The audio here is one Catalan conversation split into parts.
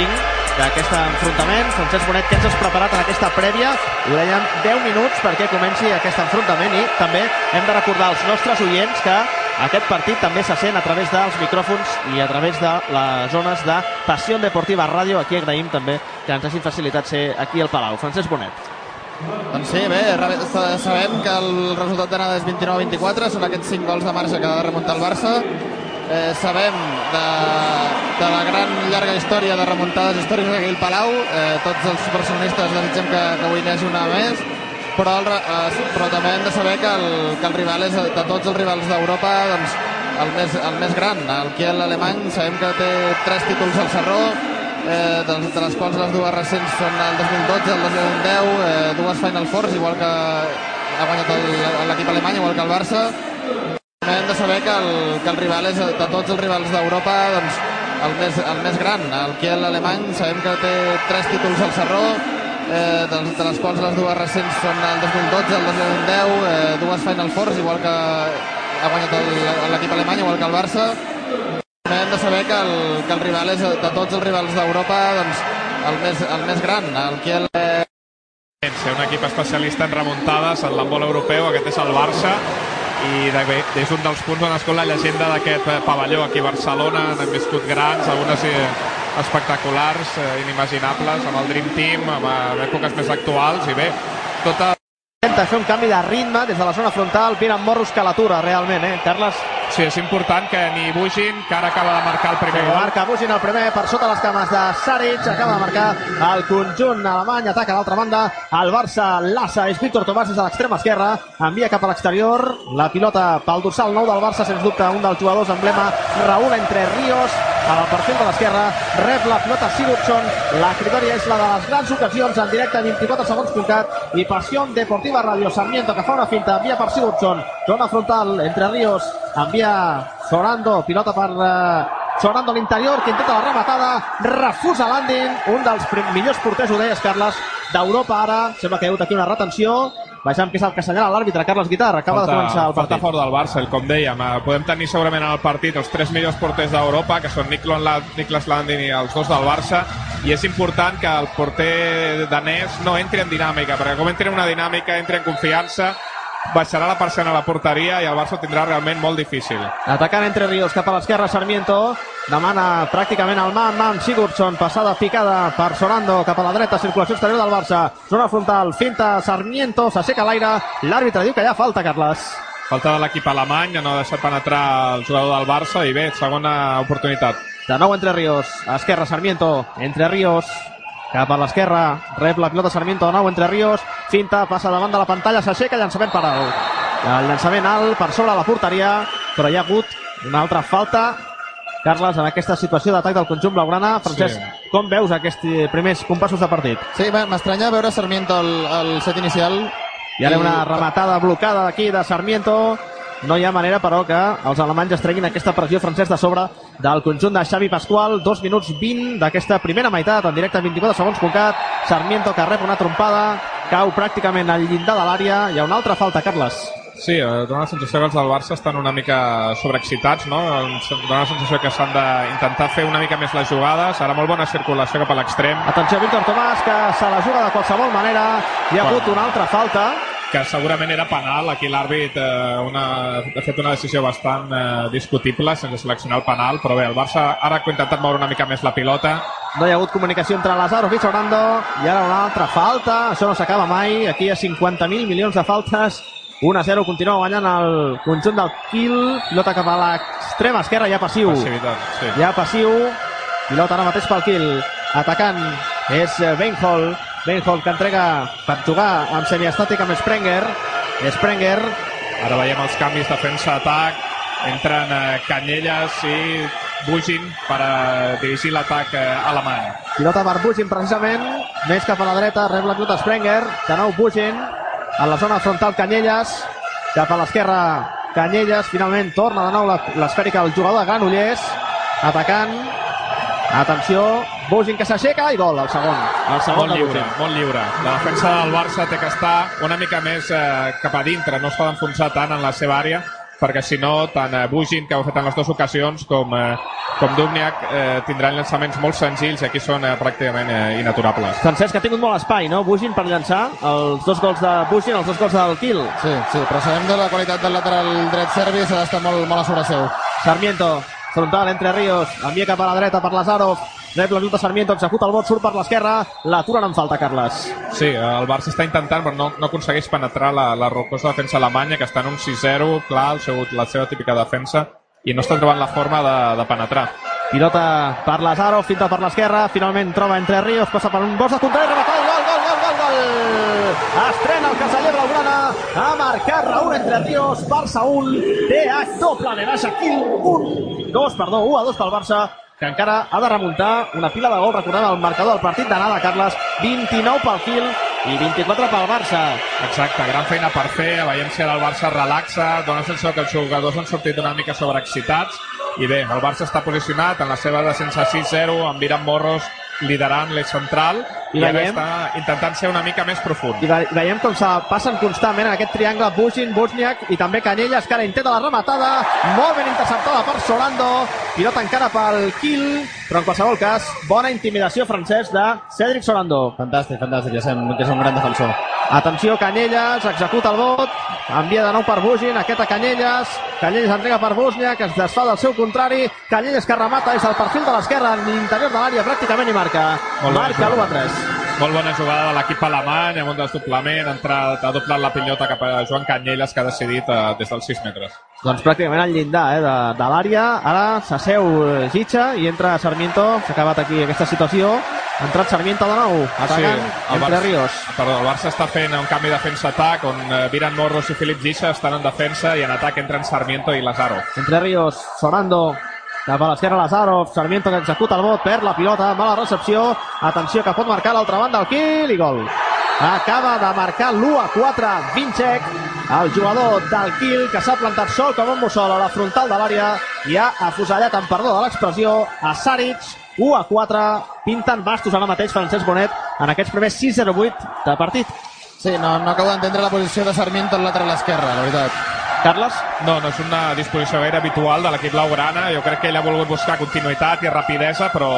5 d'aquest enfrontament. Francesc Bonet, que ens has preparat en aquesta prèvia? Ho dèiem 10 minuts perquè comenci aquest enfrontament i també hem de recordar als nostres oients que aquest partit també se sent a través dels micròfons i a través de les zones de Passió Deportiva Ràdio. Aquí agraïm també que ens hagin facilitat ser aquí al Palau. Francesc Bonet. Doncs sí, bé, sabem que el resultat d'anada és 29-24, són aquests 5 gols de marxa que ha de remuntar el Barça. Eh, sabem de, de la gran llarga història de remuntades històriques aquí al Palau. Eh, tots els barcelonistes desitgem que, que avui n'hi una més però, el, eh, però també hem de saber que el, que el rival és, de tots els rivals d'Europa, doncs, el més, el més gran. El Kiel alemany sabem que té tres títols al Serró, eh, de, de les quals les dues recents són el 2012 el 2010, eh, dues Final Fours, igual que ha guanyat l'equip alemany, igual que el Barça. Hem de saber que el, que el rival és, de tots els rivals d'Europa, doncs, el més, el més gran. El Kiel alemany sabem que té tres títols al Serró, eh, de, de les quals les dues recents són el 2012, el 2010, eh, dues Final Fours, igual que ha guanyat l'equip alemany, igual que el Barça. Hem de saber que el, que el rival és, de tots els rivals d'Europa, doncs, el més, el més gran, el Kiel... Eh... Un equip especialista en remuntades en l'embol europeu, aquest és el Barça, i de, és un dels punts on es la llegenda d'aquest eh, pavelló aquí a Barcelona, han viscut grans, algunes eh, espectaculars, eh, inimaginables, amb el Dream Team, amb èpoques més actuals, i bé, tota... Intenta fer un canvi de ritme des de la zona frontal, Piran Morros que l'atura realment, eh? Carles? Sí, és important que ni Bugin, que ara acaba de marcar el primer sí, gol. Marca Bugin el primer per sota les cames de Saric, acaba de marcar el conjunt alemany, ataca a l'altra banda, el Barça. Lassa, és Víctor Tomàs des de l'extrema esquerra, envia cap a l'exterior, la pilota pel dorsal nou del Barça, sens dubte un dels jugadors emblema, Raúl entre Ríos, al perfil de l'esquerra, rep la pilota Sigurdsson, la critòria és la de les grans ocasions en directe 24 segons puncat i Passió Deportiva Radio Sarmiento que fa una finta, envia per Sigurdsson, zona frontal entre Ríos, envia Sorando, pilota per uh, Sorando a l'interior, que intenta la rematada, refusa l'Andin, un dels millors porters, ho deies, Carles, d'Europa ara, sembla que hi ha hagut aquí una retenció, Baixant, que és el que assenyala l'àrbitre, Carles Guitar. Acaba falta, de començar el partit. Falta fort del Barça, com dèiem. Eh, podem tenir segurament en el partit els tres millors porters d'Europa, que són Niklas Landin i els dos del Barça, i és important que el porter danès no entri en dinàmica, perquè com entri en una dinàmica, entri en confiança, baixarà la persiana a la porteria i el Barça tindrà realment molt difícil. Atacant entre Ríos cap a l'esquerra, Sarmiento demana pràcticament el man, man Sigurdsson, passada picada per Sorando cap a la dreta, circulació exterior del Barça, zona frontal, finta Sarmiento, s'asseca l'aire, l'àrbitre diu que hi ha falta, Carles. Falta de l'equip alemany, no ha deixat penetrar el jugador del Barça i bé, segona oportunitat. De nou entre Ríos, esquerra Sarmiento, entre Ríos, cap a l'esquerra, rep la pilota Sarmiento de nou entre Ríos, finta, passa davant de la pantalla, s'aixeca, llançament per alt. El llançament alt per sobre la porteria, però hi ha hagut una altra falta. Carles, en aquesta situació d'atac del conjunt blaugrana, Francesc, sí. com veus aquests primers compassos de partit? Sí, m'estranya veure Sarmiento al, al set inicial. I ara una rematada blocada d'aquí de Sarmiento, no hi ha manera, però, que els alemanys es treguin aquesta pressió francès de sobre del conjunt de Xavi Pasqual. 2 minuts 20 d'aquesta primera meitat, en directe 24 segons Cucat. Sarmiento que rep una trompada, cau pràcticament al llindar de l'àrea. Hi ha una altra falta, Carles. Sí, eh, dona la sensació que els del Barça estan una mica sobreexcitats, no? Dona la sensació que s'han d'intentar fer una mica més les jugades. Ara molt bona circulació cap a l'extrem. Atenció, Víctor Tomàs, que se la juga de qualsevol manera. Hi ha bueno. hagut una altra falta que segurament era penal. Aquí l'àrbit eh, una, ha fet una decisió bastant eh, discutible sense seleccionar el penal, però bé, el Barça ara ha intentat moure una mica més la pilota. No hi ha hagut comunicació entre Lazaro i Sorando, i ara una altra falta, això no s'acaba mai, aquí hi ha 50.000 milions de faltes, 1 a 0, continua guanyant el conjunt del Kiel, pilota cap a l'extrema esquerra, ja passiu. Sí. Ja passiu, pilota ara mateix pel Kiel, atacant és Benhol, Benhold que entrega per jugar amb semiestàtic amb Sprenger. Sprenger. Ara veiem els canvis defensa-atac. Entren eh, Canyelles i Bugin per a dirigir l'atac eh, alemany. Pilota per Bugin precisament. Més cap a la dreta, rep la pilota Sprenger. De nou Bugin. A la zona frontal Canyelles. Cap a l'esquerra Canyelles. Finalment torna de nou l'esfèrica el jugador de Granollers. Atacant. Atenció, Bugin que s'aixeca i gol, el segon. El segon molt lliure, molt lliure. La defensa del Barça té que estar una mica més eh, cap a dintre, no es poden enfonsar tant en la seva àrea. perquè si no, tant eh, Bugin, que ho ha fet en les dues ocasions, com, eh, com Dubniak, eh, tindran llançaments molt senzills i aquí són eh, pràcticament eh, inaturables. Francesc ha tingut molt espai, no? Bugin per llançar els dos gols de Bugin, els dos gols del Kiel. Sí, sí, però sabem de la qualitat del lateral dret serbi s'ha d'estar molt, molt a sobre seu. Sarmiento, frontal entre Ríos, envia cap a la dreta per Lazarov, rep la lluita Sarmiento, executa el vot, surt per l'esquerra, l'aturen en falta, Carles. Sí, el Barça està intentant, però no, no aconsegueix penetrar la, la rocosa defensa alemanya, que està en un 6-0, clar, el seu, la seva típica defensa, i no està trobant la forma de, de penetrar. Pilota per Lazarov, finta per l'esquerra, finalment troba entre Ríos, passa per un gos de contrari, rematat, gol, gol, gol, gol, gol! Estrena el caseller Blaugrana, ha marcat Raúl entre Ríos, Barça 1, TH doble de baixa, Kiel 1, 2, perdó, 1 a 2 pel Barça, que encara ha de remuntar una pila de gol, recordem el marcador del partit d'anada, Carles, 29 pel Kiel i 24 pel Barça. Exacte, gran feina per fer, veiem si ara el Barça relaxa, dona sensació que els jugadors han sortit una mica sobreexcitats, i bé, el Barça està posicionat en la seva descensa 6-0, amb Viran Morros liderant l'eix central I i, ara veiem- està intentant ser una mica més profund. I ve veiem com se passen constantment en aquest triangle Bugin, Bosniak i també Canyelles, que ara intenta la rematada, molt ben interceptada per Solando, pilota encara pel Kiel, però en qualsevol cas, bona intimidació francès de Cedric Solando. Fantàstic, fantàstic, ja sabem que és un gran defensor. Atenció, Canyelles, executa el vot, envia de nou per Bugin, aquest a Canyelles, Canyelles entrega per Bosnia, que es desfà del seu contrari, Canyelles que remata des del perfil de l'esquerra, en l'interior de l'àrea pràcticament i marca. Molt marca molt l'1 a bé. 3. Molt bona jugada de l'equip alemany, amb un desdoblament, ha, entrat, ha doblat la pilota cap a Joan Canyelles, que ha decidit eh, des dels 6 metres. Doncs pràcticament al llindar eh, de, de l'àrea. Ara s'asseu eh, Gitxa i entra Sarmiento. S'ha acabat aquí aquesta situació. Ha entrat Sarmiento de nou, atacant el entre Barça- Ríos. Perdó, el Barça està fent un canvi defensa-atac on eh, Viran Morros i Filip Gixa estan en defensa i en atac entren Sarmiento i Lazaro. Entre Ríos, Sonando, cap a l'esquerra Lazarov, Sarmiento que executa el vot, perd la pilota, mala recepció, atenció que pot marcar l'altra banda el Kiel i gol. Acaba de marcar l'1 a 4 Vincek, el jugador del Kiel que s'ha plantat sol com un mussol a la frontal de l'àrea i ha afusellat, amb perdó de l'expressió, a Saric, 1 a 4, pinten bastos ara mateix Francesc Bonet en aquests primers 6-0-8 de partit. Sí, no, no acabo d'entendre la posició de Sarmiento al lateral esquerre, la veritat. Carles? No, no és una disposició gaire habitual de l'equip blaugrana. Jo crec que ell ha volgut buscar continuïtat i rapidesa, però,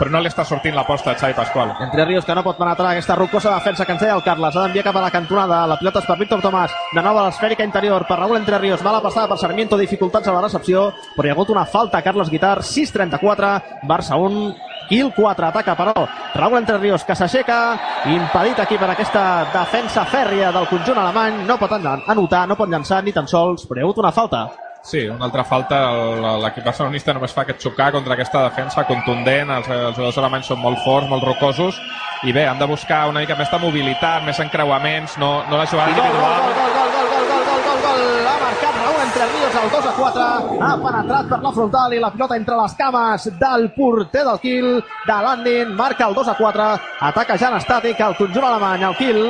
però no li està sortint l'aposta a Xavi Pasqual. Entre Ríos que no pot penetrar aquesta rocosa defensa que ens deia el Carles. Ha d'enviar cap a la cantonada. La pilota és per Víctor Tomàs. De nou a l'esfèrica interior per Raúl Entre Ríos. Mala passada per Sarmiento. Dificultats a la recepció. Però hi ha hagut una falta a Carles Guitar. 6-34. Barça 1. Kiel 4. Ataca però Raúl Entre Ríos que s'aixeca. Impedit aquí per aquesta defensa fèrria del conjunt alemany. No pot an- anotar, no pot llançar ni tan sols. Però hi ha hagut una falta. Sí, una altra falta. L'equip barcelonista només fa aquest xocar contra aquesta defensa contundent. Els, els jugadors alemanys són molt forts, molt rocosos. I bé, han de buscar una mica més de mobilitat, més encreuaments, no, no la jugada individual. gol, gol, gol, gol, gol, gol, gol. Ha marcat Raúl Entre Ríos el 2 a 4. Ha penetrat per la frontal i la pilota entre les cames del porter del Kiel, de Landin. Marca el 2 a 4. Ataca ja en estàtic el conjunt alemany, el Kiel.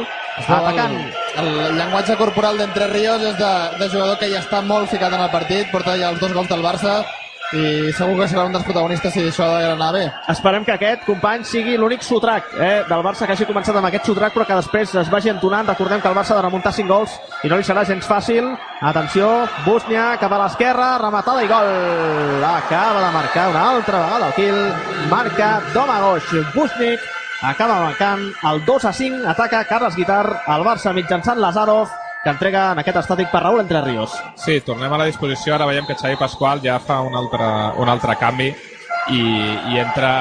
Atacant. El, el llenguatge corporal d'Entre Ríos és de, de jugador que ja està molt ficat en el partit, porta ja els dos gols del Barça i segur que serà un dels protagonistes si això ha d'anar bé. Esperem que aquest company sigui l'únic sotrac eh, del Barça que hagi començat amb aquest sotrac però que després es vagi entonant. Recordem que el Barça ha de remuntar 5 gols i no li serà gens fàcil. Atenció, Búsnia cap a l'esquerra, rematada i gol. Acaba de marcar una altra vegada el Kiel. Marca Domagoj Busnik. Acaba marcant el 2 a 5. Ataca Carles Guitar al Barça mitjançant Lazarov que entrega en aquest estàtic per Raúl Entre Ríos. Sí, tornem a la disposició. Ara veiem que Xavi Pasqual ja fa un altre, un altre canvi i, i entra,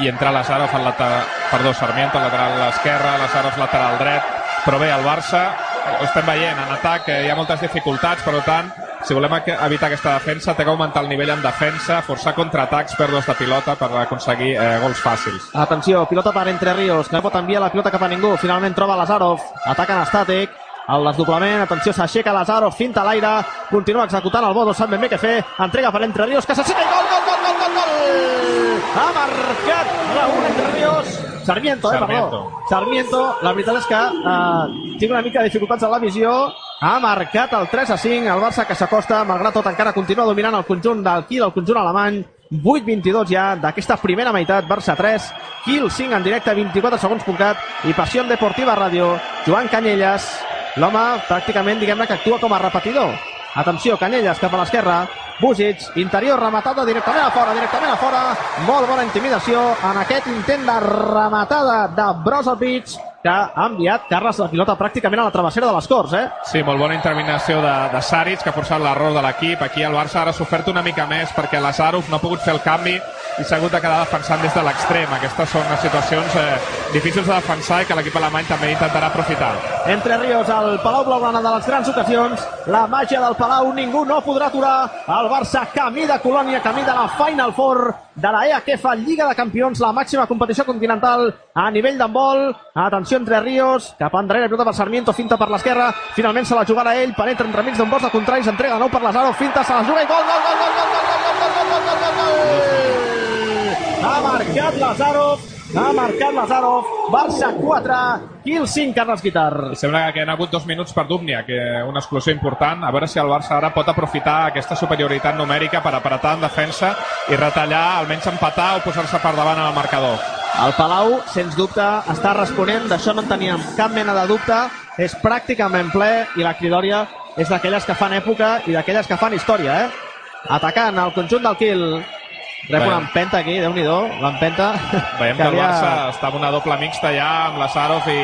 i entra Lazarov al lateral, perdó, Sarmiento al lateral a l'esquerra, Lazarov lateral dret, però bé, el Barça ho estem veient, en atac eh, hi ha moltes dificultats, per tant, si volem evitar aquesta defensa, té que augmentar el nivell en defensa, forçar contraatacs, pèrdues de pilota per aconseguir eh, gols fàcils. Atenció, pilota per Entre Ríos, que no pot enviar la pilota cap a ningú. Finalment troba Lazarov, ataca en estàtic, el desdoblament, atenció, s'aixeca Lazarov, finta a l'aire, continua executant el bo, no sap ben bé què fer, entrega per Entre Ríos, que s'aixeca i gol, gol, gol, gol, gol, gol! Ha marcat Raúl Entre Ríos, Sarmiento, eh, Sarmiento. perdó. Sarmiento, la veritat és que eh, tinc una mica de dificultats a la visió, ha marcat el 3 a 5, el Barça que s'acosta, malgrat tot encara continua dominant el conjunt del Kiel, el conjunt alemany, 8-22 ja d'aquesta primera meitat, Barça 3, Kiel 5 en directe, 24 segons.cat i Passió Deportiva Ràdio, Joan Canyelles, l'home pràcticament diguem-ne que actua com a repetidor. Atenció, Canyelles cap a l'esquerra. Busic, interior rematada directament a fora, directament a fora. Molt bona intimidació en aquest intent de rematada de Brozovic que ha enviat Carles la pilota pràcticament a la travessera de les Corts, eh? Sí, molt bona intervenció de, de Saric, que ha forçat l'error de l'equip. Aquí el Barça ara s'ha ofert una mica més perquè Lazarov no ha pogut fer el canvi i s'ha hagut de quedar defensant des de l'extrem. Aquestes són les situacions eh, difícils de defensar i que l'equip alemany també intentarà aprofitar. Entre Ríos, el Palau Blaugrana de les grans ocasions, la màgia del Palau, ningú no podrà aturar el Barça camí de Colònia, camí de la Final Four de la EAKF Lliga de Campions, la màxima competició continental a nivell d'handbol. Atenció entre Ríos, cap enrere, pilota per Sarmiento, finta per l'esquerra, finalment se la jugarà ell, penetra entremig d'un bosc de contraris, entrega de nou per Lazaro, finta, se la juga i gol, gol, gol, gol, gol, gol, gol, gol, gol, gol, gol, gol, gol! Ha marcat Lazarov, ha marcat Lazarov, Barça 4, Kiel 5, Carles Guitar. Sembla que han hagut dos minuts per Dubnia, que una exclusió important. A veure si el Barça ara pot aprofitar aquesta superioritat numèrica per apretar en defensa i retallar, almenys empatar o posar-se per davant en el marcador. El Palau, sens dubte, està responent, d'això no en teníem cap mena de dubte, és pràcticament ple i la cridòria és d'aquelles que fan època i d'aquelles que fan història, eh? Atacant el conjunt del Kiel, rep una empenta aquí, déu nhi l'empenta. Veiem que, el Barça està amb una doble mixta ja amb Lazarov i...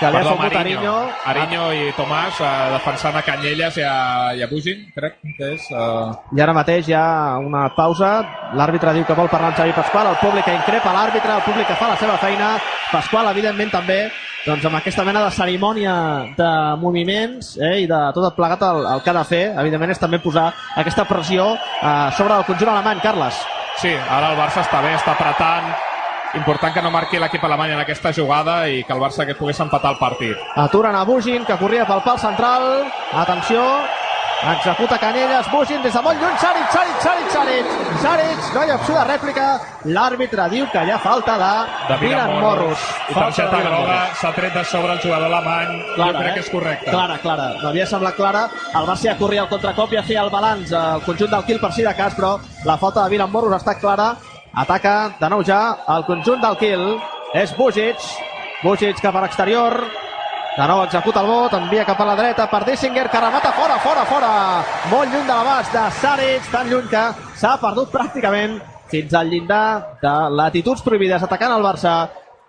Que li ha Perdó. Ariño. Ariño i Tomàs eh, defensant a Canyelles i a, i a Bugin, crec que és... Eh... I ara mateix hi ha una pausa. L'àrbitre diu que vol parlar amb Xavi Pasqual. El públic que increpa l'àrbitre, el públic que fa la seva feina. Pasqual, evidentment, també doncs amb aquesta mena de cerimònia de moviments eh, i de tot plegat el, el que ha de fer, evidentment, és també posar aquesta pressió eh, sobre el conjunt alemany, Carles. Sí, ara el Barça està bé, està apretant. Important que no marqui l'equip alemany en aquesta jugada i que el Barça que pogués empatar el partit. Aturen a Bugin, que corria pel pal central. Atenció, executa Canelles, Bugin des de molt lluny, Saric, Saric, Saric, Saric, Saric, no hi ha opció de rèplica. L'àrbitre diu que hi ha falta de, de Miran Morros. I targeta groga s'ha tret de sobre el jugador alemany. Clara, jo crec eh? que és correcte. Clara, clara. M'havia semblat clara. El Barça ja corria el contracop i ja feia el balanç al conjunt del Kiel per si de cas, però la falta de Miran Morros està clara. Ataca de nou ja el conjunt del Kiel. És Bujic. Bujic cap a l'exterior. De nou executa el vot, envia cap a la dreta per Dissinger, que remata fora, fora, fora. Molt lluny de l'abast de Saric, tan lluny que s'ha perdut pràcticament fins al llindar de latituds prohibides atacant el Barça.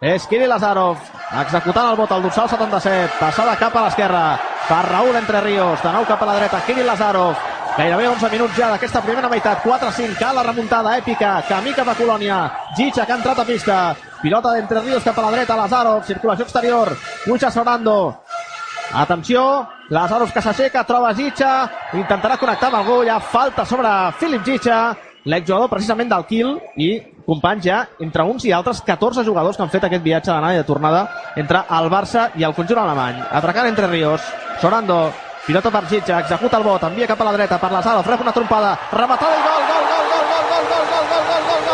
És Kiri Lazarov, executant el vot al dorsal 77, passada cap a l'esquerra per Raúl Entre Ríos, de nou cap a la dreta, Kiri Lazarov, Gairebé 11 minuts ja d'aquesta primera meitat. 4-5, cal la remuntada èpica. Camí cap a Colònia. Gicha que ha entrat a pista. Pilota d'Entre Ríos cap a la dreta. Lazarov, circulació exterior. Puja Sorando. Atenció, Lazarov que s'aixeca, troba Gicha, intentarà connectar amb algú, ja falta sobre Filip Gicha, l'exjugador precisament del Kiel, i companys ja, entre uns i altres, 14 jugadors que han fet aquest viatge d'anada i de tornada entre el Barça i el conjunt alemany. Atracant entre Ríos, Sorando, pilota per Gicha, executa el bot, envia cap a la dreta per Lazarov, rep una trompada, rematada i gol, gol, gol, gol, gol, gol, gol, gol, gol,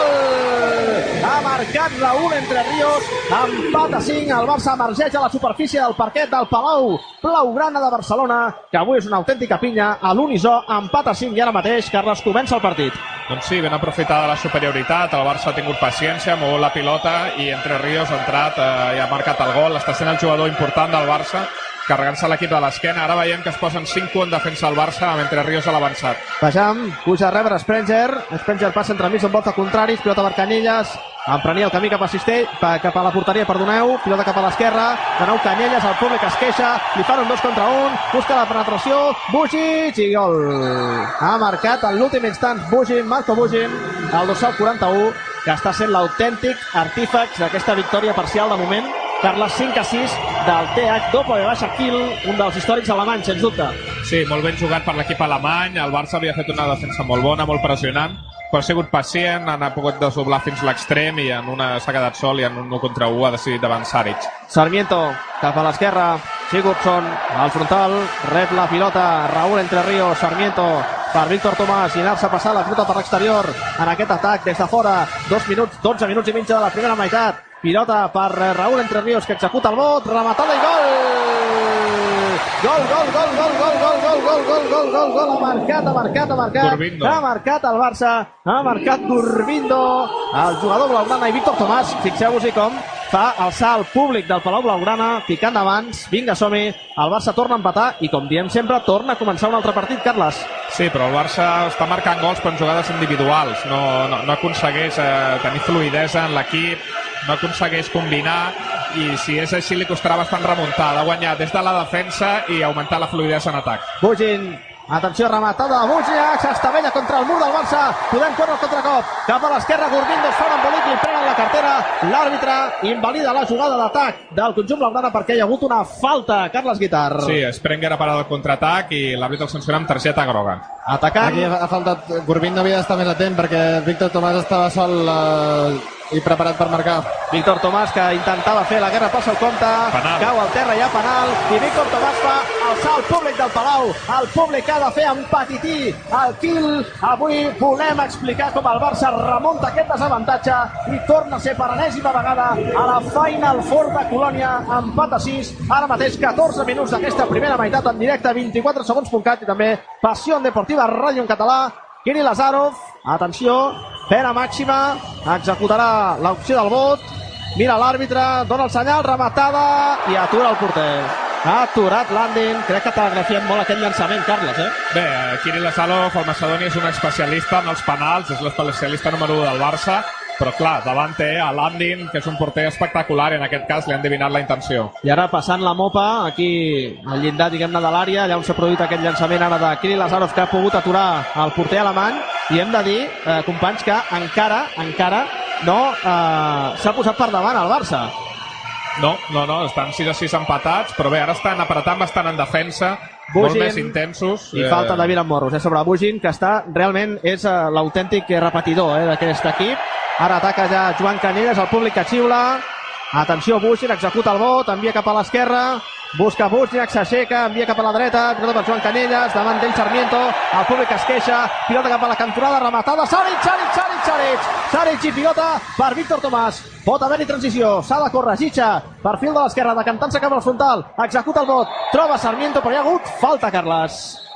marcat Raúl Entre Ríos, empat a 5, el Barça emergeix a la superfície del parquet del Palau Blaugrana de Barcelona, que avui és una autèntica pinya, a l'Unisó, empat a 5 i ara mateix, Carles, comença el partit. Doncs sí, ben aprofitada la superioritat, el Barça ha tingut paciència, ha mogut la pilota i Entre Ríos ha entrat eh, i ha marcat el gol, està sent el jugador important del Barça, carregant-se l'equip de l'esquena. Ara veiem que es posen 5 en defensa del Barça amb Entre Ríos a l'avançat. Vejam, puja a rebre Sprenger, Sprenger passa entremig amb volta contraris, pilota per Canyelles, emprenia el camí cap a Cistell, cap a la porteria, perdoneu, pilota cap a l'esquerra, de nou Canyelles, el públic es queixa, li fan un dos contra un, busca la penetració, Bujic i gol. Ha marcat en l'últim instant Bugin, Marco Bugin, el dorsal 41, que està sent l'autèntic artífex d'aquesta victòria parcial de moment. Carles 5 a 6 del TH Kiel, un dels històrics alemanys, sens dubte. Sí, molt ben jugat per l'equip alemany, el Barça havia fet una defensa molt bona, molt pressionant, però ha sigut pacient, han pogut desdoblar fins l'extrem i en una s'ha quedat sol i en un 1 contra 1 ha decidit davant Saric. Sarmiento cap a l'esquerra, Sigurdsson al frontal, rep la pilota, Raúl Entre Ríos, Sarmiento per Víctor Tomàs i anar-se a passar la pilota per l'exterior en aquest atac des de fora, 2 minuts, 12 minuts i mig de la primera meitat, pilota per eh, Raúl Entre Ríos que executa el vot, rematada i gol! Gol, gol, gol, gol, gol, gol, gol, gol, gol, gol, gol, gol, ha marcat, ha marcat, ha marcat, Durbindo. ha marcat el Barça, ha marcat Durbindo, el jugador blaugrana i Víctor Tomàs, fixeu-vos-hi com fa alçar el públic del Palau Blaugrana, picant d'abans, vinga, som-hi, el Barça torna a empatar i, com diem sempre, torna a començar un altre partit, Carles. Sí, però el Barça està marcant gols però en jugades individuals. No, no, no aconsegueix eh, tenir fluidesa en l'equip, no aconsegueix combinar i si és així li costarà bastant remuntar. Ha de guanyar des de la defensa i augmentar la fluidesa en atac. Bugin, atenció, rematada de Bugiac, s'estavella contra el mur del Barça, podem córrer el contracop, cap a l'esquerra, Gurbindo es fa un embolic, li preguen la cartera, l'àrbitre invalida la jugada d'atac del conjunt blaugrana perquè hi ha hagut una falta, Carles Guitar. Sí, Sprenger ha parat el contraatac i l'àrbitre el sanciona amb targeta groga. Atacant, Aquí ha faltat... Gurbin no havia d'estar més atent perquè Víctor Tomàs estava sol eh, i preparat per marcar. Víctor Tomàs que intentava fer la guerra pel seu compte, Penal. cau al terra, hi ha penal, i Víctor Tomàs fa alçar el públic del Palau, el públic que ha de fer empatití el kill. Avui volem explicar com el Barça remunta aquest desavantatge i torna a ser per enèsima vegada a la Final Four de Colònia, empat a 6, ara mateix 14 minuts d'aquesta primera meitat en directe, 24 segons.cat i també Passió Deportiva Ràdio en català, Kiri Lazarov, atenció, pena màxima, executarà l'opció del vot, mira l'àrbitre, dona el senyal, rematada i atura el porter. Ha aturat Landin, crec que t'ha molt aquest llançament, Carles, eh? Bé, eh, Kirill Lazarov, el macedoni, és un especialista en els penals, és l'especialista número 1 del Barça, però clar, davant té a Landin, que és un porter espectacular, i en aquest cas li han divinat la intenció. I ara passant la mopa, aquí al llindar, diguem-ne, de l'àrea, allà on s'ha produït aquest llançament ara de Kirill Lazarov, que ha pogut aturar el porter alemany, i hem de dir, eh, companys, que encara, encara no eh, s'ha posat per davant el Barça. No, no, no, estan 6 a 6 empatats, però bé, ara estan apretant bastant en defensa, molt Bugin. més intensos. I falta de Viran Morros, eh, sobre Bugin, que està realment és eh, l'autèntic repetidor eh, d'aquest equip. Ara ataca ja Joan Canelles, el públic que xiula. Atenció, Bugin, executa el vot, envia cap a l'esquerra, busca Bugin, s'aixeca, envia cap a la dreta, pilota per Joan Canelles, davant d'ell Sarmiento, el públic es queixa, pilota cap a la cantonada, rematada, Saric, Saric, Saric, Saric, Saric i pilota per Víctor Tomàs. Pot haver-hi transició, s'ha de córrer, Gitxa, perfil de l'esquerra, decantant-se cap al frontal, executa el vot, troba Sarmiento, però hi ha hagut falta, Carles.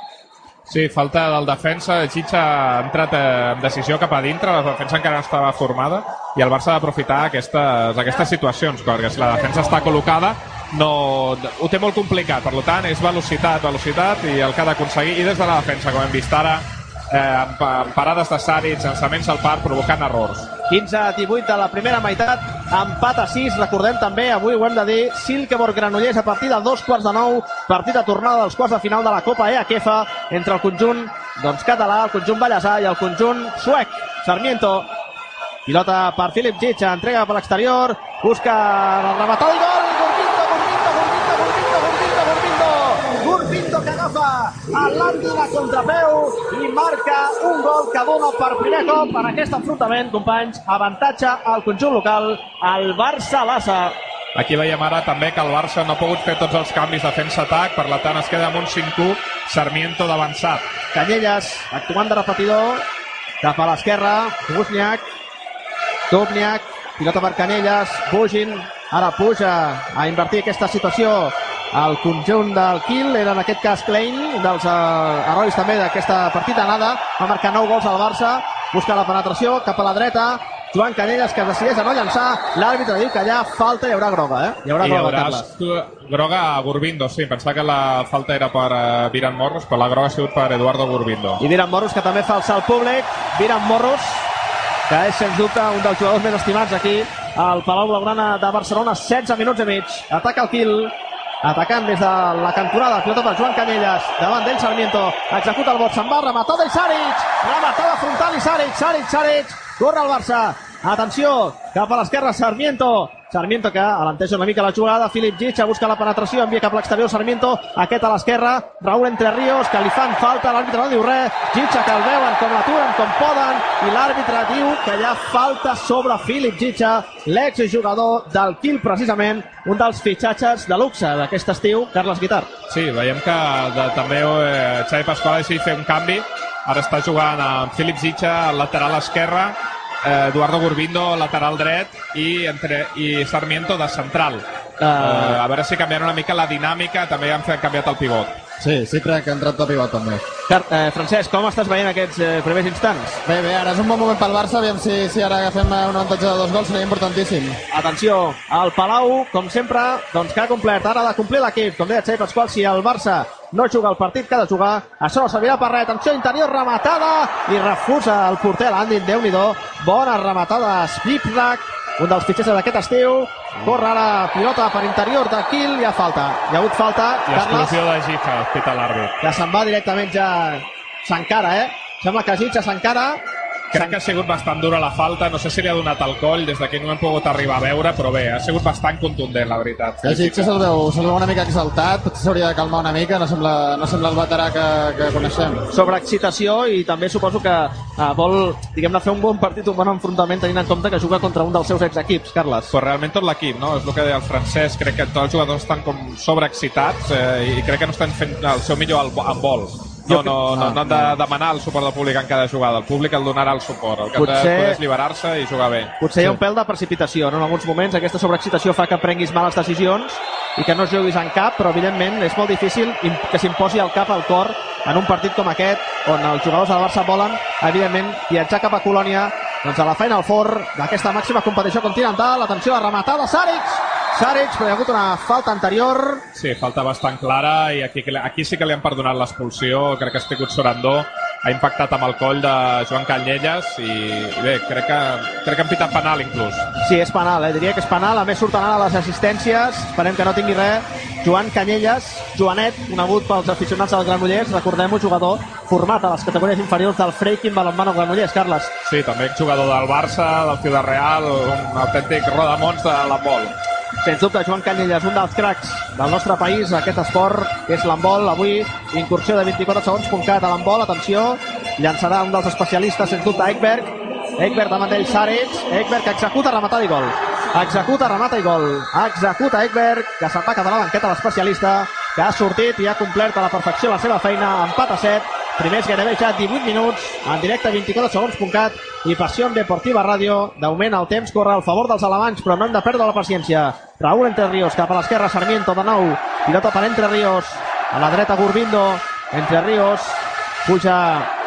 Sí, falta del defensa. Chicha ha entrat eh, amb decisió cap a dintre, la defensa encara no estava formada i el Barça ha d'aprofitar aquestes, aquestes situacions, perquè si la defensa està col·locada. No, ho té molt complicat, per tant és velocitat, velocitat i el que ha d'aconseguir, i des de la defensa, com hem vist ara, eh, amb, parades de Saric, llançaments al parc, provocant errors. 15 a 18 de la primera meitat, empat a 6, recordem també, avui ho hem de dir, Silkeborg Granollers a partir de dos quarts de nou, partit de tornada dels quarts de final de la Copa EAKEFA entre el conjunt doncs, català, el conjunt ballesà i el conjunt suec. Sarmiento, pilota per Philip Gitcha, entrega per l'exterior, busca la rematada i gol, Gurbindo, Gurbindo, Gurbindo, Gurbindo, Gurbindo, Gurbindo que agafa a contrapeu i marca un gol que dona per primer cop en aquest enfrontament, companys, avantatge al conjunt local, al Barça-Lassa. Aquí veiem ara també que el Barça no ha pogut fer tots els canvis defensa-atac, per la tant es queda amb un 5-1, Sarmiento d'avançat. Canyelles, actuant de repetidor, cap a l'esquerra, Busniak, Dubniak, pilota per Canelles, Bugin, ara puja a invertir aquesta situació el conjunt del Kiel, era en aquest cas Klein, dels eh, herois també d'aquesta partida anada, va marcar 9 gols al Barça, busca la penetració cap a la dreta, Joan Canelles que decideix a no llançar, l'àrbitre diu que allà falta hi haurà groga, eh? Hi haurà I groga, haurà Carles. groga a Gurbindo, sí, pensava que la falta era per uh, Viran Morros, però la groga ha sigut per Eduardo Gurbindo. I Viran Morros, que també fa el públic. Viran Morros, que és, sens dubte, un dels jugadors més estimats aquí al Palau Blaugrana de Barcelona. 16 minuts i mig. Ataca el Quil. Atacant des de la cantonada, pilota per Joan Canyelles, davant d'ell Sarmiento, executa el vot, se'n va, rematada i Saric, rematada frontal i Saric, Saric, Saric, corre el Barça, atenció, cap a l'esquerra Sarmiento, Sarmiento que alenteix una mica la jugada, Filip Gitxa busca la penetració, envia cap a l'exterior Sarmiento, aquest a l'esquerra, Raúl Entre Ríos, que li fan falta, l'àrbitre no diu res, Gitxa que el veuen com l'aturen, com poden, i l'àrbitre diu que hi ha falta sobre Filip Gitxa, l'exjugador del Quil precisament, un dels fitxatges de luxe d'aquest estiu, Carles Guitar. Sí, veiem que de, també eh, Xavi Pasqual ha decidit fer un canvi. Ara està jugant amb Philip al lateral esquerre, eh, Eduardo Gurbindo lateral dret i, entre, i Sarmiento de central. Uh... Eh, a veure si canviarà una mica la dinàmica, també han fet canviat el pivot. Sí, crec que ha entrat de pivot també. Car eh, Francesc, com estàs veient aquests eh, primers instants? Bé, bé, ara és un bon moment pel Barça, aviam si, si ara agafem eh, un avantatge de dos gols, seria importantíssim. Atenció, el Palau, com sempre, doncs que ha complert, ara ha de complir l'equip, com deia Xavi Pasqual, si el Barça no juga el partit que ha de jugar, això no servirà per res, atenció, interior rematada, i refusa el porter l'Andin, déu nhi bona rematada, Spiprak, un dels fitxers d'aquest estiu, corre ara pilota per interior de Kiel, hi ha falta, hi ha hagut falta, I exclusió de Gifa, pita l'àrbit. que se'n va directament ja s'encara, eh? Sembla que Gitxa s'encara, Crec que ha sigut bastant dura la falta, no sé si li ha donat el coll, des d'aquí no hem pogut arribar a veure, però bé, ha sigut bastant contundent, la veritat. El Gitxa se'l veu, se veu una mica exaltat, potser s'hauria de calmar una mica, no sembla, no sembla el veterà que, que coneixem. sobreexcitació i també suposo que uh, vol, diguem-ne, fer un bon partit, un bon enfrontament tenint en compte que juga contra un dels seus exequips, Carles. Però realment tot l'equip, no? És el que deia el francès, crec que tots els jugadors estan com sobreexcitats eh, i crec que no estan fent el seu millor al, en vol. No, no, no, Ah, no han de demanar el suport del públic en cada jugada. El públic el donarà el suport. El que de Potser- poder és liberar-se i jugar bé. Potser hi ha un pèl de precipitació, no? En alguns moments aquesta sobreexcitació fa que prenguis males decisions i que no juguis en cap, però evidentment és molt difícil que s'imposi el cap al cor en un partit com aquest, on els jugadors del Barça volen, evidentment, viatjar cap a Colònia, doncs a la Final Four d'aquesta màxima competició continental. Atenció, a rematada, Saric! Saric, però hi ha hagut una falta anterior. Sí, falta bastant clara i aquí, aquí sí que li han perdonat l'expulsió. Crec que ha estat Sorandó. Ha impactat amb el coll de Joan Canyelles i, i bé, crec que, crec que han pitat penal inclús. Sí, és penal, eh? diria que és penal. A més, surten ara les assistències. Esperem que no tingui res. Joan Canyelles, Joanet, conegut pels aficionats del Granollers, recordem-ho, jugador format a les categories inferiors del Freikin Balonmano Granollers, Carles. Sí, també jugador del Barça, del Ciudad Real, un autèntic rodamons de l'handbol. Sens dubte, Joan Canyelles, un dels cracs del nostre país, aquest esport, que és l'handbol. Avui, incursió de 24 segons, punt cat a l'handbol. Atenció, llançarà un dels especialistes, sens dubte, Ekberg. Ekberg davant d'ell, Saric. Ekberg executa, rematada i gol. Executa, remata i gol. Executa Ekberg, que se'n va quedar a la banqueta l'especialista, que ha sortit i ha complert a la perfecció la seva feina. Empat a 7. Primers gairebé ja 18 minuts, en directe 24 segons.cat i Passió Deportiva Ràdio. De moment el temps corre al favor dels alemanys, però no hem de perdre la paciència. Raúl Entre Ríos cap a l'esquerra, Sarmiento de nou. Pilota per Entre Ríos. A la dreta Gurbindo. Entre Ríos. Puja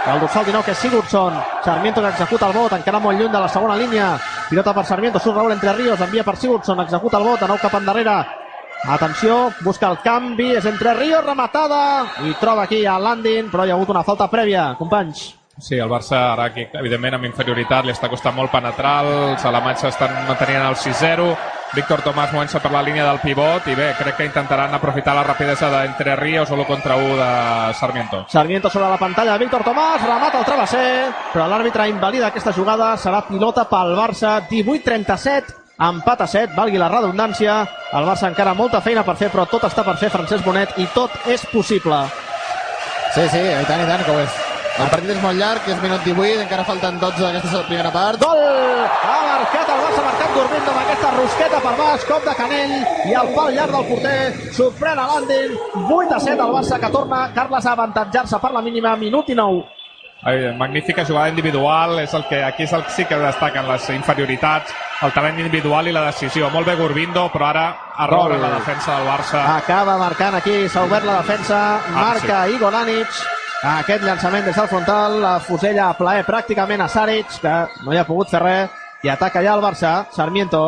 el dorsal 19, que és Sigurdsson. Sarmiento que executa el vot, encara molt lluny de la segona línia. Pilota per Sarmiento, surt Raúl Entre Ríos, envia per Sigurdsson, executa el vot, de nou cap endarrere. Atenció, busca el canvi, és Entre Ríos, rematada, i troba aquí a Landin, però hi ha hagut una falta prèvia, companys. Sí, el Barça ara aquí, evidentment, amb inferioritat, li està costant molt penetrar, els alemanys s'estan mantenint al 6-0, Víctor Tomàs movent-se per la línia del pivot i bé, crec que intentaran aprofitar la rapidesa d'Entre Ríos o l'1 contra 1 de Sarmiento. Sarmiento sobre la pantalla, Víctor Tomàs, remata el travesser, però l'àrbitre invalida aquesta jugada, serà pilota pel Barça, 18-37, empat a 7, valgui la redundància, el Barça encara molta feina per fer, però tot està per fer Francesc Bonet i tot és possible. Sí, sí, i tant, i tant que ho és. El partit és molt llarg, és minut 18, encara falten 12 d'aquesta primera part. Gol! Ha marcat el Barça, marcat Gurbindo amb aquesta rosqueta per baix, cop de canell i el pal llarg del porter, sorprèn a Landin, 8 a 7 el Barça que torna Carles a avantatjar-se per la mínima, minut i 9. Ai, magnífica jugada individual, és el que aquí és el que sí que destaquen les inferioritats, el talent individual i la decisió. Molt bé Gurbindo, però ara error en la defensa del Barça. Acaba marcant aquí, s'ha obert la defensa, marca Igor Anic, aquest llançament des del frontal, la fusella a plaer pràcticament a Saric, que no hi ha pogut fer res, i ataca ja el Barça, Sarmiento,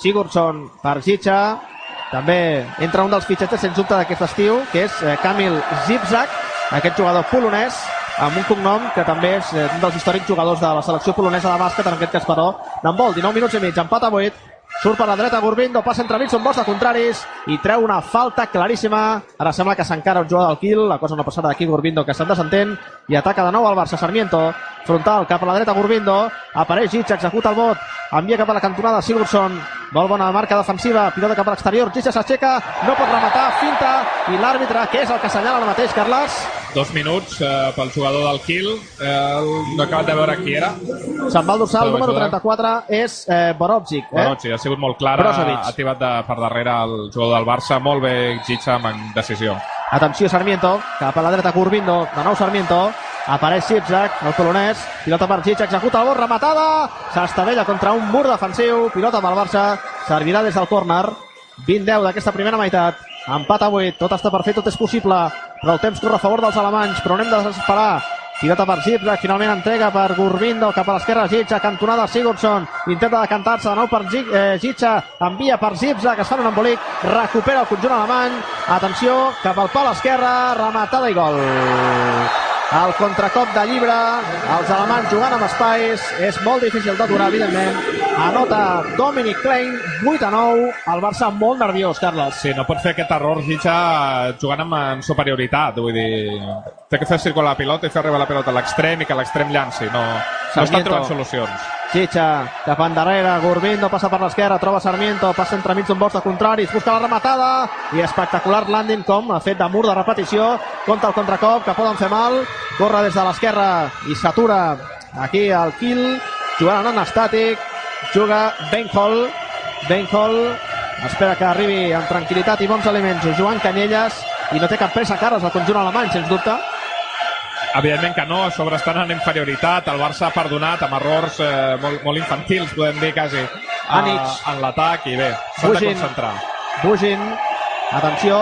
Sigurdsson per Gitxa, també entra un dels fitxets sens dubte d'aquest estiu, que és eh, Kamil Zipzak, aquest jugador polonès, amb un cognom que també és eh, un dels històrics jugadors de la selecció polonesa de bàsquet, en aquest cas però d'handbol, 19 minuts i mig, empat a 8, Surt per la dreta Gurbindo, passa entre mig, un bosc de contraris i treu una falta claríssima. Ara sembla que s'encara un jugador del Kiel, la cosa no passarà d'aquí. Gurbindo que se'n desentén i ataca de nou el Barça Sarmiento. Frontal cap a la dreta Gurbindo, apareix Gitx, executa el vot, envia cap a la cantonada Sigurdsson, vol bona marca defensiva, pilota cap a l'exterior, Gitx s'aixeca, no pot rematar, finta. I l'àrbitre, que és el que assenyala ara mateix, Carles, Dos minuts eh, pel jugador del Kiel. Eh, no he acabat de veure qui era. se'n va al dorsal, número ajuda. 34 és eh, Borovcic. Eh? Sí, ha sigut molt clara. Brozovic. Ha tibat de, per darrere el jugador del Barça. Molt bé, Gitxa, amb decisió. Atenció Sarmiento, cap a la dreta Gurbindo, de nou Sarmiento, apareix Sipzak, el polonès, pilota per Gitx, executa el bot, rematada, s'estavella contra un mur defensiu, pilota pel Barça, servirà des del córner, 20-10 d'aquesta primera meitat, empat a 8, tot està per fer, tot és possible, però el temps corre a favor dels alemanys, però de desesperar. Pilota per Zipzak, finalment entrega per Gurbindo cap a l'esquerra Gitxa, cantonada Sigurdsson, intenta decantar-se de nou per Gig- eh, envia per Zipzak, es fa un embolic, recupera el conjunt alemany, atenció, cap al pal esquerre, rematada i gol. El contracop de llibre, els alemanys jugant amb espais, és molt difícil d'aturar, evidentment. Anota Dominic Klein, 8 a 9, el Barça molt nerviós, Carles. Sí, no pot fer aquest error Gitxa jugant amb en superioritat, vull dir, té que fer circular la pilota i fer arribar la pilota a l'extrem i que l'extrem llanci, no, no està Sarmiento. trobant solucions. Gitxa, cap endarrere, Gurbindo passa per l'esquerra, troba Sarmiento, passa entremig d'un box de contraris, busca la rematada i espectacular landing com ha fet de mur de repetició, compta el contracop que poden fer mal, corre des de l'esquerra i s'atura aquí al kill, jugant en estàtic, juga Ben Hall, Ben Hall espera que arribi amb tranquil·litat i bons aliments Joan Canyelles i no té cap pressa Carles el conjunt alemany, sens dubte. Evidentment que no, a sobre estan en inferioritat, el Barça ha perdonat amb errors eh, molt, molt infantils, podem dir quasi, a, en l'atac i bé, s'han de concentrar. Bugin, atenció,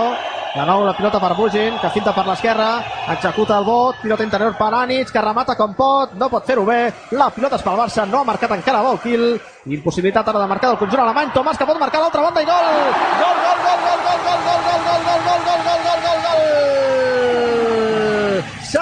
de nou la pilota per Bugin, que finta per l'esquerra, executa el vot, pilota interior per Anits, que remata com pot, no pot fer-ho bé, la pilota és pel Barça, no ha marcat encara vol kill, impossibilitat ara de marcar del conjunt alemany, Tomàs que pot marcar l'altra banda i gol, gol, gol, gol, gol, gol, gol, gol, gol, gol, gol, gol, gol, gol!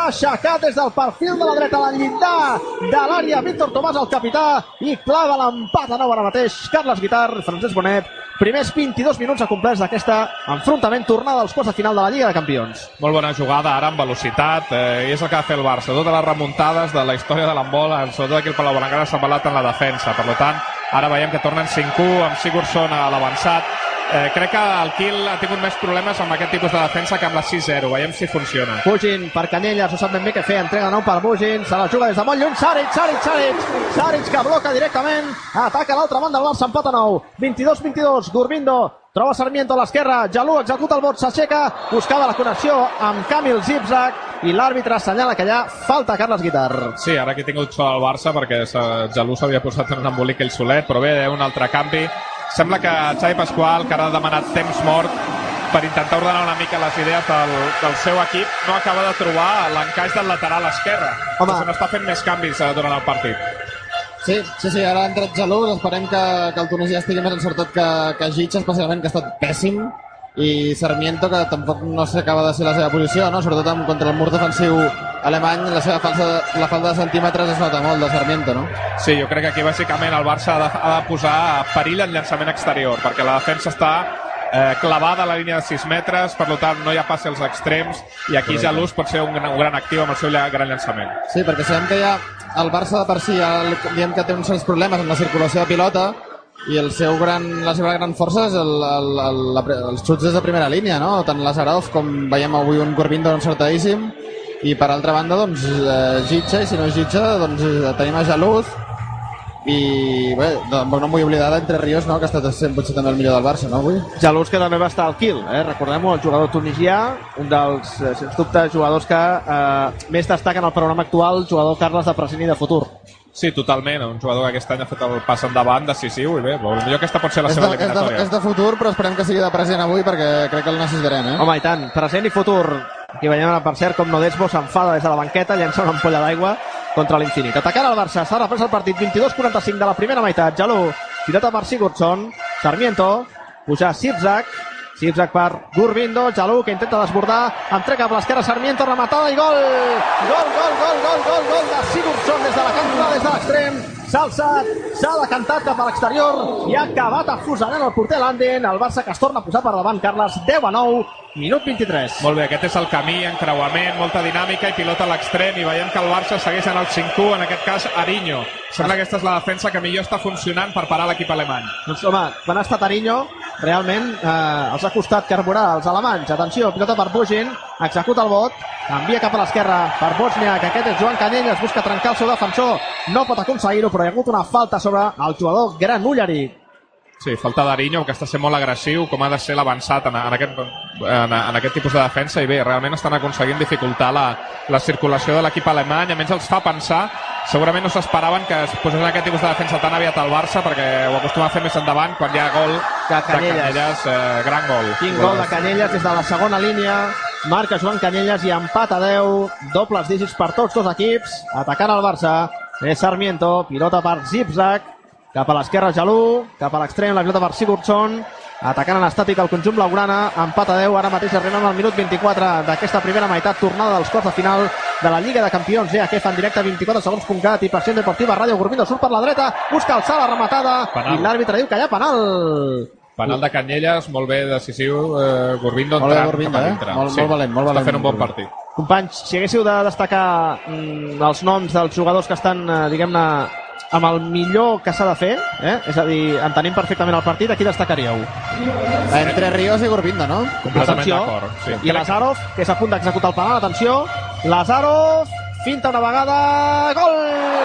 Aixecat des del perfil de la dreta al llindar de l'àrea Víctor Tomàs, el capità, i clava l'empat a nou ara mateix. Carles Guitar, Francesc Bonet, primers 22 minuts acomplerts d'aquesta enfrontament tornada als quarts de final de la Lliga de Campions. Molt bona jugada, ara amb velocitat, eh, és el que ha fer el Barça. Totes les remuntades de la història de l'embol, sobretot aquí el Palau Blaugrana s'ha embalat en la defensa. Per tant, ara veiem que tornen 5-1 amb Sigurdsson a l'avançat. Eh, crec que el Kiel ha tingut més problemes amb aquest tipus de defensa que amb la 6-0. Veiem si funciona. Bugin per Canyelles, no sap ben bé què fer, entrega nou per Bugin, se la juga des de molt lluny, Saric, Saric, Saric, Saric que bloca directament, ataca l'altra banda el Barça, empat a nou, 22-22, Gurbindo, troba Sarmiento a l'esquerra, Jalú executa el vot, s'aixeca, buscava la connexió amb Kamil Zipzak i l'àrbitre assenyala que allà falta Carles Guitar. Sí, ara que he tingut sort al Barça perquè Jalú s'havia posat en un embolic ell solet, però bé, un altre canvi. Sembla que Xavi Pasqual, que ara ha demanat temps mort per intentar ordenar una mica les idees del, del seu equip, no acaba de trobar l'encaix del lateral esquerre. Home. Se n'està fent més canvis eh, durant el partit. Sí, sí, sí, ara ha entrat Jalús, esperem que, que el Tunísia estigui més encertat que, que Gitxa, especialment, que ha estat pèssim, i Sarmiento, que tampoc no s'acaba de ser la seva posició, no? sobretot amb, contra el mur defensiu alemany, la seva falsa, la falta de centímetres es nota molt de Sarmiento, no? Sí, jo crec que aquí bàsicament el Barça ha de, ha de posar perill el llançament exterior, perquè la defensa està eh, clavada a la línia de 6 metres, per tant no hi ha passi als extrems, i aquí Jalús pot ser un, gran- un gran actiu amb el seu gran llançament. Sí, perquè sabem que ja el Barça de per si ja diem que té uns certs problemes amb la circulació de pilota i el seu gran, la seva gran força és el, el, el, la, els xuts des de primera línia, no? Tant Lazarov com veiem avui un Corbindo encertadíssim i per altra banda, doncs, eh, Gitxa, i si no Gitxa, doncs eh, tenim a Jaluz i bé, tampoc no em vull oblidar d'Entre Ríos, no? que ha estat sent potser també el millor del Barça, no, avui? Jalús que també va estar al kill, eh? recordem-ho, el jugador tunisià, un dels, eh, sens dubte, jugadors que eh, més destaquen al programa actual, jugador Carles de present i de futur. Sí, totalment, un jugador que aquest any ha fet el pas endavant decisiu i bé, potser aquesta pot ser la És seva de, és, de, eliminatòria. és de futur, però esperem que sigui de present avui perquè crec que el necessitarem, eh? Home, i tant, present i futur. Aquí veiem, per cert, com Nodesbo s'enfada des de la banqueta, llença una ampolla d'aigua contra l'infinit. Atacant el Barça, s'ha reprès el partit, 22-45 de la primera meitat. Jalú, pilota per Sigurdsson, Sarmiento, puja Sirzak, Sirzak per Gurbindo, Jalú que intenta desbordar, entrega per l'esquerra Sarmiento, rematada i gol! Gol, gol, gol, gol, gol, gol de Sigurdsson des de la cantonada, des de l'extrem, s'ha alçat, s'ha decantat cap a l'exterior i ha acabat afusellant el porter Landen, el Barça que es torna a posar per davant, Carles, 10 a 9, minut 23. Molt bé, aquest és el camí, encreuament, molta dinàmica i pilota a l'extrem i veiem que el Barça segueix en el 5-1, en aquest cas Ariño. Sembla que aquesta és la defensa que millor està funcionant per parar l'equip alemany. Doncs home, quan ha estat Ariño, realment eh, els ha costat carburar als alemanys. Atenció, pilota per Bugin, executa el vot, envia cap a l'esquerra per Bosnia, que aquest és Joan Canyelles, busca trencar el seu defensor, no pot aconseguir-ho, però hi ha hagut una falta sobre el jugador Gran Ullari. Sí, falta d'Ariño, que està sent molt agressiu, com ha de ser l'avançat en, en, aquest, en, en aquest tipus de defensa, i bé, realment estan aconseguint dificultar la, la circulació de l'equip alemany, a menys els fa pensar, segurament no s'esperaven que es posés en aquest tipus de defensa tan aviat al Barça, perquè ho acostuma a fer més endavant, quan hi ha gol De de Canyelles. Canyelles, eh, gran gol. Quin gol de Canyelles des de la segona línia, marca Joan Canyelles i empat a 10, dobles dígits per tots dos equips, atacant el Barça, és Sarmiento, pilota per Zipzak, cap a l'esquerra Jalú, cap a l'extrem la pilota per Sigurdsson, atacant en estàtic el conjunt blaugrana, empat a 10, ara mateix arribem al minut 24 d'aquesta primera meitat, tornada dels quarts de final de la Lliga de Campions, que fa en directe 24 segons.cat i Passió Deportiva Ràdio Gormindo surt per la dreta, busca alçar la rematada Penal. i l'àrbitre diu que hi ha penal. Penal de Canyelles, molt bé decisiu, eh, Gorbindo Molt bé, entrant Gorbindo, cap a eh? dintre. Molt- molt valent, molt Està valent, fent un bon partit. Companys, si haguéssiu de destacar mm, els noms dels jugadors que estan, eh, diguem-ne, amb el millor que s'ha de fer, eh? és a dir, entenem perfectament el partit, a qui destacaríeu? Entre Ríos i Gorbindo, no? Completament d'acord. Sí. I Lazarov, que és a punt d'executar el penal, atenció, Lazarov, finta una vegada, gol,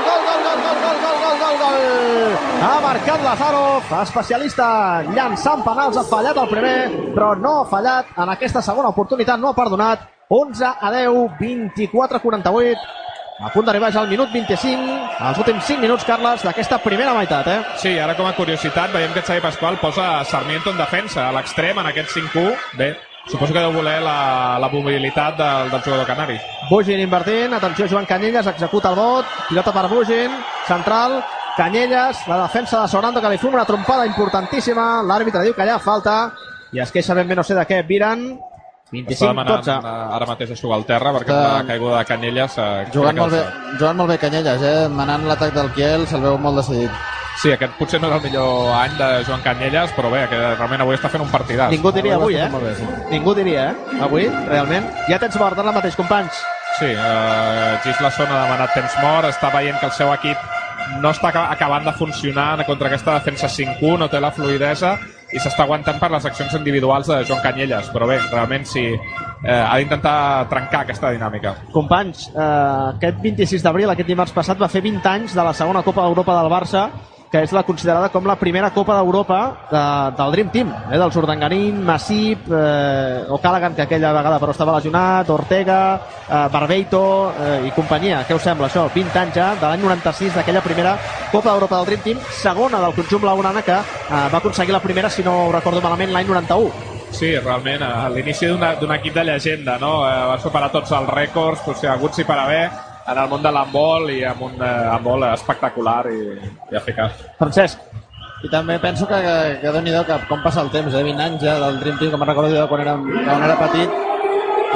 gol, gol, gol, gol, gol, gol, gol, gol, gol. Ha marcat Lazarov, especialista llançant penals, ha fallat el primer, però no ha fallat en aquesta segona oportunitat, no ha perdonat, 11 a 10, 24 a 48, a punt d'arribar ja al minut 25, als últims 5 minuts, Carles, d'aquesta primera meitat, eh? Sí, ara com a curiositat veiem que Xavi Pasqual posa Sarmiento en defensa, a l'extrem, en aquest 5-1. Bé, suposo que deu voler la, la mobilitat del, del jugador canari. Bugin invertint, atenció Joan Canyelles, executa el vot, pilota per Bugin, central, Canyelles, la defensa de Sorando que li fuma una trompada importantíssima, l'àrbitre diu que hi ha falta, i es queixa ben bé no sé de què, Viran, Està demanant 25-12. eh, ara mateix a jugar al terra perquè Està- amb la caiguda de Canyelles... Eh, Jugant crec que molt, bé, jugant molt bé Canyelles, eh? Manant l'atac del Kiel, se'l veu molt decidit. Sí, aquest potser no és el millor any de Joan Canyelles, però bé, que realment avui està fent un partidàs. Ningú diria avui, eh? Molt bé, sí. Ningú diria, eh? Avui, realment. Ja tens mort ara mateix, companys. Sí, eh, Gislason ha demanat temps mort, està veient que el seu equip no està aca- acabant de funcionar contra aquesta defensa 5-1, no té la fluidesa i s'està aguantant per les accions individuals de Joan Canyelles, però bé, realment sí, eh, ha d'intentar trencar aquesta dinàmica. Companys, eh, aquest 26 d'abril, aquest dimarts passat, va fer 20 anys de la segona Copa d'Europa del Barça, que és la considerada com la primera Copa d'Europa de, del Dream Team, eh, dels Urdangarín, Massip, eh, O'Callaghan, que aquella vegada però estava lesionat, Ortega, eh, Barbeito eh, i companyia. Què us sembla això? 20 anys ja, de l'any 96, d'aquella primera Copa d'Europa del Dream Team, segona del conjunt blaugrana que eh, va aconseguir la primera, si no recordo malament, l'any 91. Sí, realment, a l'inici d'un equip de llegenda, no? Eh, va superar tots els rècords, potser haguts i per haver, en el món de l'handbol i amb un handbol espectacular i, i eficaç. Francesc, I també penso que, que, que déu nhi que com passa el temps, eh? 20 anys ja del Dream Team, com me'n recordo jo quan era, quan era petit,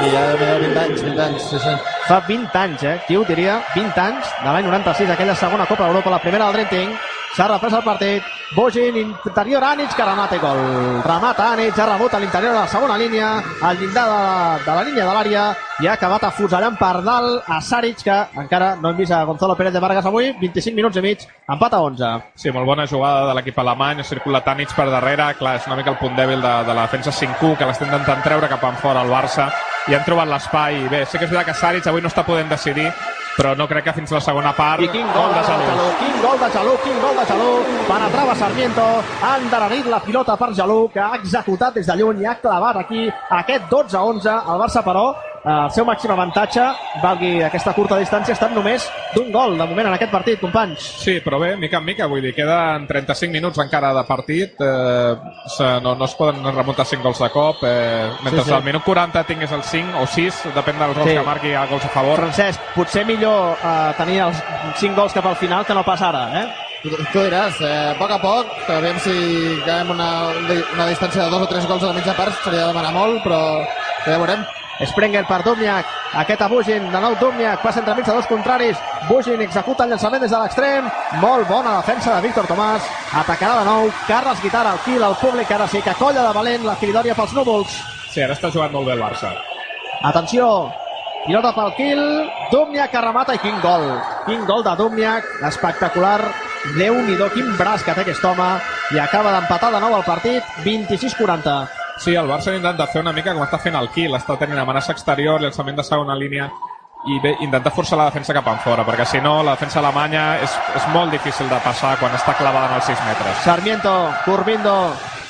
i ja déu 20 anys, 20 anys, sí, sí. Fa 20 anys, eh? Qui ho diria? 20 anys, de l'any 96, aquella segona Copa d'Europa, la primera del Team. S'ha reprès el partit. Bogin, interior Ànits, que remata gol. Remata Ànits, ha rebut a l'interior de la segona línia, al llindar de, la- de la línia de l'àrea, i ha acabat afusellant per dalt a Saric, que encara no hem vist a Gonzalo Pérez de Vargas avui, 25 minuts i mig, empat a 11. Sí, molt bona jugada de l'equip alemany, ha circulat Tanits per darrere, clar, és una mica el punt dèbil de, de la defensa 5-1, que l'estem intentant treure cap enfora al Barça, i han trobat l'espai. Bé, sé que és veritat que Saric avui no està podent decidir, però no crec que fins a la segona part... I quin gol de Jalú, quin gol de Jalú, quin gol de Jalú. Penetrava Sarmiento, ha endarrerit la pilota per Jalú, que ha executat des de lluny i ha clavat aquí aquest 12-11. El Barça, però, el seu màxim avantatge, valgui aquesta curta distància, estat només d'un gol de moment en aquest partit, companys. Sí, però bé, mica en mica, vull dir, queden 35 minuts encara de partit, eh, se- no, no es poden remuntar 5 gols de cop, eh, mentre Sí, sí, al minut 40 tingués el 5 o 6, depèn dels gols Sí. que marqui a gols a favor. Francesc, potser millor eh, tenir els 5 gols cap al final que no pas ara, eh? Tu, tu diràs, eh, a poc a poc, que aviam si quedem una, una distància de dos o tres gols a la mitja part, seria demanar molt, però ja veurem. Sprenger per Dumniak, aquest a Bugin, de nou Dumniak, passa entre mig de dos contraris, Bugin executa el llançament des de l'extrem, molt bona defensa de Víctor Tomàs, atacarà de nou, Carles Guitarra al kill, el públic. Ara sí que colla de valent la firidòria pels núvols. Sí, ara està jugant molt bé el Barça. Atenció, pilota pel kill, Dumniak que remata i quin gol, quin gol de Dumniak, espectacular, déu nhi quin braç que té aquest home, i acaba d'empatar de nou el partit, 26-40. Sí, el Barça intenta fer una mica com està fent el Kiel, està tenint amenaça exterior, llançament de segona línia, i bé, intenta forçar la defensa cap enfora, perquè si no, la defensa alemanya és, és molt difícil de passar quan està clavada en els 6 metres. Sarmiento, Curvindo,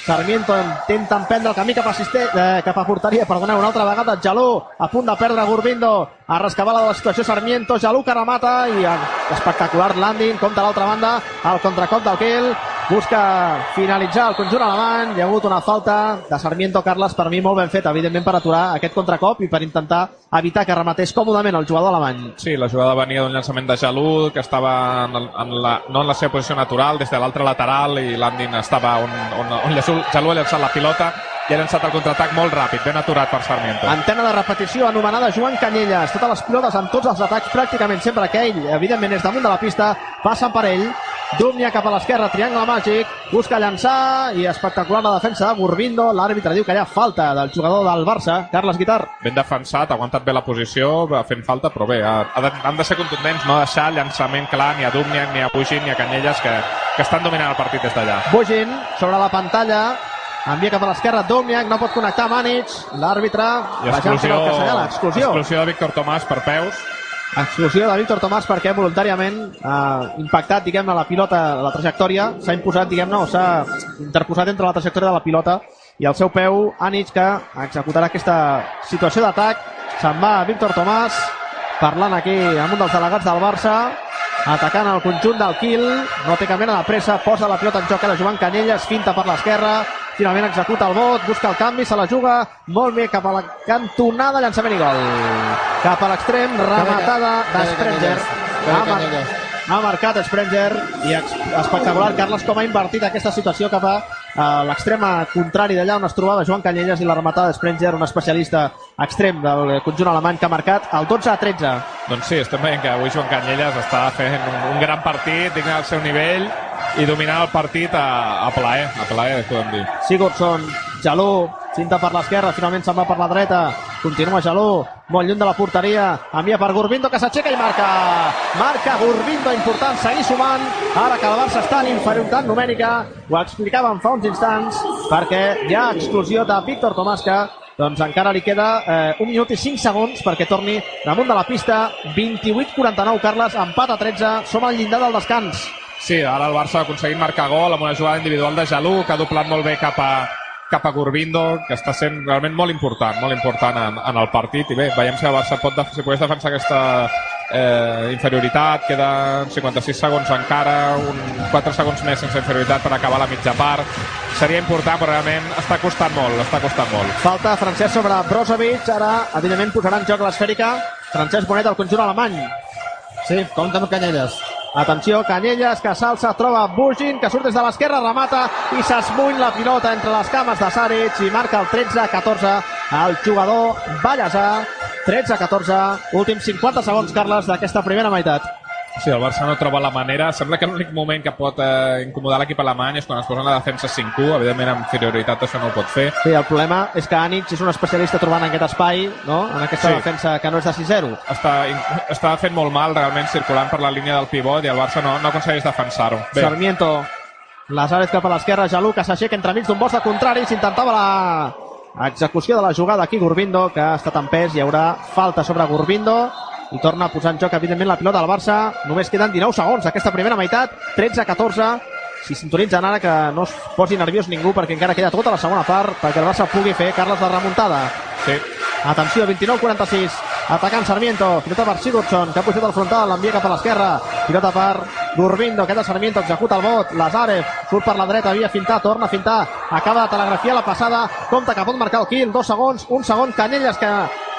Sarmiento intenta emprendre el camí cap a, assiste, eh, cap a porteria, perdoneu, una altra vegada Jalú, a punt de perdre Gurbindo, a rescabar la de la situació Sarmiento, Jalú que remata i espectacular landing, compta l'altra banda, el contracop del Kiel, busca finalitzar el conjunt alemany. Hi ha hagut una falta de Sarmiento Carles, per mi molt ben feta, evidentment per aturar aquest contracop i per intentar evitar que rematés còmodament el jugador alemany. Sí, la jugada venia d'un llançament de Jalú, que estava en, el, en la, no en la seva posició natural, des de l'altre lateral, i Landin estava on, on, on Jalú ha llançat la pilota i ha llançat el contraatac molt ràpid, ben aturat per Sarmiento. Antena de repetició anomenada Joan Canyelles. Totes les pilotes amb tots els atacs, pràcticament sempre que ell, evidentment, és damunt de la pista, passen per ell. Dúmnia cap a l'esquerra, triangle màgic, busca llançar i espectacular la defensa de Burbindo. L'àrbitre diu que hi ha falta del jugador del Barça, Carles Guitar. Ben defensat, ha aguantat bé la posició, fent falta, però bé, ha, de, han de ser contundents, no deixar llançament clar ni a Dúmnia, ni a Bugin, ni a Canyelles, que, que estan dominant el partit des d'allà. Bugin, sobre la pantalla, envia cap a l'esquerra Domniak, no pot connectar Manic, l'àrbitre, I exclusió, exclusió. exclusió de Víctor Tomàs per peus, Exclusió de Víctor Tomàs perquè voluntàriament ha impactat, diguem-ne, la pilota, la trajectòria, s'ha imposat, diguem-ne, o s'ha interposat entre la trajectòria de la pilota i el seu peu, Ànich, que executarà aquesta situació d'atac. Se'n va Víctor Tomàs, parlant aquí amb un dels delegats del Barça, atacant el conjunt del Quil, no té cap mena de pressa, posa la pilota en joc a la Joan Canyelles, finta per l'esquerra, finalment executa el vot, busca el canvi, se la juga. Molt bé. Cap a la cantonada, llançament i gol. Cap a l'extrem, rematada de Sprenger. Ha, mar ha marcat Sprenger. I espectacular. Carles com ha invertit aquesta situació cap a a l'extrem contrari d'allà on es trobava Joan Canyelles i la rematada de Sprenger, un especialista extrem del conjunt alemany que ha marcat el 12 a 13. Doncs sí, estem veient que avui Joan Canyelles està fent un, un gran partit, digne del seu nivell i dominant el partit a, a plaer, a plaer, podem dir. Sigurdsson, Jalú, cinta per l'esquerra, finalment se'n va per la dreta, continua Jalú, molt lluny de la porteria, envia per Gurbindo que s'aixeca i marca. Marca Gurbindo, important, seguir sumant, ara que el Barça està en inferioritat numèrica, ho explicàvem fa uns instants, perquè hi ha exclusió de Víctor Tomàs que doncs encara li queda eh, un minut i 5 segons perquè torni damunt de la pista. 28-49 Carles, empat a 13 som al llindar del descans Sí, ara el Barça ha aconseguit marcar gol amb una jugada individual de Jalú, que ha doblat molt bé cap a, cap a Gurbindo, que està sent realment molt important, molt important en, en el partit. I bé, veiem si el Barça pot, si pogués defensar aquesta eh, inferioritat, queden 56 segons encara, un 4 segons més sense inferioritat per acabar la mitja part. Seria important, però realment està costant molt, està costant molt. Falta Francesc sobre Brozovic, ara evidentment posarà en joc l'esfèrica Francesc Bonet al conjunt alemany. Sí, compta amb Canyelles. Atenció, Canyelles, que s'alça, troba Bugin, que surt des de l'esquerra, remata i s'esmuny la pilota entre les cames de Saric i marca el 13-14 el jugador Vallèsà. 13-14, últims 50 segons, Carles, d'aquesta primera meitat. Sí, el Barça no troba la manera. Sembla que l'únic moment que pot eh, incomodar l'equip alemany és quan es posa en la defensa 5-1. Evidentment, amb inferioritat això no ho pot fer. Sí, el problema és que Anich és un especialista trobant aquest espai, no? en aquesta sí. defensa que no és de 6-0. Està, està fent molt mal, realment, circulant per la línia del pivot i el Barça no, no aconsegueix defensar-ho. Sarmiento, Lazares cap a l'esquerra, Jalú que s'aixeca entremig d'un bosc de contrari, s'intentava la execució de la jugada aquí Gurbindo, que ha estat en pes, hi haurà falta sobre Gurbindo, i torna a posar en joc, evidentment, la pilota del Barça. Només queden 19 segons aquesta primera meitat, 13-14. Si sintonitzen ara que no es posi nerviós ningú perquè encara queda tota la segona part perquè el Barça pugui fer Carles la remuntada. Sí. Atenció, 29-46. Atacant Sarmiento. Pilota per Sigurdsson, que ha pujat al frontal, l'envia cap a l'esquerra. Pilota per Gurbindo, queda Sarmiento, executa el vot. Lazarev, surt per la dreta, havia fintat, torna a fintar. Acaba de telegrafiar la passada. Compte que pot marcar el kill. Dos segons, un segon. Canyelles que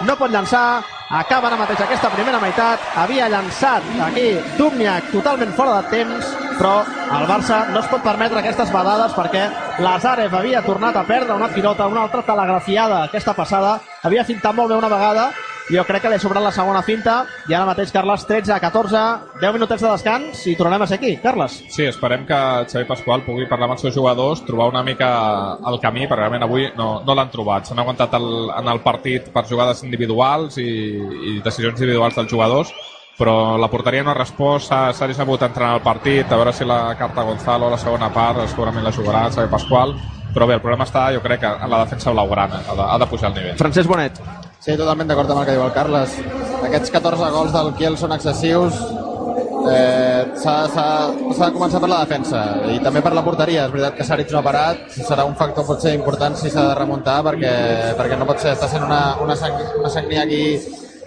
no pot llançar. Acaba ara mateix aquesta primera meitat. Havia llançat aquí Dubniak totalment fora de temps, però el Barça no es pot permetre aquestes badades perquè Lazarev havia tornat a perdre una pilota, una altra telegrafiada aquesta passada. Havia fintat molt bé una vegada, jo crec que li ha sobrat la segona finta i ara mateix Carles 13 a 14 10 minutets de descans i tornarem a ser aquí. Carles. Sí, esperem que Xavi Pasqual pugui parlar amb els seus jugadors trobar una mica el camí perquè realment avui no, no l'han trobat. S'han aguantat el, en el partit per jugades individuals i, i decisions individuals dels jugadors però la porteria no ha respost, s'ha decebut entrar en el partit, a veure si la carta Gonzalo a la segona part segurament la jugarà Xavi Pasqual. Però bé, el problema està, jo crec, en la defensa blaugrana, ha de, ha de pujar el nivell. Francesc Bonet. Sí, totalment d'acord amb el que diu el Carles. Aquests 14 gols del Kiel són excessius. Eh, S'ha de començar per la defensa i també per la porteria. És veritat que Saric no ha parat, serà un factor potser important si s'ha de remuntar perquè, perquè no pot ser, està sent una, una, sang, una sagnia aquí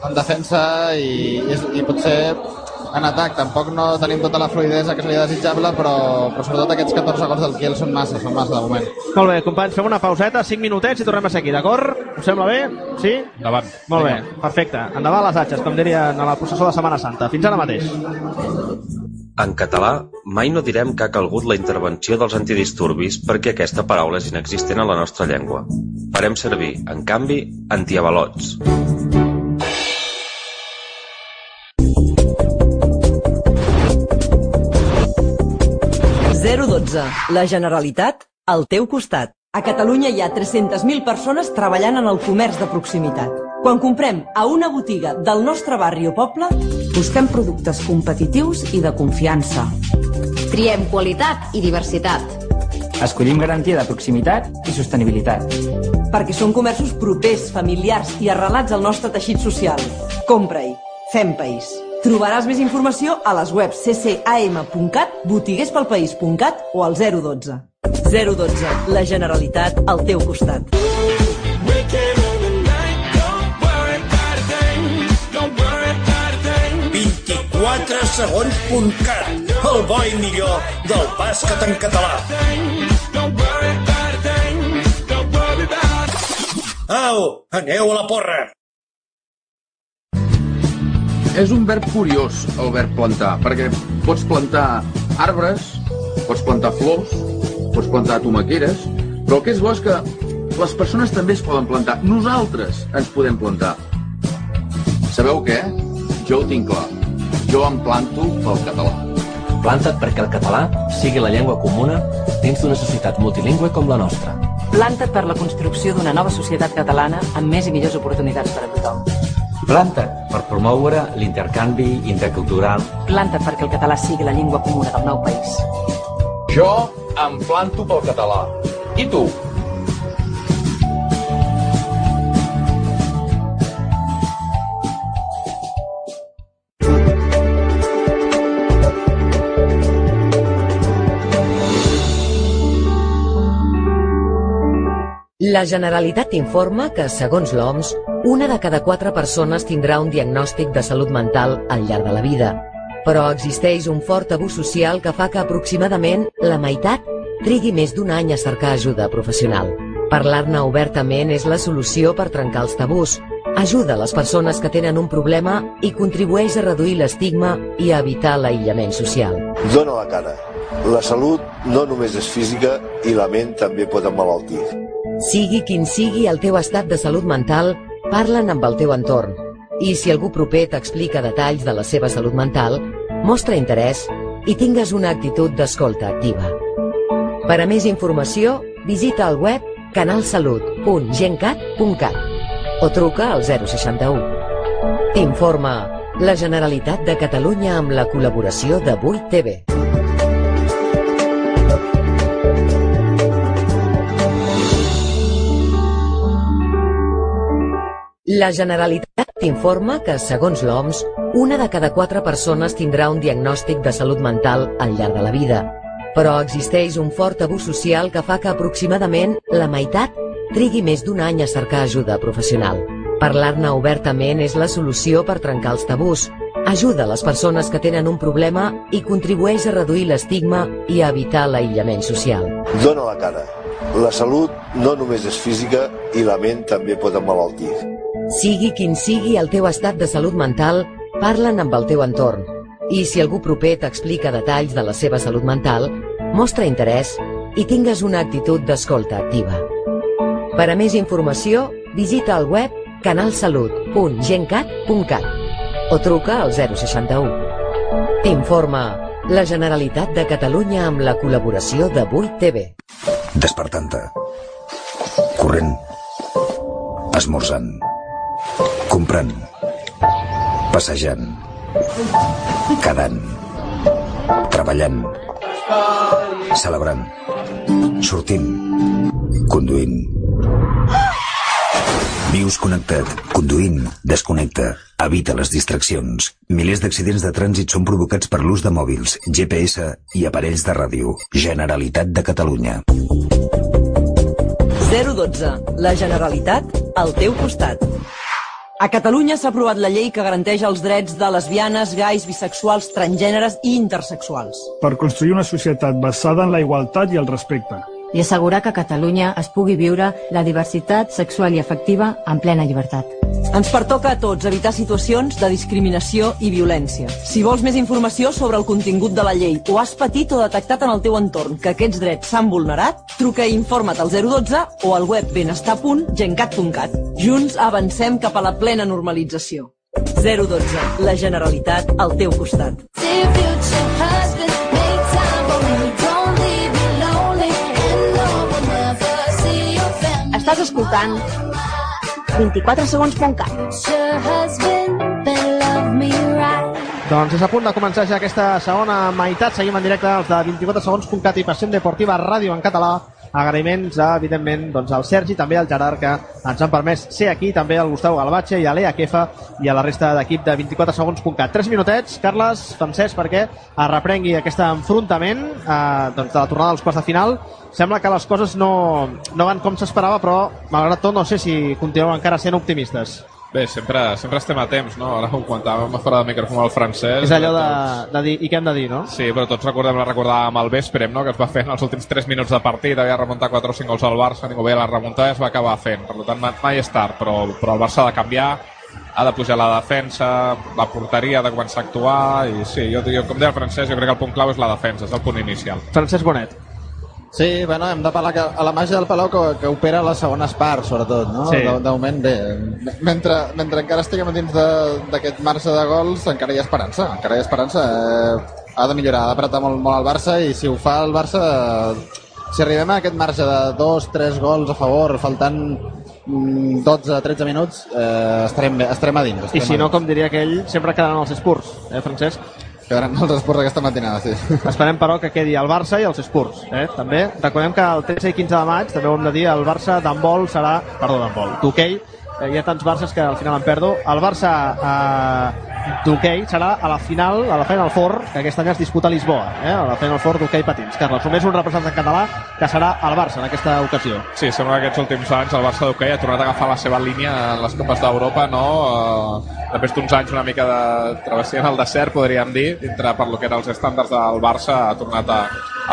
en defensa i, i, i potser en atac tampoc no tenim tota la fluidesa que seria desitjable, però, però sobretot aquests 14 gols del Kiel són massa, són massa de moment. Molt bé, companys, fem una pauseta, 5 minutets i tornem a ser aquí, d'acord? Us sembla bé? Sí? Endavant. Molt bé, perfecte. Endavant les atxes, com dirien a la processó de Setmana Santa. Fins ara mateix. En català, mai no direm que ha calgut la intervenció dels antidisturbis perquè aquesta paraula és inexistent a la nostra llengua. Farem servir, en canvi, antiavalots. 012. La Generalitat al teu costat. A Catalunya hi ha 300.000 persones treballant en el comerç de proximitat. Quan comprem a una botiga del nostre barri o poble, busquem productes competitius i de confiança. Triem qualitat i diversitat. Escollim garantia de proximitat i sostenibilitat. Perquè són comerços propers, familiars i arrelats al nostre teixit social. Compra-hi. Fem país. Trobaràs més informació a les webs ccam.cat, botiguespelpaís.cat o al 012. 012. La Generalitat al teu costat. 24 segons.cat, el bo i millor del bàsquet en català. Au, aneu a la porra! És un verb curiós, el verb plantar, perquè pots plantar arbres, pots plantar flors, pots plantar tomaqueres, però el que és bo és que les persones també es poden plantar. Nosaltres ens podem plantar. Sabeu què? Jo ho tinc clar. Jo em planto pel català. Planta't perquè el català sigui la llengua comuna dins d'una societat multilingüe com la nostra. Planta't per la construcció d'una nova societat catalana amb més i millors oportunitats per a tothom. Planta't per promoure l'intercanvi intercultural. Planta't perquè el català sigui la llengua comuna del nou país. Jo em planto pel català. I tu? La Generalitat informa que, segons l'OMS, una de cada quatre persones tindrà un diagnòstic de salut mental al llarg de la vida. Però existeix un fort abús social que fa que aproximadament la meitat trigui més d'un any a cercar ajuda professional. Parlar-ne obertament és la solució per trencar els tabús, ajuda les persones que tenen un problema i contribueix a reduir l'estigma i a evitar l'aïllament social. Dóna la cara. La salut no només és física i la ment també pot emmalaltir. Sigui quin sigui el teu estat de salut mental, parla'n amb el teu entorn. I si algú proper t'explica detalls de la seva salut mental, mostra interès i tingues una actitud d'escolta activa. Per a més informació, visita el web canalsalut.gencat.cat o truca al 061. T'informa la Generalitat de Catalunya amb la col·laboració de 8TV. La Generalitat informa que, segons l'OMS, una de cada quatre persones tindrà un diagnòstic de salut mental al llarg de la vida. Però existeix un fort abús social que fa que aproximadament la meitat trigui més d'un any a cercar ajuda professional. Parlar-ne obertament és la solució per trencar els tabús, ajuda les persones que tenen un problema i contribueix a reduir l'estigma i a evitar l'aïllament social. Dóna la cara. La salut no només és física i la ment també pot emmalaltir. Sigui quin sigui el teu estat de salut mental, parla'n amb el teu entorn. I si algú proper t'explica detalls de la seva salut mental, mostra interès i tingues una actitud d'escolta activa. Per a més informació, visita el web canalsalut.gencat.cat o truca al 061. T'informa la Generalitat de Catalunya amb la col·laboració de 8TV. Despertant-te. Corrent. Esmorzant. Comprant. Passejant. Quedant. Treballant. Celebrant. Sortint. Conduint. Vius connectat. Conduint. Desconnecta. Evita les distraccions. Milers d'accidents de trànsit són provocats per l'ús de mòbils, GPS i aparells de ràdio. Generalitat de Catalunya. 012. La Generalitat al teu costat. A Catalunya s'ha aprovat la llei que garanteix els drets de lesbianes, gais, bisexuals, transgèneres i intersexuals. per construir una societat basada en la igualtat i el respecte. I assegurar que a Catalunya es pugui viure la diversitat sexual i afectiva en plena llibertat. Ens pertoca a tots evitar situacions de discriminació i violència. Si vols més informació sobre el contingut de la llei o has patit o detectat en el teu entorn que aquests drets s'han vulnerat, truca i informa't al 012 o al web benestar.gencat.cat. Junts avancem cap a la plena normalització. 012. La Generalitat al teu costat. Estàs escoltant 24 segons.cat. Doncs és a punt de començar ja aquesta segona meitat. Seguim en directe els de 24 segons.cat i Passió Deportiva Ràdio en català. Agraïments, a, evidentment, doncs, al Sergi, també al Gerard, que ens han permès ser aquí, també al Gustavo Galbatxe i a l'Ea Kefa i a la resta d'equip de 24 segons.cat. Tres minutets, Carles, Francesc, perquè es reprengui aquest enfrontament eh, doncs, de la tornada dels quarts de final. Sembla que les coses no, no van com s'esperava, però malgrat tot no sé si continuem encara sent optimistes. Bé, sempre, sempre estem a temps, no? Ara ho comentàvem a fora de micròfon al francès. És allò de, de dir, i què hem de dir, no? Sí, però tots recordem, la recordàvem al Vesprem, no? que es va fer en els últims 3 minuts de partit, havia remuntat 4 o 5 gols al Barça, ningú veia la remuntada i es va acabar fent. Per tant, mai és tard, però, però el Barça ha de canviar, ha de pujar la defensa, la porteria ha de començar a actuar, i sí, jo, jo com deia el francès, jo crec que el punt clau és la defensa, és el punt inicial. Francesc Bonet. Sí, bueno, hem de parlar que a la màgia del Palau que, que opera les segones parts, sobretot, no? Sí. De, de moment, bé. Mentre, mentre encara estiguem dins de- d'aquest marge de gols, encara hi ha esperança. Encara hi ha esperança. Eh, ha de millorar, ha d'apretar molt, molt el Barça i si ho fa el Barça, eh, si arribem a aquest marge de dos, tres gols a favor, faltant mm, 12-13 minuts, eh, estarem, bé, estarem a dins. I Estarem si a no, com diria aquell, sempre quedaran els Spurs, eh, Francesc? Quedaran els esports aquesta matinada, sí. Esperem, però, que quedi el Barça i els Spurs. Eh? També recordem que el 13 i 15 de maig, també ho hem de dir, el Barça d'handbol serà... Perdó, d'handbol, d'hoquei. Eh, hi ha tants Barces que al final em perdo. El Barça eh, d'hoquei serà a la final, a la Final Four, que aquest any es disputa a Lisboa, eh? a la Final Four d'hoquei patins. Carles, només un representant català que serà el Barça en aquesta ocasió. Sí, sembla que aquests últims anys el Barça d'hoquei ha tornat a agafar la seva línia en les Copes d'Europa, no? Eh, després d'uns anys una mica de travessia en el desert, podríem dir, dintre per lo que eren els estàndards del Barça, ha tornat a,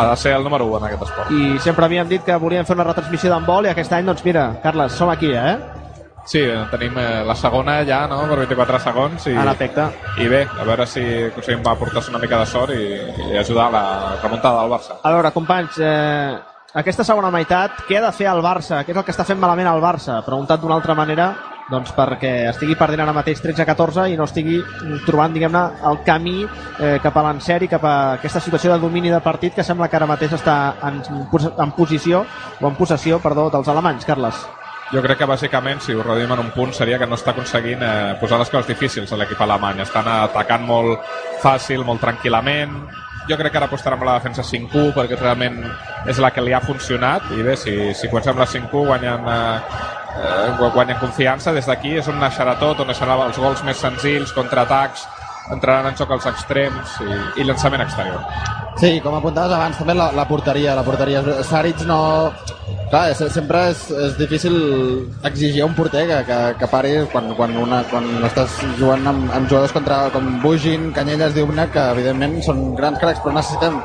a ser el número 1 en aquest esport. I sempre havíem dit que volíem fer una retransmissió d'handbol i aquest any, doncs mira, Carles, som aquí, eh? Sí, tenim eh, la segona ja, no?, per 24 segons. I, En efecte. I bé, a veure si aconseguim aportar-se una mica de sort i, i ajudar a la remuntada del Barça. A veure, companys, eh, aquesta segona meitat, què ha de fer el Barça? Què és el que està fent malament el Barça? Preguntat d'una altra manera, doncs perquè estigui perdent ara mateix 13-14 i no estigui trobant, diguem-ne, el camí eh, cap a l'encert i cap a aquesta situació de domini de partit que sembla que ara mateix està en, en posició, o en possessió, perdó, dels alemanys, Carles. Jo crec que bàsicament, si ho reduïm en un punt, seria que no està aconseguint eh, posar les coses difícils a l'equip alemany. Estan atacant molt fàcil, molt tranquil·lament. Jo crec que ara apostarà amb la defensa 5-1 perquè realment és la que li ha funcionat i bé, si, si comencem la 5-1 guanyant, eh, eh, guanyen confiança des d'aquí és on naixerà tot, on naixeran els gols més senzills, contraatacs, entraran en xoc als extrems i, i llançament exterior. Sí, com apuntaves abans, també la, la porteria. La porteria. Saric no... Clar, és, sempre és, és difícil exigir a un porter que, que, que pari quan, quan, una, quan estàs jugant amb, amb jugadors contra, com Bugin, Canyelles, Diubna, que evidentment són grans cracs, però necessitem,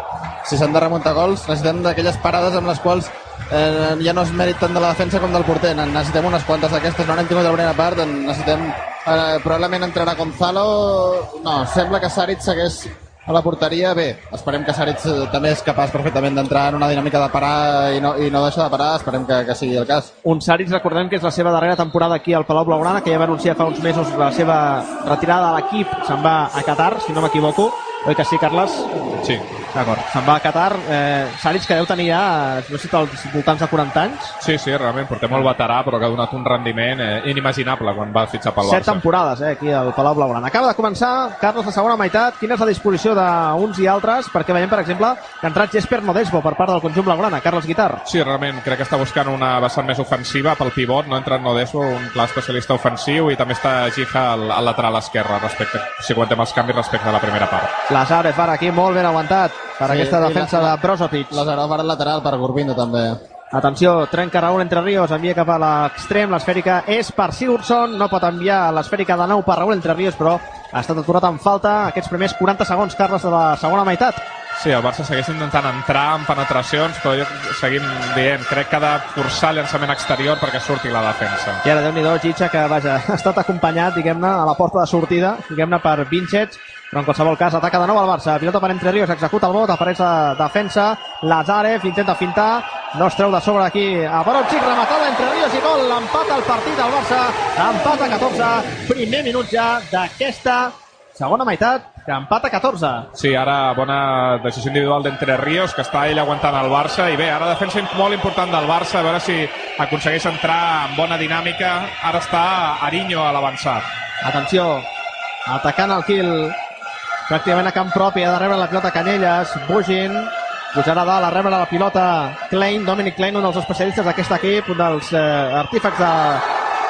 si s'han de remuntar gols, necessitem d'aquelles parades amb les quals eh, ja no és mèrit tant de la defensa com del porter. Ne- Necessitem unes quantes d'aquestes, no n'hem tingut a la primera part, necessitem... Eh, probablement entrarà Gonzalo... No, sembla que Saric segueix a la porteria, bé, esperem que Saric també és capaç perfectament d'entrar en una dinàmica de parar i no, i no deixar de parar, esperem que, que sigui el cas. Un Saric, recordem que és la seva darrera temporada aquí al Palau Blaugrana, que ja va anunciar fa uns mesos la seva retirada de l'equip, se'n va a Qatar, si no m'equivoco. Oi que sí, Carles? Sí. D'acord. Se'n va a Qatar. Eh, Saric, que deu tenir ja, no sé, als voltants de 40 anys. Sí, sí, realment, portem molt veterà, però que ha donat un rendiment eh, inimaginable quan va fitxar pel Set Barça. temporades, eh, aquí al Palau Blaugrana. Acaba de començar, Carles, la segona meitat. Quina és la disposició d'uns i altres? Perquè veiem, per exemple, que ha entrat Jesper Nodesbo per part del conjunt blaugrana. Carles Guitar. Sí, realment, crec que està buscant una vessant més ofensiva pel pivot, no entra en Nodesbo, un clar especialista ofensiu, i també està Gija al, al lateral esquerre, respecte, si aguantem els canvis respecte a la primera part. Lazarev ara aquí molt ben aguantat per Sí, aquesta defensa la- de Brozovic. Lazarov ara lateral per Gurbindo també. Atenció, trenca Raúl Entre Ríos, envia cap a l'extrem, l'esfèrica és per Sigurdsson, no pot enviar l'esfèrica de nou per Raúl Entre Ríos, però ha estat aturat en falta aquests primers 40 segons, Carles, de la segona meitat. Sí, el Barça segueix intentant entrar en penetracions, però jo seguim dient, crec que ha de forçar el llançament exterior perquè surti la defensa. I ara, déu-n'hi-do, Gitxa, que vaja, ha estat acompanyat, diguem-ne, a la porta de sortida, diguem-ne, per Vincets, però en qualsevol cas ataca de nou el Barça, pilota per Entre Ríos, executa el bot, apareix la defensa, Lazarev intenta fintar, no es treu de sobre aquí a Baroncic, rematada Entre Ríos i gol, empata el partit al Barça, empata a 14, primer minut ja d'aquesta segona meitat, que empata a 14. Sí, ara bona decisió individual d'Entre Ríos, que està ell aguantant el Barça, i bé, ara defensa molt important del Barça, a veure si aconsegueix entrar en bona dinàmica. Ara està Ariño a l'avançat. Atenció, atacant el kill, pràcticament a camp propi, ha de rebre la pilota Canelles, Bugin, pujarà dalt a rebre la pilota Klein, Dominic Klein, un dels especialistes d'aquest equip, un dels eh, artífecs de,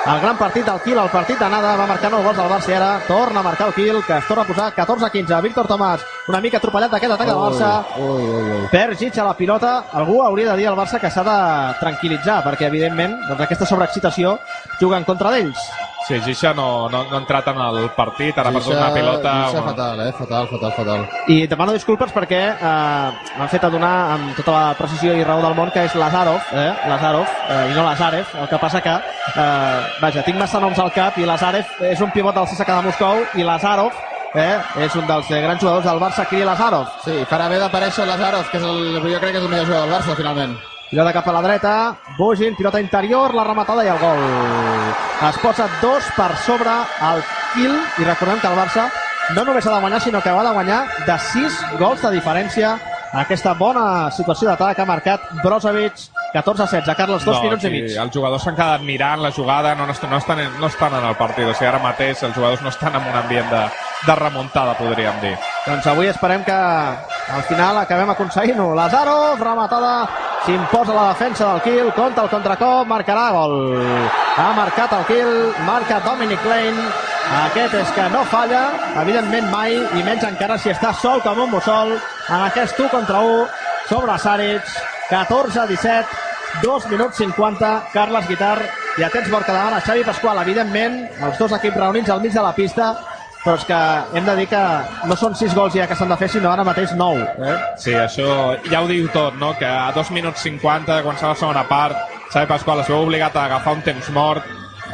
el gran partit del Kiel, el partit d'anada, va marcar 9 gols al Barça i ara torna a marcar el Kiel, que es torna a posar 14-15. Víctor Tomàs, una mica atropellat d'aquest atac del Barça. Ui, ui, ui. Perd Gitxa la pilota. Algú hauria de dir al Barça que s'ha de tranquil·litzar, perquè evidentment doncs, aquesta sobreexcitació juga en contra d'ells. Sí, Gisha no, no, no ha entrat en el partit, ara ha perdut una pilota... Gisha fatal, eh? Fatal, fatal, fatal. I demano disculpes perquè eh, m'han fet adonar amb tota la precisió i raó del món que és Lazarov, eh? Lazarov, eh, i no Lazarev. El que passa que, eh, vaja, tinc massa noms al cap i Lazarev és un pivot del CSKA de Moscou i Lazarov eh? és un dels eh, grans jugadors del Barça, Kirill Lazarov. Sí, farà bé d'aparèixer Lazarov, que és el, jo crec que és el millor jugador del Barça, finalment. Pilota cap a la dreta, Bugin, pilota interior, la rematada i el gol. Es posa dos per sobre el Kiel i recordem que el Barça no només ha de guanyar, sinó que va de guanyar de 6 gols de diferència aquesta bona situació d'atac ha marcat Brozovic 14-16, Carles, dos no, minuts i mig. Els jugadors s'han quedat mirant la jugada, no, no, estan, no, estan, en- no estan en el partit. O sigui, ara mateix els jugadors no estan en un ambient de, de remuntada, podríem dir. Doncs avui esperem que al final acabem aconseguint-ho. Lazarov, rematada, s'imposa la defensa del Kiel, compta el contracop, marcarà gol. Ha marcat el Kiel, marca Dominic Lane. Aquest és que no falla, evidentment mai, i menys encara si està sol com un mussol, en aquest 1 contra 1 sobre Saric, 14-17, 2 minuts 50, Carles Guitar, i a temps mort que demana Xavi Pasqual, evidentment, els dos equips reunits al mig de la pista, però és que hem de dir que no són 6 gols ja que s'han de fer, sinó ara mateix 9. Eh? Sí, això ja ho diu tot, no? Que a 2 minuts 50, quan s'ha la segona part, Xavi Pasqual es veu obligat a agafar un temps mort,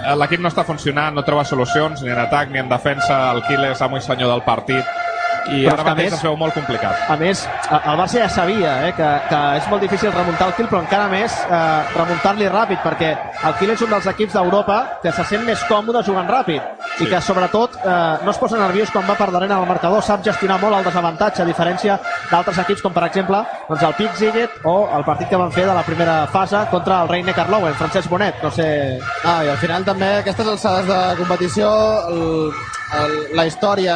Eh, l'equip no està funcionant, no troba solucions ni en atac ni en defensa, el és amo i senyor del partit i Però ara mateix més- es veu molt complicat. A més, el Barça ja sabia eh, que, que és molt difícil remuntar el Kiel, però encara més eh, remuntar-li ràpid, perquè el Kiel és un dels equips d'Europa que se sent més còmode jugant ràpid. I que sobretot eh, no es posa nerviós quan va per darrere el marcador, sap gestionar molt el desavantatge, a diferència d'altres equips com per exemple doncs el Pic Ziget o el partit que van fer de la primera fase contra el Reine Carlowen, Francesc Bonet, no sé... Ah, i al final també aquestes alçades de competició el, la història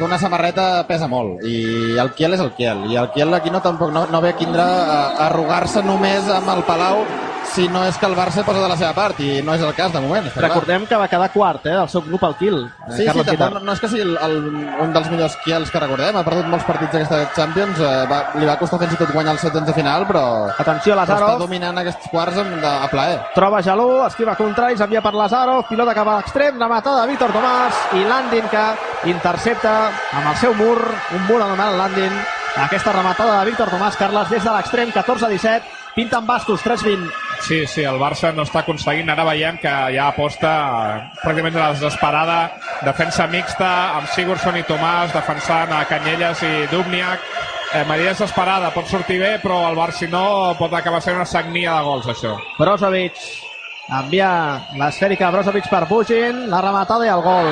d'una samarreta pesa molt i el Kiel és el Kiel i el Kiel aquí no, tampoc, no, no ve a quindre a, a arrugar-se només amb el Palau si no és que el Barça posa de la seva part i no és el cas de moment. clar. Recordem que va quedar quart eh, del seu grup al Kiel. eh, Sí, sí, tampoc, Guitar. no, no és que sigui el, el, un dels millors Kiels que recordem, ha perdut molts partits d'aquesta Champions, eh, va, li va costar fins i tot guanyar el setens de final, però, Atenció, Lazarov. està dominant aquests quarts amb, de, a plaer. Troba Jalú, esquiva contraris, envia per Lazarov, pilota cap a l'extrem, rematada de Víctor Tomàs i Landin que intercepta amb el seu mur, un mur anomenat Landin. Aquesta rematada de Víctor Tomàs, Carles, des de l'extrem, 14-17, pinta amb bastos, 3-20. Sí, sí, el Barça no està aconseguint. Ara veiem que ja aposta pràcticament a la desesperada. Defensa mixta amb Sigurdsson i Tomàs, defensant a Canyelles i Dubniak. Eh, Maria desesperada, pot sortir bé, però el Barça, no, pot acabar sent una sagnia de gols, això. Brozovic envia l'esfèrica Brozovic per Bugin, la rematada i el gol.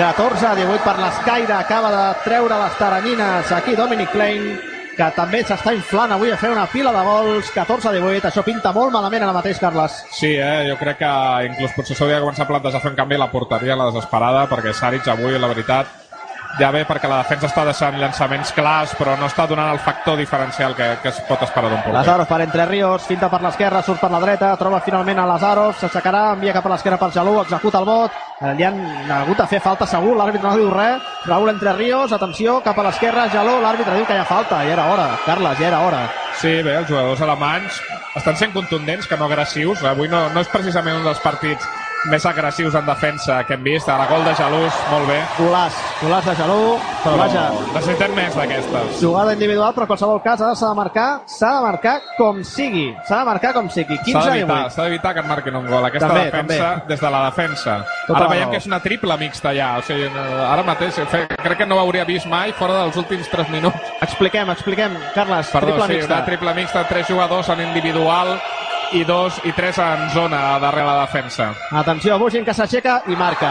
14-18 per l'Escaire, acaba de treure les taranyines aquí Dominic Klein, que també s'està inflant avui a fer una pila de gols, 14-18, això pinta molt malament ara mateix, Carles. Sí, eh? jo crec que inclús potser s'hauria de començar a plantejar fer un canvi a la porteria, a la desesperada, perquè Saric avui, la veritat, ja ve perquè la defensa està deixant llançaments clars, però no està donant el factor diferencial que, que es pot esperar d'un porter. Lazarov per Entre Ríos, finta per l'esquerra, surt per la dreta, troba finalment a Lazarov, s'aixecarà, envia cap a l'esquerra per Jalú, executa el vot, eh, li han hagut de fer falta segur, l'àrbitre no diu res, Raúl Entre Ríos, atenció, cap a l'esquerra, Jalú, l'àrbitre diu que hi ha falta, i era hora, Carles, ja era hora. Sí, bé, els jugadors alemanys estan sent contundents, que no agressius. Avui no, no és precisament un dels partits més agressius en defensa que hem vist. A la gol de Jalús, molt bé. Golaç, golaç de Jalú, però vaja, Necessitem més d'aquestes. jugada individual, però en qualsevol cas s'ha de marcar, s'ha de marcar com sigui. S'ha de marcar com sigui. 15 S'ha a d'evitar, 18. s'ha d'evitar que et marquin un gol. Aquesta També, defensa, també. des de la defensa. Tota ara veiem que és una tripla mixta ja. O sigui, eh, ara mateix fe, crec que no ho hauria vist mai fora dels últims 3 minuts. Expliquem, expliquem, Carles, Perdó, triple sí, mixta. una triple mixta, tres jugadors en individual i dos i tres en zona darrere la defensa. Atenció, Bugin que s'aixeca i marca.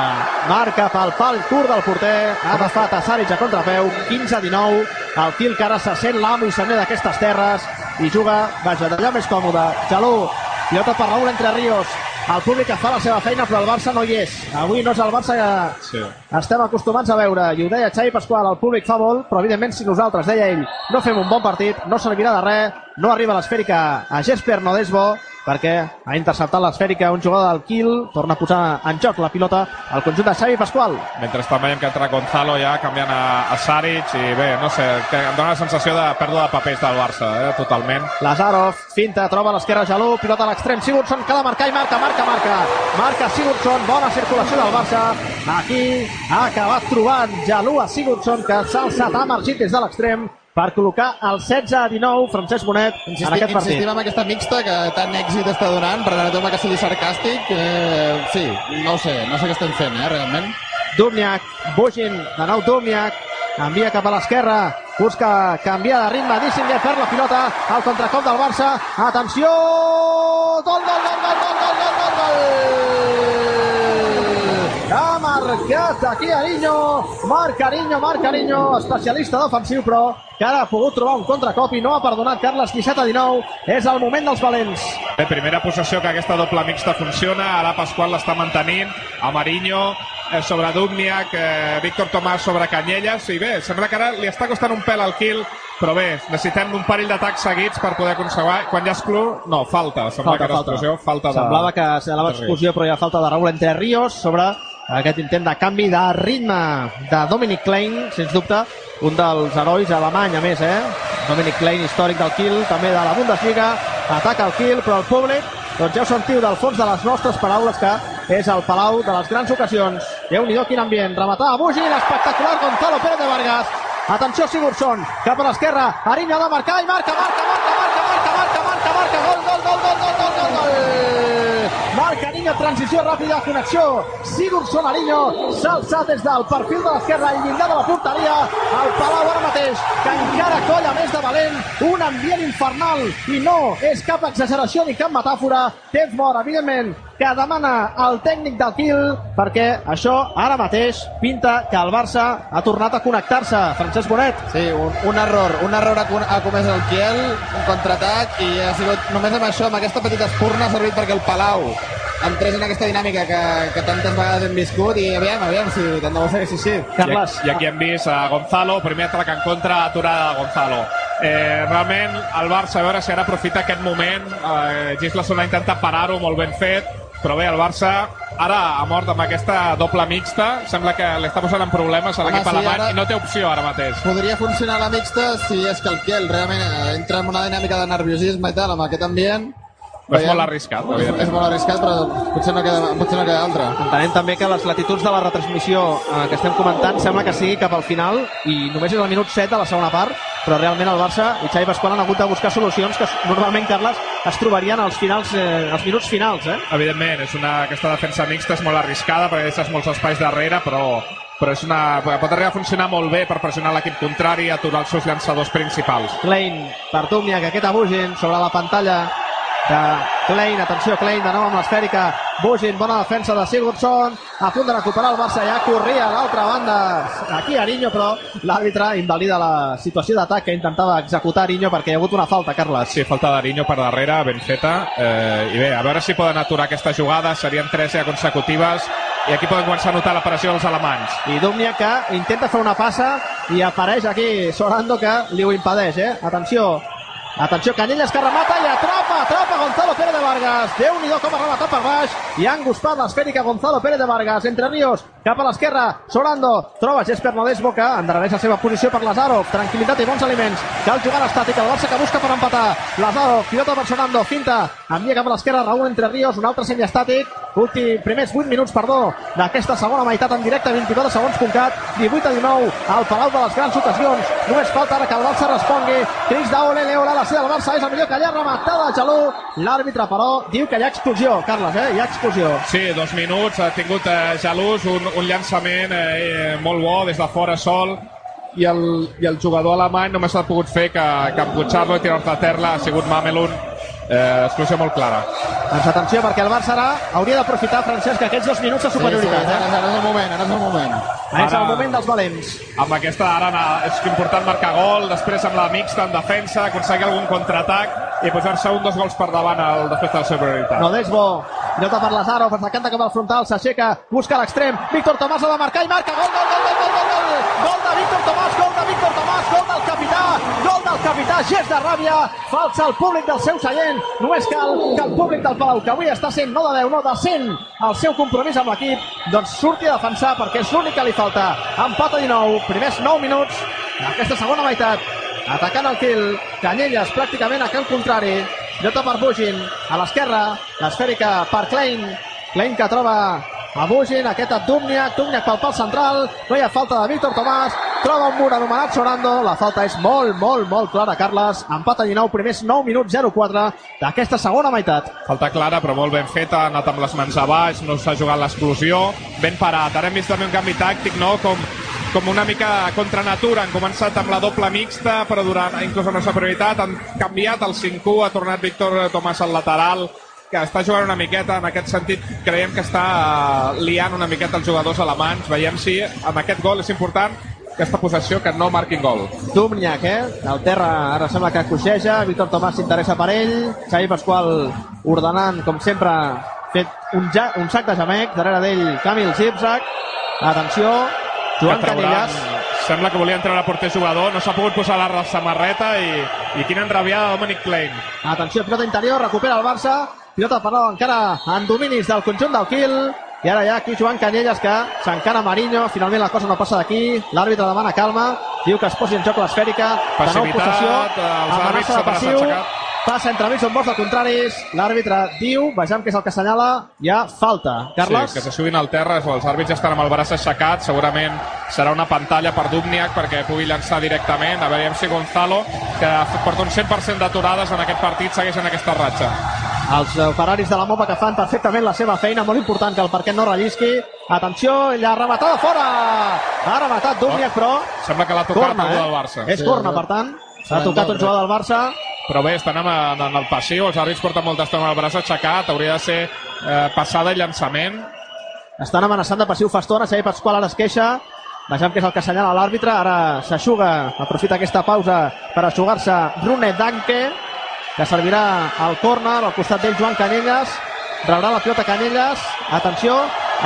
Marca pel pal curt del porter. Ha agafat a Saric a contrapeu. 15 a 19. El Quil que ara se sent l'amo i senyor d'aquestes terres i juga, vaja, d'allò més còmode. Jalú, pilota per Raúl entre Ríos. El públic que fa la seva feina, però el Barça no hi és. Avui no és el Barça que Sí. estem acostumats a veure. I ho deia Xavi Pasqual, el públic fa molt, però evidentment si nosaltres, deia ell, no fem un bon partit, no servirà de res, no arriba l'esfèrica a Jesper Nodesbo, perquè ha interceptat l'esfèrica un jugador del Kiel, torna a posar en joc la pilota al conjunt de Xavi Pasqual. Mentrestant veiem que entra Gonzalo ja canviant a, a Saric i bé, no sé, que em dona la sensació de pèrdua de papers del Barça, eh, totalment. Lazarov, finta, troba a l'esquerra Jalú, pilota a l'extrem, Sigurdsson que ha de marcar i marca, marca, marca. Marca Sigurdsson, bona circulació del Barça. Aquí ha acabat trobant Jalú a Sigurdsson, que s'ha alçat, ha emergit des de l'extrem per col·locar el 16 a 19 Francesc Bonet en Insistim, aquest partit. insistim en aquesta mixta que tant èxit està donant, permeteu-me que sigui sarcàstic. Eh, sí, no sé, no sé què estem fent, eh, realment. Dubniak, Bugin, de nou Dubniak, envia cap a l'esquerra, busca canviar de ritme, Dissinger per la pilota, al contracop del Barça, atenció, marcat aquí Ariño, marca Ariño, marca Ariño, especialista defensiu, però que ara ha pogut trobar un contracop i no ha perdonat Carles 17 a 19, és el moment dels valents. Bé, primera possessió que aquesta doble mixta funciona, ara Pasqual l'està mantenint, a Marinho eh, sobre Dubniak, eh, Víctor Tomàs sobre Canyelles, i bé, sembla que ara li està costant un pèl al kill, però bé, necessitem un parell d'atacs seguits per poder aconseguir, quan ja exclu, no, falta, sembla Falta, que era falta. explosió, falta de... Semblava que de explosió, però hi ha falta de Raúl Entre Ríos sobre aquest intent de canvi de ritme de Dominic Klein, sens dubte, un dels herois alemany, a més, eh? Dominic Klein, històric del Kiel, també de la Bundesliga, ataca el Kiel, però el públic, doncs ja ho sentiu del fons de les nostres paraules, que és el palau de les grans ocasions. Déu-n'hi-do quin ambient. Rematar a Bugin, espectacular Gonzalo Pérez de Vargas. Atenció Sigurdsson, cap a l'esquerra, Ariño ha de marcar i marca, marca, marca, Ariño, transició ràpida, connexió. Sigurdsson Ariño s'ha alçat des del perfil de l'esquerra, al llindar de la porteria, al Palau ara mateix, que encara colla més de valent, un ambient infernal, i no és cap exageració ni cap metàfora, temps mort, evidentment, que demana el tècnic del Kiel, perquè això ara mateix pinta que el Barça ha tornat a connectar-se. Francesc Bonet. Sí, un, un error, un error ha comès el Kiel, un contraatac, i ha sigut només amb això, amb aquesta petita espurna, ha servit perquè el Palau entrés en aquesta dinàmica que, que tantes vegades hem viscut i aviam, aviam si tant de bo segueix així. Carles. I, I aquí hem vist a Gonzalo, primer atac en contra, aturada de Gonzalo. Eh, realment, el Barça, a veure si ara aprofita aquest moment. Eh, Gislason ha intentat parar-ho, molt ben fet, però bé, el Barça ara ha mort amb aquesta doble mixta. Sembla que li està posant en problemes a l'equip sí, alemany ara- i no té opció ara mateix. Podria funcionar la mixta si és que el Kiel realment eh, entra en una dinàmica de nerviosisme i tal, amb aquest ambient. Però és molt arriscat, És, evidentment. és molt arriscat, però potser no queda, potser no queda altra. Entenem també que les latituds de la retransmissió eh, que estem comentant sembla que sigui cap al final i només és el minut 7 de la segona part, però realment el Barça i Xavi Pasqual han hagut de buscar solucions que normalment, Carles, es trobarien als, finals, eh, als minuts finals. Eh? Evidentment, és una, aquesta defensa mixta és molt arriscada perquè deixes molts espais darrere, però, però és una, pot arribar a funcionar molt bé per pressionar l'equip contrari i aturar els seus llançadors principals. Klein per Dubniak, aquest a Bugin sobre la pantalla de Klein, atenció Klein de nou amb l'esfèrica, Bugin, bona defensa de Sigurdsson, a punt de recuperar el Barça ja corria a l'altra banda aquí Ariño, però l'àrbitre invalida la situació d'atac que intentava executar Ariño perquè hi ha hagut una falta, Carles. Sí, falta d'Ariño per darrere, ben feta. Eh, I bé, a veure si poden aturar aquesta jugada. Serien tres ja consecutives. I aquí poden començar a notar la pressió dels alemanys. I Dubniak que intenta fer una passa i apareix aquí Sorando que li ho impedeix, eh? Atenció, Atenció, Canyelles que remata i atrapa, atrapa Gonzalo Pérez de Vargas. Déu-n'hi-do com ha rematat per baix i ha enguspat l'esfèrica Gonzalo Pérez de Vargas. Entre Ríos, cap a l'esquerra, Sorando, troba Jesper Nodesbo que endarrereix la seva posició per Lazarov. Tranquilitat i bons aliments. Cal jugar estàtic, el Barça que busca per empatar. Lazarov, pilota per Sorando, finta, envia cap a l'esquerra Raúl Entre Ríos, un altre semiestàtic. Últim, primers 8 minuts, perdó, d'aquesta segona meitat en directe, 24 segons puncat, 18 a 19, al Palau de les Grans Ocasions. Només falta ara que el Barça respongui. Cris d'Aole, Leola, la seva del Barça és el millor que allà rematada de Jalú. L'àrbitre, però, diu que hi ha explosió. Carles, eh? Hi ha explosió. Sí, dos minuts, ha tingut eh, Jalús un, un llançament eh, molt bo des de fora sol i el, i el jugador alemany només ha pogut fer que, que emputxar-lo i tirar-te a terra ha sigut Mamelun eh, exclusió molt clara Doncs atenció, perquè el Barça ara hauria d'aprofitar, Francesc, aquests dos minuts de superioritat. Sí, sí, ara, ara és el moment, ara és el moment. eh? És el moment dels valents. amb aquesta ara és important marcar gol després amb la mixta en defensa aconseguir algun contraatac i posar-se un dos gols per davant el, després de la superioritat Nodesbo, pilota per Lazarov, es decanta cap al frontal, s'aixeca, busca l'extrem, Víctor Tomàs ha de marcar i marca, gol, gol, gol, gol, gol, gol, gol, gol de Víctor Tomàs, gol de Víctor Tomàs, gol del capità, gol del capità, gest de ràbia, falsa el públic del seu seient, només cal que el públic del Palau, que avui està sent no de 10, no de 100, el seu compromís amb l'equip, doncs surti a defensar perquè és l'únic que li falta. Empat a 19, primers 9 minuts d'aquesta segona meitat, atacant el kill, Canyelles pràcticament a camp contrari, Jota per Bugin, a l'esquerra, l'esfèrica per Klein, Klein que troba a Bugin, aquest a Dubniak, Dubniak pel pal central, no hi ha falta de Víctor Tomàs, troba un mur anomenat Sorando, la falta és molt, molt, molt clara, Carles, empat a 19, primers 9 minuts 0-4 d'aquesta segona meitat. Falta clara, però molt ben feta, ha anat amb les mans a baix, no s'ha jugat l'explosió, ben parat. Ara hem vist també un canvi tàctic, no?, com, com una mica contra natura. Han començat amb la doble mixta, però durant, inclús la superioritat, han canviat el 5-1, ha tornat Víctor Tomàs al lateral, que està jugant una miqueta, en aquest sentit. Creiem que està eh, liant una miqueta els jugadors alemanys. Veiem si amb aquest gol és important aquesta possessió que no marquin gol. Dubniak, eh? El terra ara sembla que coixeja, Víctor Tomàs s'interessa per ell, Xavi Pasqual ordenant, com sempre, fet un, ja, un sac de jamec, darrere d'ell Camil Zipzak, atenció, Joan Canillas, Sembla que volia entrar a porter jugador, no s'ha pogut posar la samarreta i, i quina enrabiada de Dominic Klein. atenció, pilota interior, recupera el Barça, pilota per encara en dominis del conjunt del Kiel, i ara hi ha aquí Joan Canyelles que s'encara Marinho, finalment la cosa no passa d'aquí, l'àrbitre demana calma, diu que es posi en joc l'esfèrica, de nou possessió, amenaça de passiu, passa entre mig, són vots de contraris, l'àrbitre diu, vejam què és el que assenyala, hi ha falta. Carles? Sí, que se subin al terra, els àrbits estan amb el braç aixecat, segurament serà una pantalla per Dubniak perquè pugui llançar directament, a veure si Gonzalo, que porta un 100% d'aturades en aquest partit, segueix en aquesta ratxa. Els eh, Ferraris de la Mopa que fan perfectament la seva feina, molt important que el parquet no rellisqui. Atenció, la rematada fora! Ha rematat Dubniak, però... Sembla que l'ha tocat Corna, algú eh? del Barça. És corna, per tant. S'ha tocat un jugador del Barça. Però bé, estan en, en el passiu, els àrbits porten molta estona el braç aixecat, hauria de ser eh, passada i llançament. Estan amenaçant de passiu fa estona, Xavi Pasqual ara es queixa. Vejam què és el que assenyala l'àrbitre. Ara s'aixuga, aprofita aquesta pausa per aixugar-se Rune Danke, que servirà al córner, al costat d'ell Joan Canelles. Rebrà la pilota Canelles. Atenció,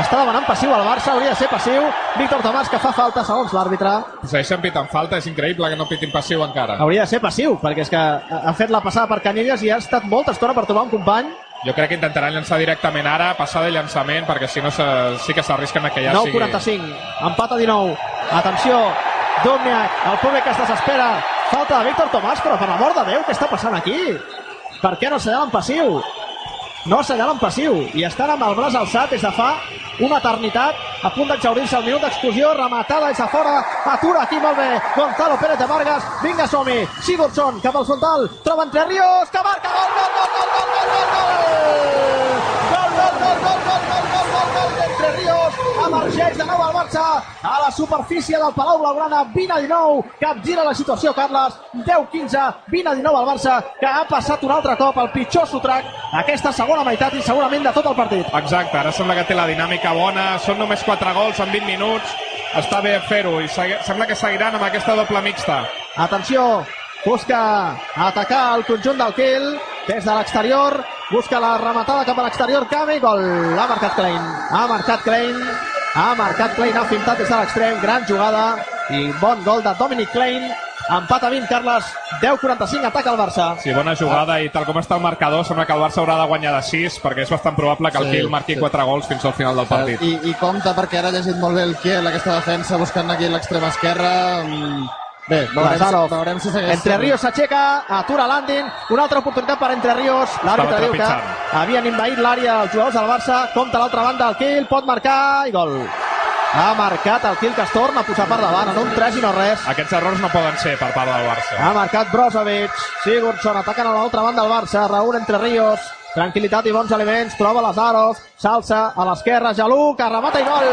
està demanant passiu al Barça, hauria de ser passiu. Víctor Tomàs que fa falta segons l'àrbitre. Segueixen pitant falta, és increïble que no pitin passiu encara. Hauria de ser passiu, perquè és que ha fet la passada per Canelles i ha estat molta estona per trobar un company. Jo crec que intentaran llançar directament ara, passar de llançament, perquè si no se, sí que s'arrisquen a que ja 9-45, empat a 19. Atenció, Dubniak, el públic que es desespera. Falta de Víctor Tomàs, però per l'amor de Déu, què està passant aquí? Per què no assenyalen passiu? No assenyalen passiu i estan amb el braç alçat des de fa una eternitat a punt d'exaurir-se el minut d'exclusió rematada des de fora, atura aquí molt bé Gonzalo Pérez de Vargas, vinga som-hi Sigurdsson cap al frontal, troba entre Ríos que marca, gol, gol, gol, gol, gol, gol, gol, gol, gol, gol, gol, gol, gol, emergeix de nou el Barça. A la superfície del Palau Blaugrana, 20 a 19, capgira la situació Carles, 10-15, 20 a 19 el Barça, que ha passat un altre cop el pitjor sotrac aquesta segona meitat i segurament de tot el partit. Exacte, ara sembla que té la dinàmica bona, són només 4 gols en 20 minuts, està bé fer-ho i sembla que seguiran amb aquesta doble mixta. Atenció, busca atacar el conjunt del Kiel des de l'exterior, busca la rematada cap a l'exterior, Cami, gol, ha marcat Klein, ha marcat Klein, ha marcat Klein, ha fintat des de l'extrem, gran jugada i bon gol de Dominic Klein, empat a 20, Carles, 10-45, ataca el Barça. Sí, bona jugada i tal com està el marcador sembla que el Barça haurà de guanyar de 6 perquè és bastant probable que el Sí, Kiel marqui sí. 4 gols fins al final del partit. I, I compte perquè ara ha llegit molt bé el Kiel, aquesta defensa, buscant aquí l'extrema esquerra. Mm, Bé, veurem, Lazarov. si, veurem si segueix. Entre Ríos s'aixeca, atura Landin, una altra oportunitat per Entre Ríos. L'àrbitre diu que havien invaït l'àrea els jugadors del Barça. Compte a l'altra banda, el Kiel pot marcar i gol. Ha marcat el Kiel que es torna a posar per davant en un 3 i no res. Aquests errors no poden ser per part del Barça. Ha marcat Brozovic, Sigurdsson atacant a l'altra banda del Barça, Raúl Entre Ríos, tranquil·litat i bons elements, troba Lazarov, s'alça a l'esquerra, Jalú, que remata i gol!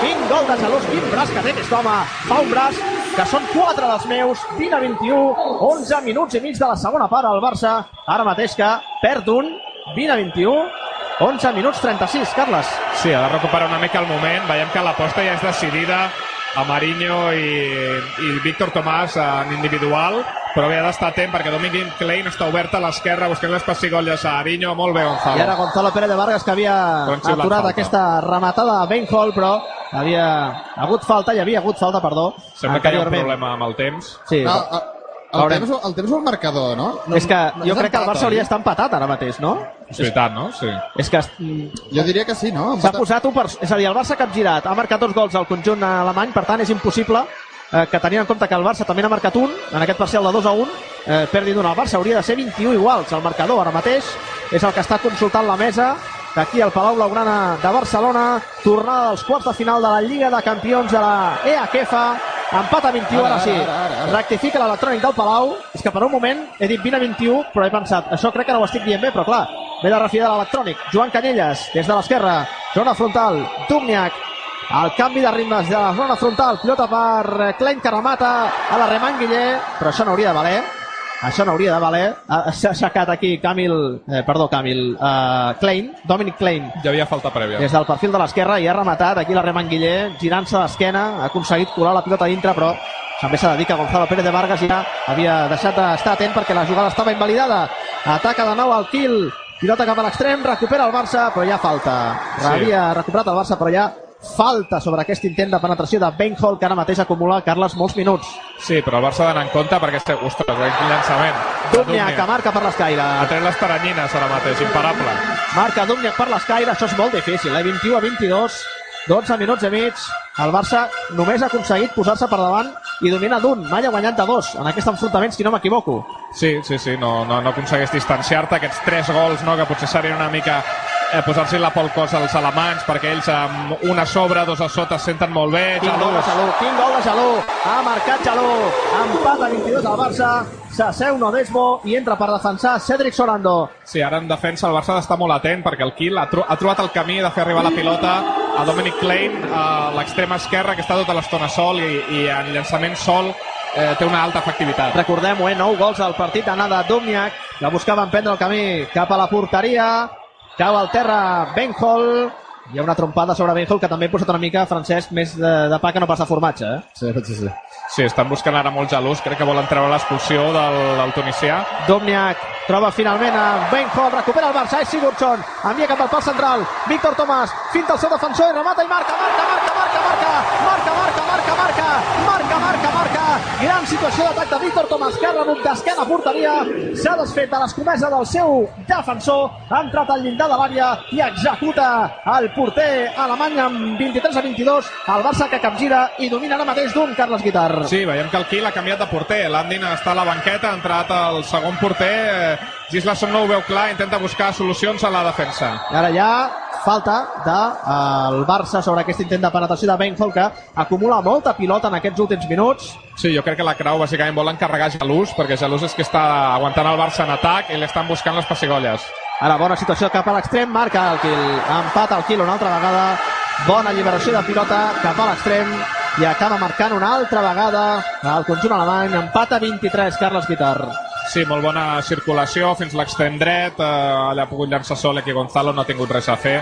Quin gol de Jalú, quin braç que té aquest home, fa un braç que són 4 dels meus, 20 a 21, 11 minuts i mig de la segona part al Barça, ara mateix que perd un, 20 a 21, 11 minuts 36, Carles. Sí, ha de recuperar una mica el moment. Veiem que l'aposta ja és decidida a Marinho i, i Víctor Tomàs en individual, però bé, ha d'estar atent perquè Dominic Klein està obert a l'esquerra buscant les pessigolles a Arinho. Molt bé, Gonzalo. I ara Gonzalo Pérez de Vargas que havia aturat falta. aquesta rematada a Ben Hall, però havia hagut falta, hi havia hagut falta, perdó. Sembla que hi ha un problema amb el temps. Sí, No, el, el, Veurem. temps, el temps o el marcador, no? no és que no jo és crec que el Barça hauria oi? d'estar empatat ara mateix, no? És veritat, no? Sí. És que Jo diria que sí, no? s'ha posat un per... És a dir, el Barça ha capgirat, ha marcat dos gols al conjunt alemany, per tant és impossible eh, que tenint en compte que el Barça també n'ha marcat un, en aquest parcial de 2 a 1, eh, perdi d'un. El Barça hauria de ser 21 iguals. El marcador ara mateix és el que està consultant la mesa d'aquí al Palau Blaugrana de Barcelona, tornada dels quarts de final de la Lliga de Campions de la EAKEFA, empat a 21, Ara, ara, sí. ara, ara, ara. Rectifica l'electrònic del Palau, és que per un moment he dit 20 a 21, però he pensat, això crec que no ho estic dient bé, però clar, ve de refiar l'electrònic. Joan Canyelles, des de l'esquerra, zona frontal, Dumniak, el canvi de ritmes de la zona frontal, pilota per Klein que remata a la Reman Guiller, però això no hauria de valer. Això no hauria de valer. Ha- S'ha aixecat aquí Camil, eh, perdó, Camil, eh, Klein, Dominic Klein, Hi havia falta prèvia. des del perfil de l'esquerra i ha rematat aquí la Reman Guiller, girant-se d'esquena, ha aconseguit colar la pilota dintre, però també s'ha de dir que Gonzalo Pérez de Vargas ja havia deixat d'estar atent perquè la jugada estava invalidada. Ataca de nou el Kiel, pilota cap a l'extrem, recupera el Barça, però ja falta. Sí. Havia recuperat el Barça, però ja falta sobre aquest intent de penetració de Ben Hall, que ara mateix acumula, Carles, molts minuts. Sí, però el Barça ha d'anar en compte perquè, este, ostres, quin llançament. Dumnia, que marca per l'escaire. Ha tret les taranyines ara mateix, imparable. Marca Dumniak per l'escaire, això és molt difícil, eh? 21 a 22, 12 minuts i mig. El Barça només ha aconseguit posar-se per davant i domina d'un. Mai ha guanyat de dos en aquest enfrontament, si no m'equivoco. Sí, sí, sí, no, no, no aconsegueix distanciar-te. Aquests tres gols, no, que potser serien una mica eh, posar-se la pel cos als alemanys, perquè ells amb una sobre, dos a sota, es senten molt bé. Quin gol de Jalú, quin gol de Jalú. Ha marcat Jalú. Empat a 22 al Barça. S'asseu Nodesmo i entra per defensar Cedric Sorando. Sí, ara en defensa el Barça d'estar molt atent perquè el Kiel ha, tro ha trobat el camí de fer arribar la pilota a Dominic Klein a l'extrema esquerra que està tota l'estona sol i, i en llançament sol eh, té una alta efectivitat. Recordem-ho, eh? 9 gols al partit d'anada Dumniak, que buscava emprendre el camí cap a la porteria, cau al terra Ben Hall, hi ha una trompada sobre Ben Hall que també ha posat una mica, Francesc, més de, de pa que no passa formatge, eh? Sí, sí, sí. Sí, estan buscant ara molt gelós, crec que volen treure l'expulsió del, del tunisià. Domniak troba finalment a Ben Hall, recupera el Barça, és Sigurdsson, envia cap al pal central, Víctor Tomàs, finta el seu defensor i remata i marca, marca, marca, marca, marca, marca, marca, marca, marca, marca, marca, gran situació d'atac de Víctor Tomàs, que ha rebut d'esquena porteria, s'ha desfet de l'escomesa del seu defensor, ha entrat al llindar de l'àrea i executa el porter alemany amb 23 a 22, el Barça que capgira i domina ara mateix d'un Carles Guitar. Sí, veiem que el Kiel ha canviat de porter. Landin està a la banqueta, ha entrat el segon porter. Eh, Gislason no ho veu clar, intenta buscar solucions a la defensa. Ara ja falta del de, el Barça sobre aquest intent de penetració de Ben Hall que acumula molta pilota en aquests últims minuts. Sí, jo crec que la Crau bàsicament vol encarregar Jalús, perquè Jalús és que està aguantant el Barça en atac i li estan buscant les pessigolles. Ara bona situació cap a l'extrem, marca el Kiel, empat el Kiel una altra vegada, bona alliberació de pilota cap a l'extrem i acaba marcant una altra vegada el conjunt alemany, empat a 23, Carles Guitar. Sí, molt bona circulació fins l'extrem dret, eh, allà ha pogut llançar sol aquí Gonzalo, no ha tingut res a fer.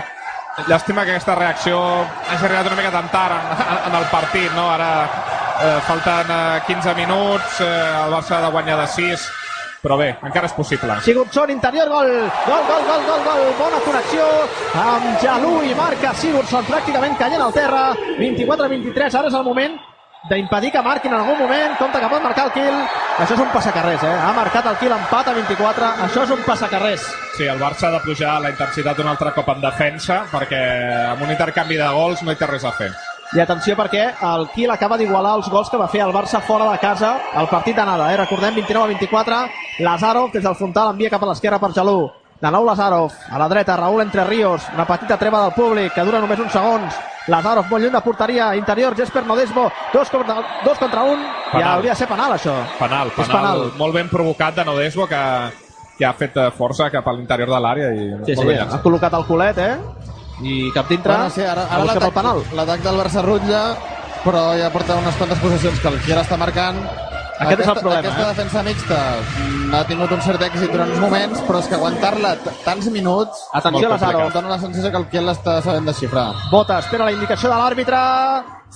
Llàstima que aquesta reacció hagi arribat una mica tan tard en, en el partit, no? Ara eh, falten eh, 15 minuts, eh, el Barça ha de guanyar de 6, però bé, encara és possible. Sigurdsson, interior, gol, gol, gol, gol, gol, gol, bona connexió amb Jalú i marca Sigurdsson pràcticament caient al terra, 24-23, ara és el moment d'impedir que marquin en algun moment, compte que pot marcar el kill, això és un passacarrers, eh? Ha marcat el kill empat a 24, això és un passacarrers. Sí, el Barça ha de pujar la intensitat un altre cop en defensa perquè amb un intercanvi de gols no hi té res a fer. I atenció perquè el Kiel acaba d'igualar els gols que va fer el Barça fora de casa al partit d'anada. Eh? Recordem, 29 a 24, Lazarov des del frontal envia cap a l'esquerra per Jalú. De nou Lazarov, a la dreta, Raúl Entre Ríos, una petita treva del públic que dura només uns segons. Lazarov molt lluny de porteria, interior, Jesper Nodesbo, dos contra, dos contra un, penal. ja hauria de ser penal això. Penal, penal, penal. molt ben provocat de Nodesbo que, que ha fet eh, força cap a l'interior de l'àrea i sí, molt sí, bé ha col·locat el culet, eh? I cap dintre, Bueno, sí, ara, ara l'atac del Barça rutlla, però ja porta unes quantes possessions que el Kiel està marcant. Aquest és el aquesta, problema, Aquesta eh? defensa mixta ha tingut un cert èxit durant uns moments, però és que aguantar-la tants minuts... Atenció, molt Lazaro. complicat. Dóna la sensació que el Kiel l'està sabent desxifrar. Bota, espera la indicació de l'àrbitre,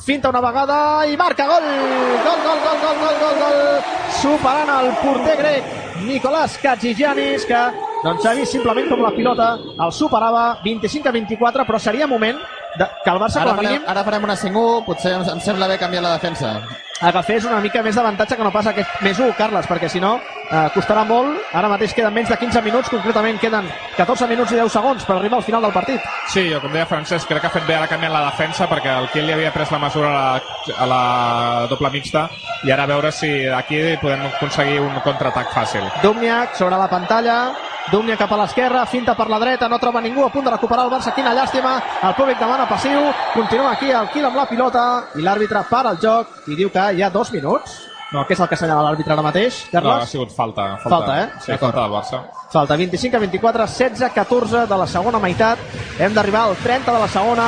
finta una vegada i marca gol! Gol, gol, gol, gol, gol, gol, gol! Superant el porter grec Nicolás Katsigianis, que doncs, ha vist simplement com la pilota el superava 25 a 24, però seria moment de, que el Barça, Ara com a farem, mínim, ara farem una 5-1, potser em, em sembla bé canviar la defensa. Agafés una mica més d'avantatge que no pas aquest més 1, Carles, perquè si no eh, costarà molt. Ara mateix queden menys de 15 minuts, concretament queden 14 minuts i 10 segons per arribar al final del partit. Sí, jo com deia Francesc, crec que ha fet bé ara canviant la defensa perquè el Kiel li havia pres la mesura a la, a la doble mixta i ara veure si aquí podem aconseguir un contraatac fàcil. Dumniak sobre la pantalla, Dumniak cap a l'esquerra, finta per la dreta, no troba ningú, a punt de recuperar el Barça, quina llàstima, el públic demana passiu, continua aquí el Quil amb la pilota i l'àrbitre para el joc i diu que hi ha dos minuts. No, què és el que assenyala l'àrbitre ara mateix, No, ha Carles? sigut falta. Falta, Falta, eh? Sí, falta del Barça. Falta 25 a 24, 16 a 14 de la segona meitat. Hem d'arribar al 30 de la segona.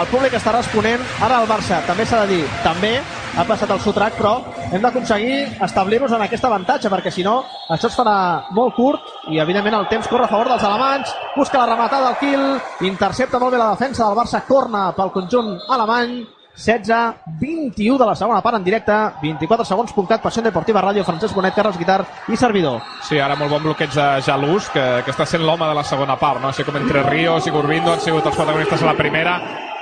El públic està responent. Ara el Barça, també s'ha de dir, també ha passat el sotrac, però hem d'aconseguir establir-nos en aquest avantatge, perquè si no, això es farà molt curt i, evidentment, el temps corre a favor dels alemanys. Busca la rematada del Kiel, intercepta molt bé la defensa del Barça, corna pel conjunt alemany. 16, 21 de la segona part en directe, 24 segons, puntcat, Passió Deportiva Ràdio, Francesc Bonet, Carles Guitar i servidor. Sí, ara molt bon bloqueig de Jalús, que, que està sent l'home de la segona part, no? Així com entre Ríos i Gurbindo han sigut els protagonistes a la primera.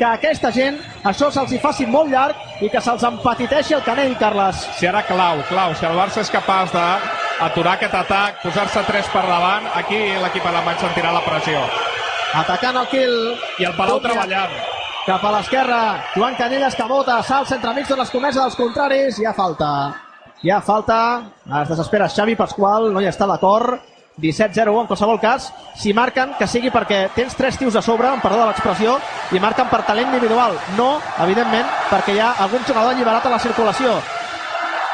que a aquesta gent això se'ls hi faci molt llarg i que se'ls empatiteixi el canell, Carles. Si ara clau, clau, si el Barça és capaç d'aturar aquest atac, posar-se 3 per davant, aquí l'equip alemany sentirà la pressió. Atacant el Kiel. I el Palau treballant. Cap a l'esquerra, Joan Canelles que vota, salts entre amics de les comeses dels contraris, hi ha falta. Hi ha falta, es desespera Xavi Pasqual, no hi està d'acord, 17-0 en qualsevol cas, si marquen que sigui perquè tens tres tios a sobre, amb perdó de l'expressió, i marquen per talent individual, no, evidentment, perquè hi ha algun jugador alliberat a la circulació.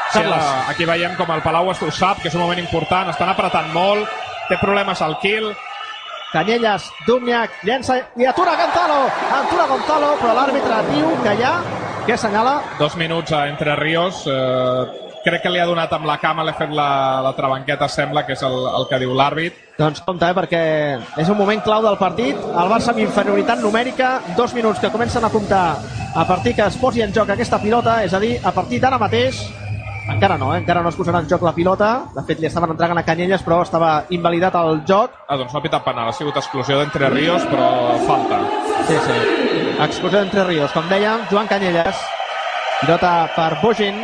Sí, Carles. ara, aquí veiem com el Palau ho sap, que és un moment important, estan apretant molt, té problemes al kill, Canyelles, Dumniak, llença i atura Gonzalo, atura Gonzalo, però l'àrbitre diu que hi ha, què assenyala? dos minuts a Entre Ríos, eh, crec que li ha donat amb la cama, l'ha fet la, la trabanqueta, sembla que és el, el que diu l'àrbit. Doncs compte, eh, perquè és un moment clau del partit. El Barça amb inferioritat numèrica, dos minuts que comencen a comptar a partir que es posi en joc aquesta pilota, és a dir, a partir d'ara mateix, encara no, eh? encara no es posarà en joc la pilota, de fet li estaven entregant a Canyelles, però estava invalidat el joc. Ah, doncs no ha pitat penal, ha sigut exclusió d'Entre Ríos, però falta. Sí, sí. Expulsió d'Entre Ríos, com dèiem, Joan Canyelles. Pilota per Bojin.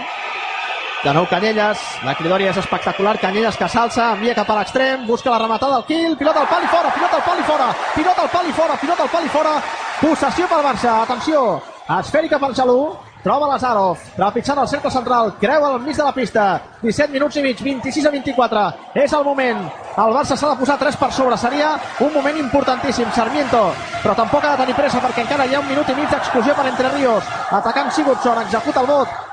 De nou Canyelles, la cridòria és espectacular, Canyelles que s'alça, envia cap a l'extrem, busca la rematada del Kiel, pilota al pal i fora, pilota al pal i fora, pilota al pal i fora, pilota al pal i fora, possessió pel Barça, atenció, esfèrica per Jalú, troba Lazarov, trepitjant el cercle central, creu al mig de la pista, 17 minuts i mig, 26 a 24, és el moment, el Barça s'ha de posar 3 per sobre, seria un moment importantíssim, Sarmiento, però tampoc ha de tenir pressa perquè encara hi ha un minut i mig d'exclusió per Entre Ríos, atacant Sigurdsson, executa el vot,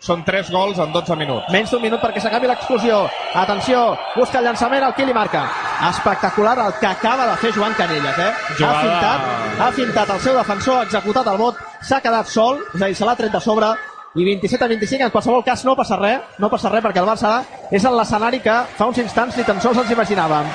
són 3 gols en 12 minuts. Menys d'un minut perquè s'acabi l'explosió. Atenció, busca el llançament, el Kili marca. Espectacular el que acaba de fer Joan Canelles, eh? Jugada- Ha fintat, ha fintat el seu defensor, ha executat el vot, s'ha quedat sol, és a dir, se l'ha tret de sobre, i 27 a 25, en qualsevol cas no passa res, no passa res perquè el Barça és en l'escenari que fa uns instants ni tan sols ens imaginàvem.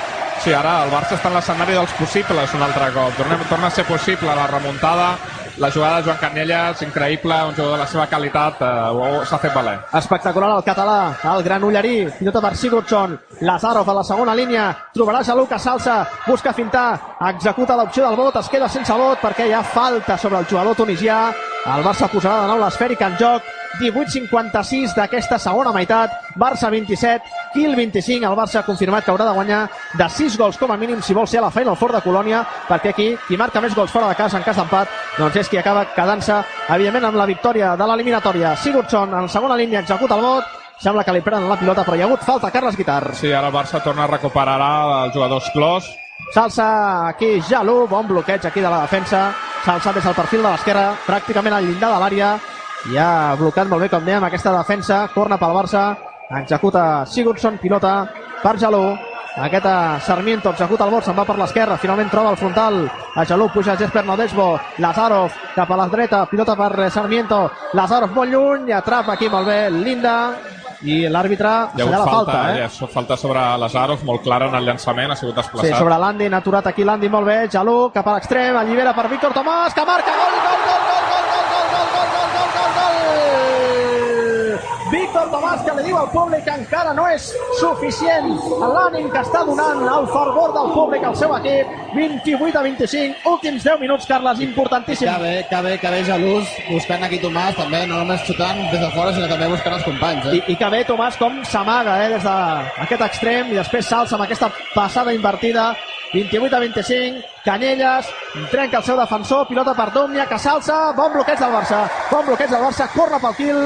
Sí, ara el Barça està en l'escenari dels possibles un altre cop. Torna, torna a ser possible la remuntada, la jugada de Joan Canelles, increïble, un jugador de la seva qualitat, eh, s'ha fet valer. Espectacular el català, el gran Ullarí, pilota per Sigurdsson, Lazarov a la segona línia, trobarà Jalú que s'alça, busca fintar, executa l'opció del vot, es queda sense vot perquè hi ha falta sobre el jugador tunisià, el Barça posarà de nou l'esfèrica en joc, 18-56 d'aquesta segona meitat, Barça 27, Kiel 25, el Barça ha confirmat que haurà de guanyar de 6 gols com a mínim si vol ser a la Final Four de Colònia, perquè aquí qui marca més gols fora de casa en cas d'empat, doncs és qui acaba quedant-se, evidentment, amb la victòria de l'eliminatòria. Sigurdsson en segona línia executa el vot, sembla que li prenen la pilota, però hi ha hagut falta, Carles Guitar. Sí, ara el Barça torna a recuperar els jugadors clos. S'alça aquí Jalú, bon bloqueig aquí de la defensa, s'alça des del perfil de l'esquerra, pràcticament al llindar de l'àrea, i ha blocat molt bé, com dèiem, aquesta defensa, corna pel Barça, executa Sigurdsson, pilota per Jalú, aquest eh, Sarmiento executa el bot, se'n va per l'esquerra, finalment troba el frontal, a Jalú puja Jesper Nodesbo, Lazarov cap a la dreta, pilota per eh, Sarmiento, Lazarov molt lluny, atrapa aquí molt bé Linda, i l'àrbitre serà la falta, falta, eh? ha hagut falta sobre Lazarov, molt clara en el llançament, ha sigut Sí, desplaçat. sobre l'Andi, ha aturat aquí l'Andi molt bé, Jalú cap a l'extrem, allibera per Víctor Tomàs, que marca, gol, gol, gol, gol, gol, gol, gol, gol, gol, gol! Víctor Tomàs que li diu al públic que encara no és suficient l'ànim que està donant el fervor del públic al seu equip. 28 a 25, últims 10 minuts Carles, importantíssim. Que bé, que bé, que bé Jalús buscant aquí Tomàs també, no només xutant des de fora sinó també buscant els companys eh? I, i que bé Tomàs com s'amaga eh, des d'aquest extrem i després s'alça amb aquesta passada invertida. 28 a 25, Canyelles trenca el seu defensor, pilota per Domnia que s'alça, bon bloqueig del Barça bon bloqueig del Barça, corre pel kill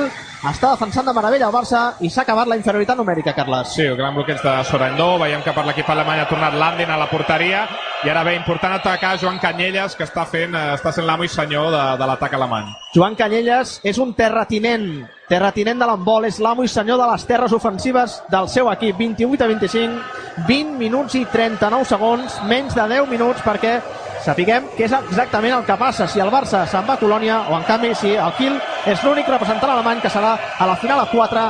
està defensant de meravella el Barça i s'ha acabat la inferioritat numèrica, Carles Sí, el gran bloqueig de Sorandó. Veiem que per l'equip alemany ha tornat Landin a la porteria. I ara bé, important atacar Joan Canyelles, que està fent, eh, està sent l'amo i senyor de, de l'atac alemany. Joan Canyelles és un terratinent, terratinent de l'embol, és l'amo i senyor de les terres ofensives del seu equip. 28 a 25, 20 minuts i 39 segons, menys de 10 minuts perquè sapiguem què és exactament el que passa si el Barça se'n va a Colònia o en canvi si el Kiel és l'únic representant alemany que serà a la final a 4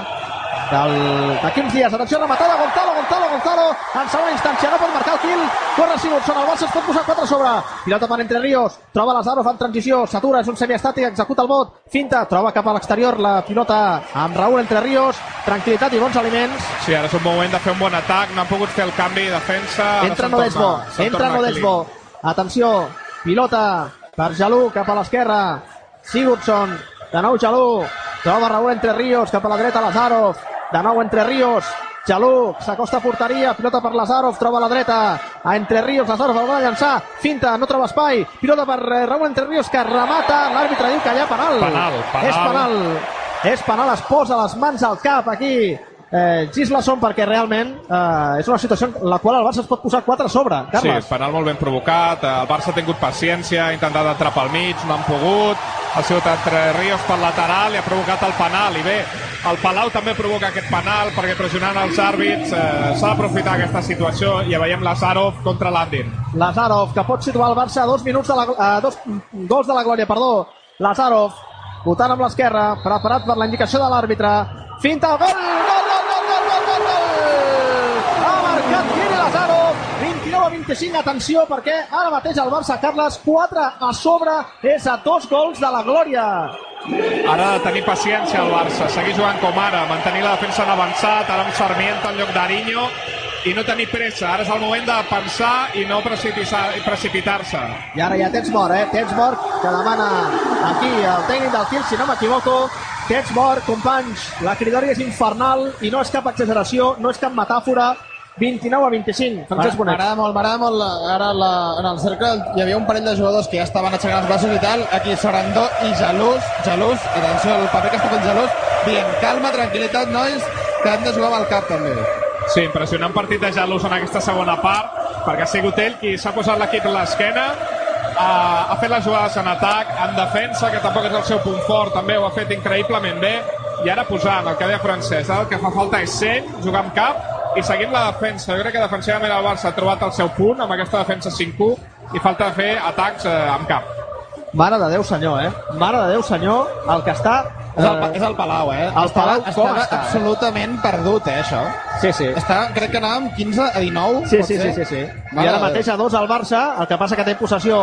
del, d'aquí uns dies. Atenció, rematada, Gonzalo, Gonzalo, Gonzalo, en segona instància, no pot marcar el kill, corre Sigurdsson, el Barça es pot posar 4 a sobre, pilota per Entre Ríos, troba Lazarov en transició, s'atura, és un semiestàtic, executa el bot, finta, troba cap a l'exterior la pilota amb Raúl Entre Ríos, tranquil·litat i bons aliments, Sí, ara és un moment de fer un bon atac, no han pogut fer el canvi de defensa. entra Nodesbo, entra Nodesbo, atenció, pilota per Jalú cap a l'esquerra, Sigurdsson, de nou Jalú, troba Raúl Entre Ríos cap a la dreta Lazarov, de nou Entre Ríos, Jalú s'acosta a porteria, pilota per Lazarov, troba a la dreta, a Entre Ríos, Lazarov el va llançar, finta, no troba espai, pilota per eh, Raúl Entre Ríos que remata, l'àrbitre diu que hi ha penal. Penal, penal. És penal, és penal, es posa les mans al cap aquí, eh, Gislason perquè realment eh, és una situació en la qual el Barça es pot posar 4 a sobre, Sí, Carles. penal molt ben provocat, el Barça ha tingut paciència, ha intentat entrar pel mig, no han pogut, ha sigut entre Ríos pel lateral i ha provocat el penal, i bé, el Palau també provoca aquest penal perquè pressionant els àrbits eh, s'ha d'aprofitar aquesta situació i ja veiem Lazarov contra l'Andin. Lazarov, que pot situar el Barça a dos minuts de la, a dos gols de la glòria, perdó. Lazarov, votant amb l'esquerra, preparat per la indicació de l'àrbitre. Finta, gol, gol, gol, gol, gol! Ha marcat Kiri Lazarov, 29 a 25, atenció, perquè ara mateix el Barça, Carles, 4 a sobre, és a dos gols de la glòria. Ara ha de tenir paciència el Barça, seguir jugant com ara, mantenir la defensa en avançat, ara amb Sarmiento en lloc d'Ariño, i no tenir pressa. Ara és el moment de pensar i no precipitar-se. I ara ja tens mort, eh? Tens mort, que demana aquí el tècnic del Kiel, si no m'equivoco. Tens mort, companys. La cridòria és infernal i no és cap exageració, no és cap metàfora. 29 a 25, Francesc Bonet. M'agrada molt, m'agrada molt la- ara la, en el cercle hi havia un parell de jugadors que ja estaven aixecant els braços i tal, aquí Sorandó i Jalús, Jalús, atenció, el paper que està fent Jalús, dient calma, tranquil·litat, nois, que hem de jugar amb el cap també. Sí, impressionant partit de Jalús en aquesta segona part. perquè ha sigut ell qui s'ha posat l'equip a l'esquena, ha, ha fet les jugades en atac, en defensa, que tampoc és el seu punt fort, també ho ha fet increïblement bé, i ara posant el que deia Francesc, el que fa falta és seny, jugar amb cap i seguint la defensa. Jo crec que defensivament el Barça ha trobat el seu punt amb aquesta defensa 5-1 i falta fer atacs eh, amb cap. Mare de Déu senyor, eh? Mare de Déu senyor, el que està... És el, és el Palau, eh? El Palau estava, com estava està, eh? absolutament perdut, eh, això. Sí, sí. Està, crec que anàvem 15 a 19, Sí, pot sí, ser? sí, sí, sí. Mare I ara mateix a dos al Barça, el que passa que té possessió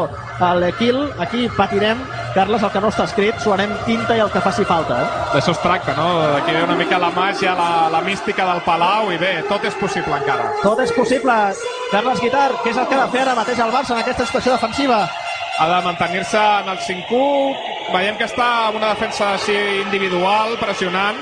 l'Equil, aquí patirem, Carles, el que no està escrit, suarem tinta i el que faci falta, eh? D'això es tracta, no? D'aquí ve una mica la màgia, la, la mística del Palau i bé, tot és possible encara. Tot és possible. Carles Guitar, què és el que ha de fer ara mateix el Barça en aquesta situació defensiva? Ha de mantenir-se en el 5-1, veiem que està amb una defensa així individual, pressionant,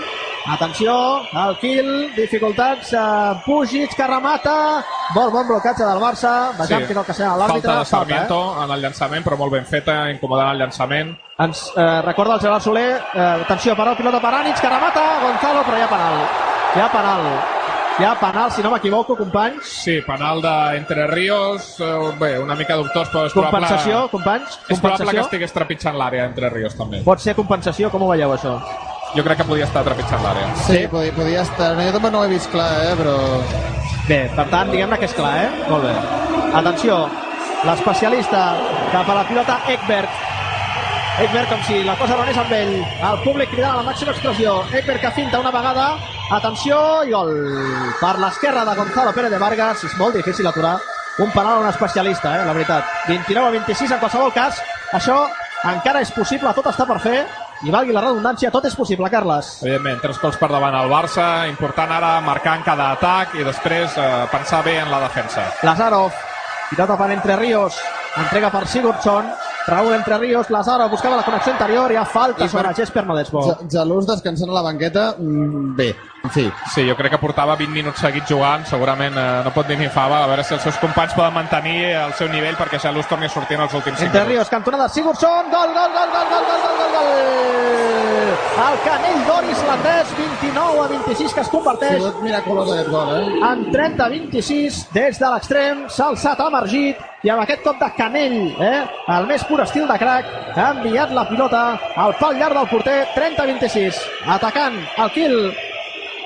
Atenció, el kill, dificultats, eh, Pugic que remata, bon, bon blocatge del Barça, vejam sí. és el que serà l'àrbitre. Falta de falta, Sarmiento en el llançament, però molt ben feta, incomodant el llançament. eh? Ens eh, recorda el Gerard Soler, eh, atenció, paró, pilota per Ànits, que remata, Gonzalo, però hi ha penal. Hi ha penal. Hi ha penal, si no m'equivoco, companys. Sí, penal d'Entre Ríos, eh, bé, una mica dubtós, però és Compensació, probable... companys? És probable que Compensació? estigués trepitjant l'àrea Entre Ríos, també. Pot ser compensació, com ho veieu, això? Jo crec que podia estar trepitjant l'àrea. Sí, podia, podia estar. No, jo també no ho he vist clar, eh, però... Bé, per tant, diguem-ne que és clar, eh? Molt bé. Atenció, l'especialista cap a la pilota Ekberg. Ekberg com si la cosa no anés amb ell. El públic cridant a la màxima expressió. Ekberg que finta una vegada. Atenció i gol. Per l'esquerra de Gonzalo Pérez de Vargas. És molt difícil aturar un penal a un especialista, eh? la veritat. 29 a 26 en qualsevol cas. Això encara és possible, tot està per fer. I valgui la redundància, tot és possible, Carles. Evidentment, tres cops per davant al Barça, important ara marcar en cada atac i després eh, pensar bé en la defensa. Lazarov, pilota per Entre Ríos, entrega per Sigurdsson, Raúl Entre Ríos, Lazarov buscava la connexió interior, hi ha falta I per- sobre Jesper Nodesbo. Gelús descansant a la banqueta, mm, bé, en fi. Sí, jo crec que portava 20 minuts seguits jugant, segurament eh, no pot dir ni fava, a veure si els seus companys poden mantenir el seu nivell perquè Xalús torni a sortir en els últims 5 Entre minuts. Ríos, cantonada, Sigurdsson, gol, gol, gol, gol, gol, gol, gol, gol, gol! El canell d'or islandès, 29 a 26, que es converteix sigut miraculós aquest gol, eh? en 30 a 26 des de l'extrem, s'ha alçat emergit i amb aquest cop de canell, eh, el més pur estil de crack, ha enviat la pilota al pal llarg del porter, 30 a 26, atacant el kill,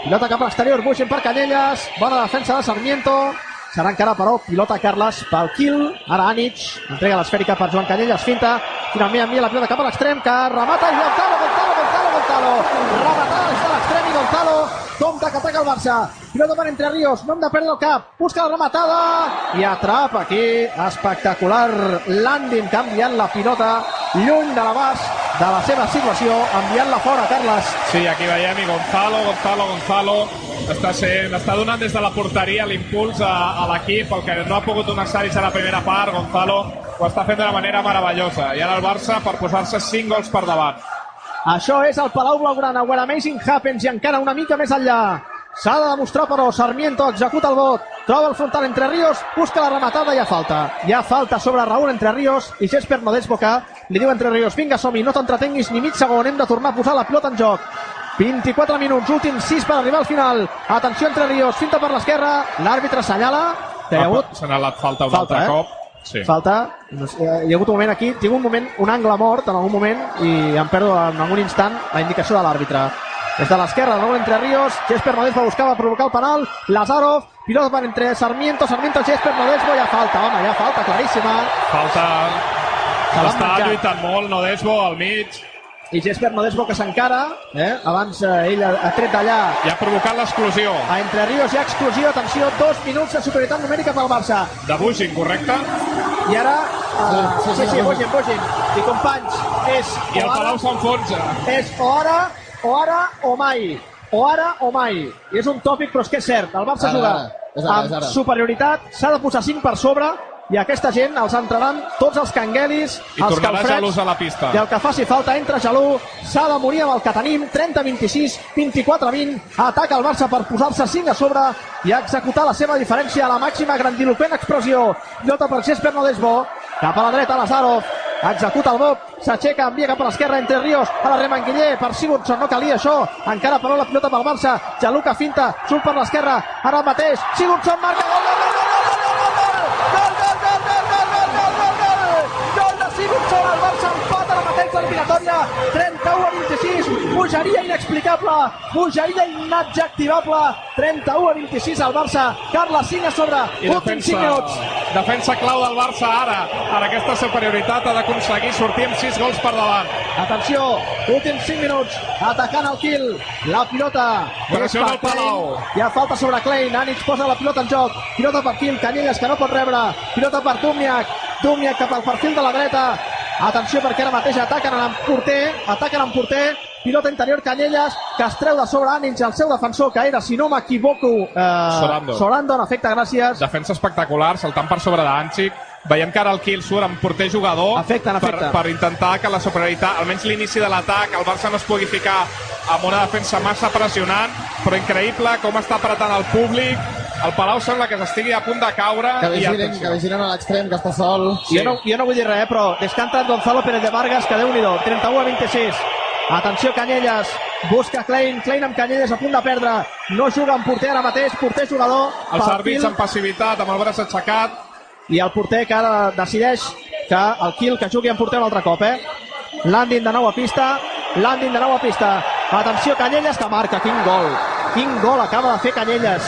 pilota cap a l'exterior, Buixen per Canyelles, bona defensa de Sarmiento, serà encara però pilota Carles pel kill, ara Anic, entrega l'esfèrica per Joan Canyelles, finta, finalment envia la pilota cap a l'extrem, que remata i Gonzalo, Gonzalo, Gonzalo, Gonzalo, rematada des de l'extrem i Gonzalo, compte que ataca el Barça, pilota per Entre Ríos, no hem de perdre el cap, busca la rematada. I atrapa aquí, espectacular landing, canviant la pilota. Lluny de l'abast de la seva situació, enviant-la fora, Carles. Sí, aquí veiem i Gonzalo, Gonzalo, Gonzalo. Està, sent, està donant des de la porteria l'impuls a, a l'equip, el que no ha pogut donar Saris a la primera part, Gonzalo ho està fent d'una manera meravellosa. I ara el Barça per posar-se 5 gols per davant. Això és el Palau Blaugrana, where amazing happens i encara una mica més enllà. S'ha de demostrar, però, Sarmiento executa el vot, troba el frontal entre Ríos, busca la rematada i hi ha falta. Hi ha falta sobre Raúl entre Ríos i Jesper Nodesbo que li diu entre Ríos, vinga, som no t'entretenguis ni mig segon, hem de tornar a posar la pilota en joc. 24 minuts, últims 6 per arribar al final. Atenció entre Ríos, finta per l'esquerra, l'àrbitre assenyala que hi ha hagut S'ha anat falta un Falta, altre eh? cop. Sí. Falta, no sé, hi ha hagut un moment aquí, tinc un moment, un angle mort en algun moment i em perdo en algun instant la indicació de l'àrbitre. Des de l'esquerra, Raúl Entre Ríos, Jesper Nodesbo buscava provocar el penal, Lazarov, pilota per entre Sarmiento, Sarmiento, Jesper Nodesbo, ha falta, home, ha falta, claríssima. Falta... Està menjat. lluitant molt Nodesbo al mig. I Jesper Nodesbo que s'encara, eh? abans eh, ell ha, ha tret d'allà I ha provocat l'exclusió. a Entre Ríos hi ha exclusió, atenció, dos minuts de superioritat numèrica pel Barça. De Bushing, correcte? I ara, uh, sí, sí, Bogin, Bogin, i companys, és... I el ara- Palau s'enfonsa. és o ara, o ara o mai. O ara o mai. I és un tòpic, però és que és cert. El Barça Ara, juga ara. És ara, és amb ara. superioritat, s'ha de posar 5 per sobre, i aquesta gent els entraran tots els canguelis, I els calfreds, Jalús a la pista. i el que faci falta entra Jalú, s'ha de morir amb el que tenim, 30-26, 24-20, ataca el Barça per posar-se 5 a sobre i executar la seva diferència a la màxima grandiloquent expressió. Llota per Jesper Nodesbo, cap a la dreta Lazarov, executa el Bob, s'aixeca, envia cap a l'esquerra entre Ríos, a la Remanguiller, per Sigurdsson, no calia això, encara però la pilota pel Barça, Jalú que finta, surt per l'esquerra, ara mateix, Sigurdsson marca, gol, gol, gol, gol, gol, gol, gol, eliminatòria, 31 a 26, bogeria inexplicable, bogeria inadjectivable, 31 a 26 al Barça, Carles 5 a sobre, I últims 5 minuts. defensa clau del Barça ara. En aquesta superioritat ha d'aconseguir sortir amb 6 gols per davant. Atenció, últims 5 minuts, atacant el kill, la pilota. Pressió del Palau. Hi ha falta sobre Klein, Anich posa la pilota en joc, pilota per kill, Canyelles que no pot rebre, pilota per Dumniak, Dumniak cap al perfil de la dreta, atenció perquè ara mateix ataquen en porter, ataquen en porter, pilota interior Canyelles, que es treu de sobre Anich, el seu defensor, que era, si no m'equivoco, eh, Sorando. Sorando, en efecte, gràcies. Defensa espectacular, saltant per sobre d'Anxic. Veiem que ara el kill surt amb porter jugador Efecte, en efecte. Per, per intentar que la superioritat, almenys l'inici de l'atac, el Barça no es pugui ficar amb una defensa massa pressionant, però increïble com està apretant el públic. El Palau sembla que s'estigui a punt de caure. Que i vigilen, atenció. que vigilen a l'extrem, que està sol. Jo, no, jo no vull dir res, eh, però des que ha entrat Gonzalo Pérez de Vargas, que déu nhi 31 a 26. Atenció, Canyelles, busca Klein, Klein amb Canyelles a punt de perdre, no juga amb porter ara mateix, porter jugador, Els àrbits amb passivitat, amb el braç aixecat. i el porter que ara decideix que el kill que jugui amb porter un altre cop, eh? Landin de nou a pista, Landin de nou a pista. Atenció, Canyelles, que marca, quin gol. Quin gol acaba de fer Canyelles.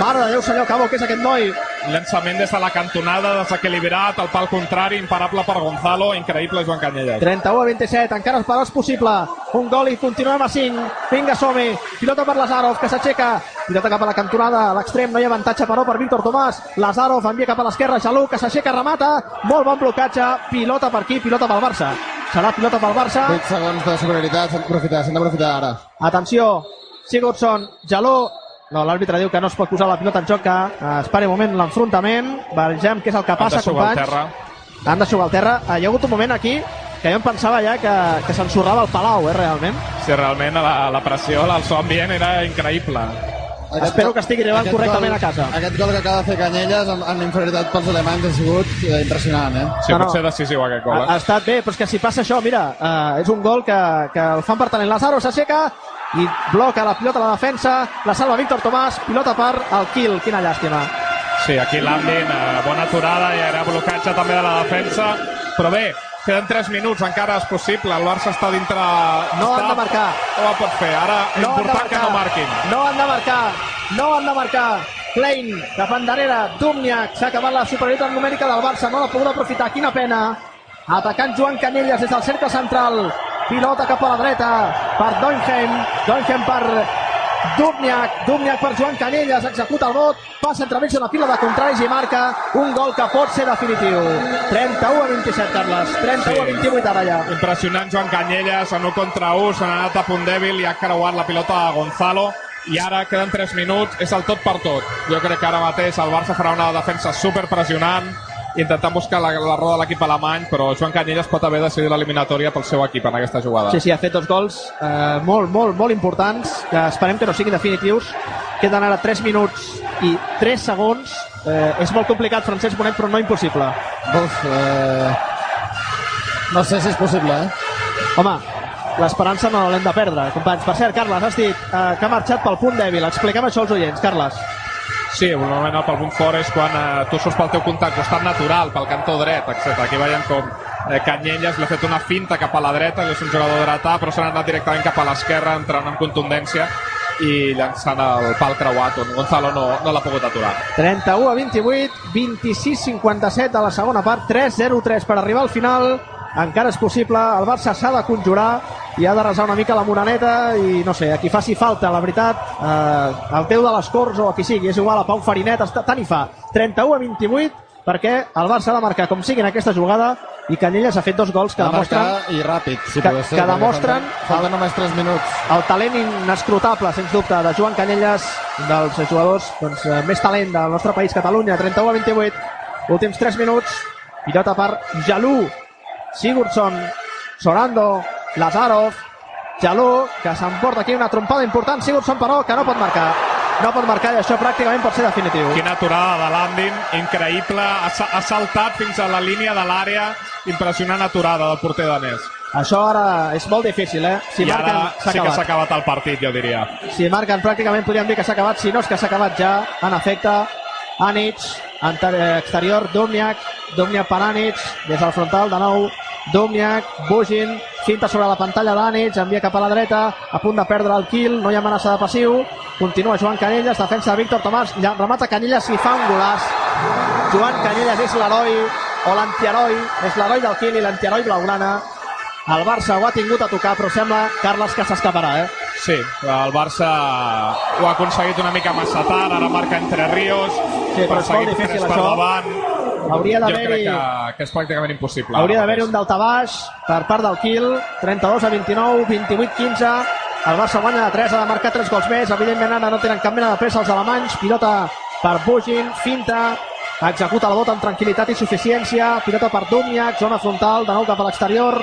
Mare de Déu, senyor, que bo que és aquest noi. Llançament des de la cantonada, desequilibrat, el pal contrari, imparable per Gonzalo, increïble Joan Canyelles. 31 a 27, encara però és possible. Un gol i continuem a 5. Vinga, som-hi. Pilota per Lazarov, que s'aixeca. Pilota cap a la cantonada, a l'extrem, no hi ha avantatge però per Víctor Tomàs. Lazarov envia cap a l'esquerra, Jalú, que s'aixeca, remata. Molt bon blocatge. Pilota per aquí, pilota pel Barça. Serà pilota pel Barça. 8 segons de superioritat, s'han d'aprofitar, s'han d'aprofitar ara. Atenció, Sigurdsson, Jaló, no, l'àrbitre diu que no es pot posar la pilota en joc, que eh, un moment l'enfrontament, vegem què és el que passa, companys. terra. Han de jugar al terra. Eh, Hi ha hagut un moment aquí que jo em pensava ja que, que s'ensorrava el Palau, eh, realment. Sí, realment la, la pressió, el so ambient era increïble. Espero que estigui arribant Aquest correctament gol- a casa. Aquest gol que acaba de fer Canyelles amb, amb inferioritat pels alemanys ha sigut eh, impressionant, eh? Sí, No, no. decisiu aquest gol. Ha, ha Eh? estat bé, però és que si passa això, mira, eh, és un gol que, que el fan per talent. Lazaro s'aixeca i bloca la pilota a la defensa, la salva Víctor Tomàs, pilota per el kill, quina llàstima. Sí, aquí Landin, eh, bona aturada, i ara blocatge també de la defensa. Però bé, queden 3 minuts, encara és possible. El Barça està dintre... No està... han de marcar. No ho pot fer. Ara, No han de important que no marquin. No han de marcar, no han de marcar. Klein, cap endarrere, Dumniak, s'ha acabat la superioritat numèrica del Barça, no l'ha pogut aprofitar, quina pena. Atacant Joan Canyelles des del cercle central, pilota cap a la dreta per Doinhem, Doinhem per Dubniak, Dubniak per Joan Canyelles, executa el vot, passa entremig d'una pila de contraris i marca un gol que pot ser definitiu. 31 a 27, Carles, 31 a 28 ara ja. Impressionant Joan Canyelles, en 1 contra 1, se n'ha anat a punt dèbil i ha creuat la pilota a Gonzalo. I ara queden 3 minuts, és el tot per tot. Jo crec que ara mateix el Barça farà una defensa super pressionant, intentant buscar la, la roda de l'equip alemany, però Joan Canyelles pot haver decidit l'eliminatòria pel seu equip en aquesta jugada. Sí, sí, ha fet dos gols eh, molt, molt, molt importants, que esperem que no siguin definitius. Queden ara 3 minuts i 3 segons. Eh, és molt complicat, Francesc Bonet, però no impossible. Uf, eh... No sé si és possible, eh? Home, l'esperança no l'hem de perdre, companys. Per cert, Carles, has dit eh, que ha marxat pel punt dèbil. Expliquem això als oients, Carles. Sí, normalment el punt fort és quan eh, tu surts pel teu compte costat natural, pel cantó dret, etc. Aquí veiem com eh, Canyelles li ha fet una finta cap a la dreta, és un jugador dretà, però s'ha anat directament cap a l'esquerra, entrant amb contundència i llançant el pal creuat, on Gonzalo no, no l'ha pogut aturar. 31 a 28, 26-57 de la segona part, 3-0-3 per arribar al final. Encara és possible, el Barça s'ha de conjurar i ha de resar una mica la moraneta i no sé, a qui faci falta, la veritat, eh, el teu de les Corts o a qui sigui, és igual, a Pau Farinet, està, tant hi fa. 31 a 28 perquè el Barça ha de marcar com sigui en aquesta jugada i Canyelles ha fet dos gols que demostren i ràpid, si que, ser, que demostren Falten només 3 minuts. el talent inescrutable, sens dubte, de Joan Canyelles, dels jugadors doncs, eh, més talent del nostre país, Catalunya, 31 a 28, últims 3 minuts, pilota per Jalú, Sigurdsson, Sorando, Lazarov, Jalú, que s'emporta aquí una trompada important, Sigurdsson però que no pot marcar, no pot marcar i això pràcticament pot ser definitiu. Quina aturada de Landin, increïble, ha, ha saltat fins a la línia de l'àrea, impressionant aturada del porter danès. Això ara és molt difícil, eh? Si I marquen, ara sí que s'ha acabat el partit, jo diria. si marquen pràcticament podríem dir que s'ha acabat, si no és que s'ha acabat ja, en efecte, Anic, enter- exterior, Domniak, Domniak per Anic, des del frontal de nou, Domniak, Bugin, finta sobre la pantalla d'Ànits, envia cap a la dreta, a punt de perdre el kill, no hi ha amenaça de passiu, continua Joan Canelles, defensa de Víctor Tomàs, remata Canelles i fa un golaç. Joan Canelles és l'heroi, o l'antiheroi, és l'heroi del kill i l'antiheroi blaugrana. El Barça ho ha tingut a tocar, però sembla, Carles, que s'escaparà, eh? Sí, el Barça ho ha aconseguit una mica massa tard, ara marca entre Ríos, Sí, però és molt difícil, per això. davant. Hauria Jo d'haver-hi- crec que, que és pràcticament impossible. Hauria ara d'haver-hi un daltabaix per part del Kiel, 32 a 29, 28 15. El Barça guanya de 3, ha de marcar 3 gols més. Evidentment ara no tenen cap mena de pressa els alemanys. Pilota per Bugin, finta, executa la bota amb tranquil·litat i suficiència. Pilota per Dumiak, zona frontal, de nou cap a l'exterior.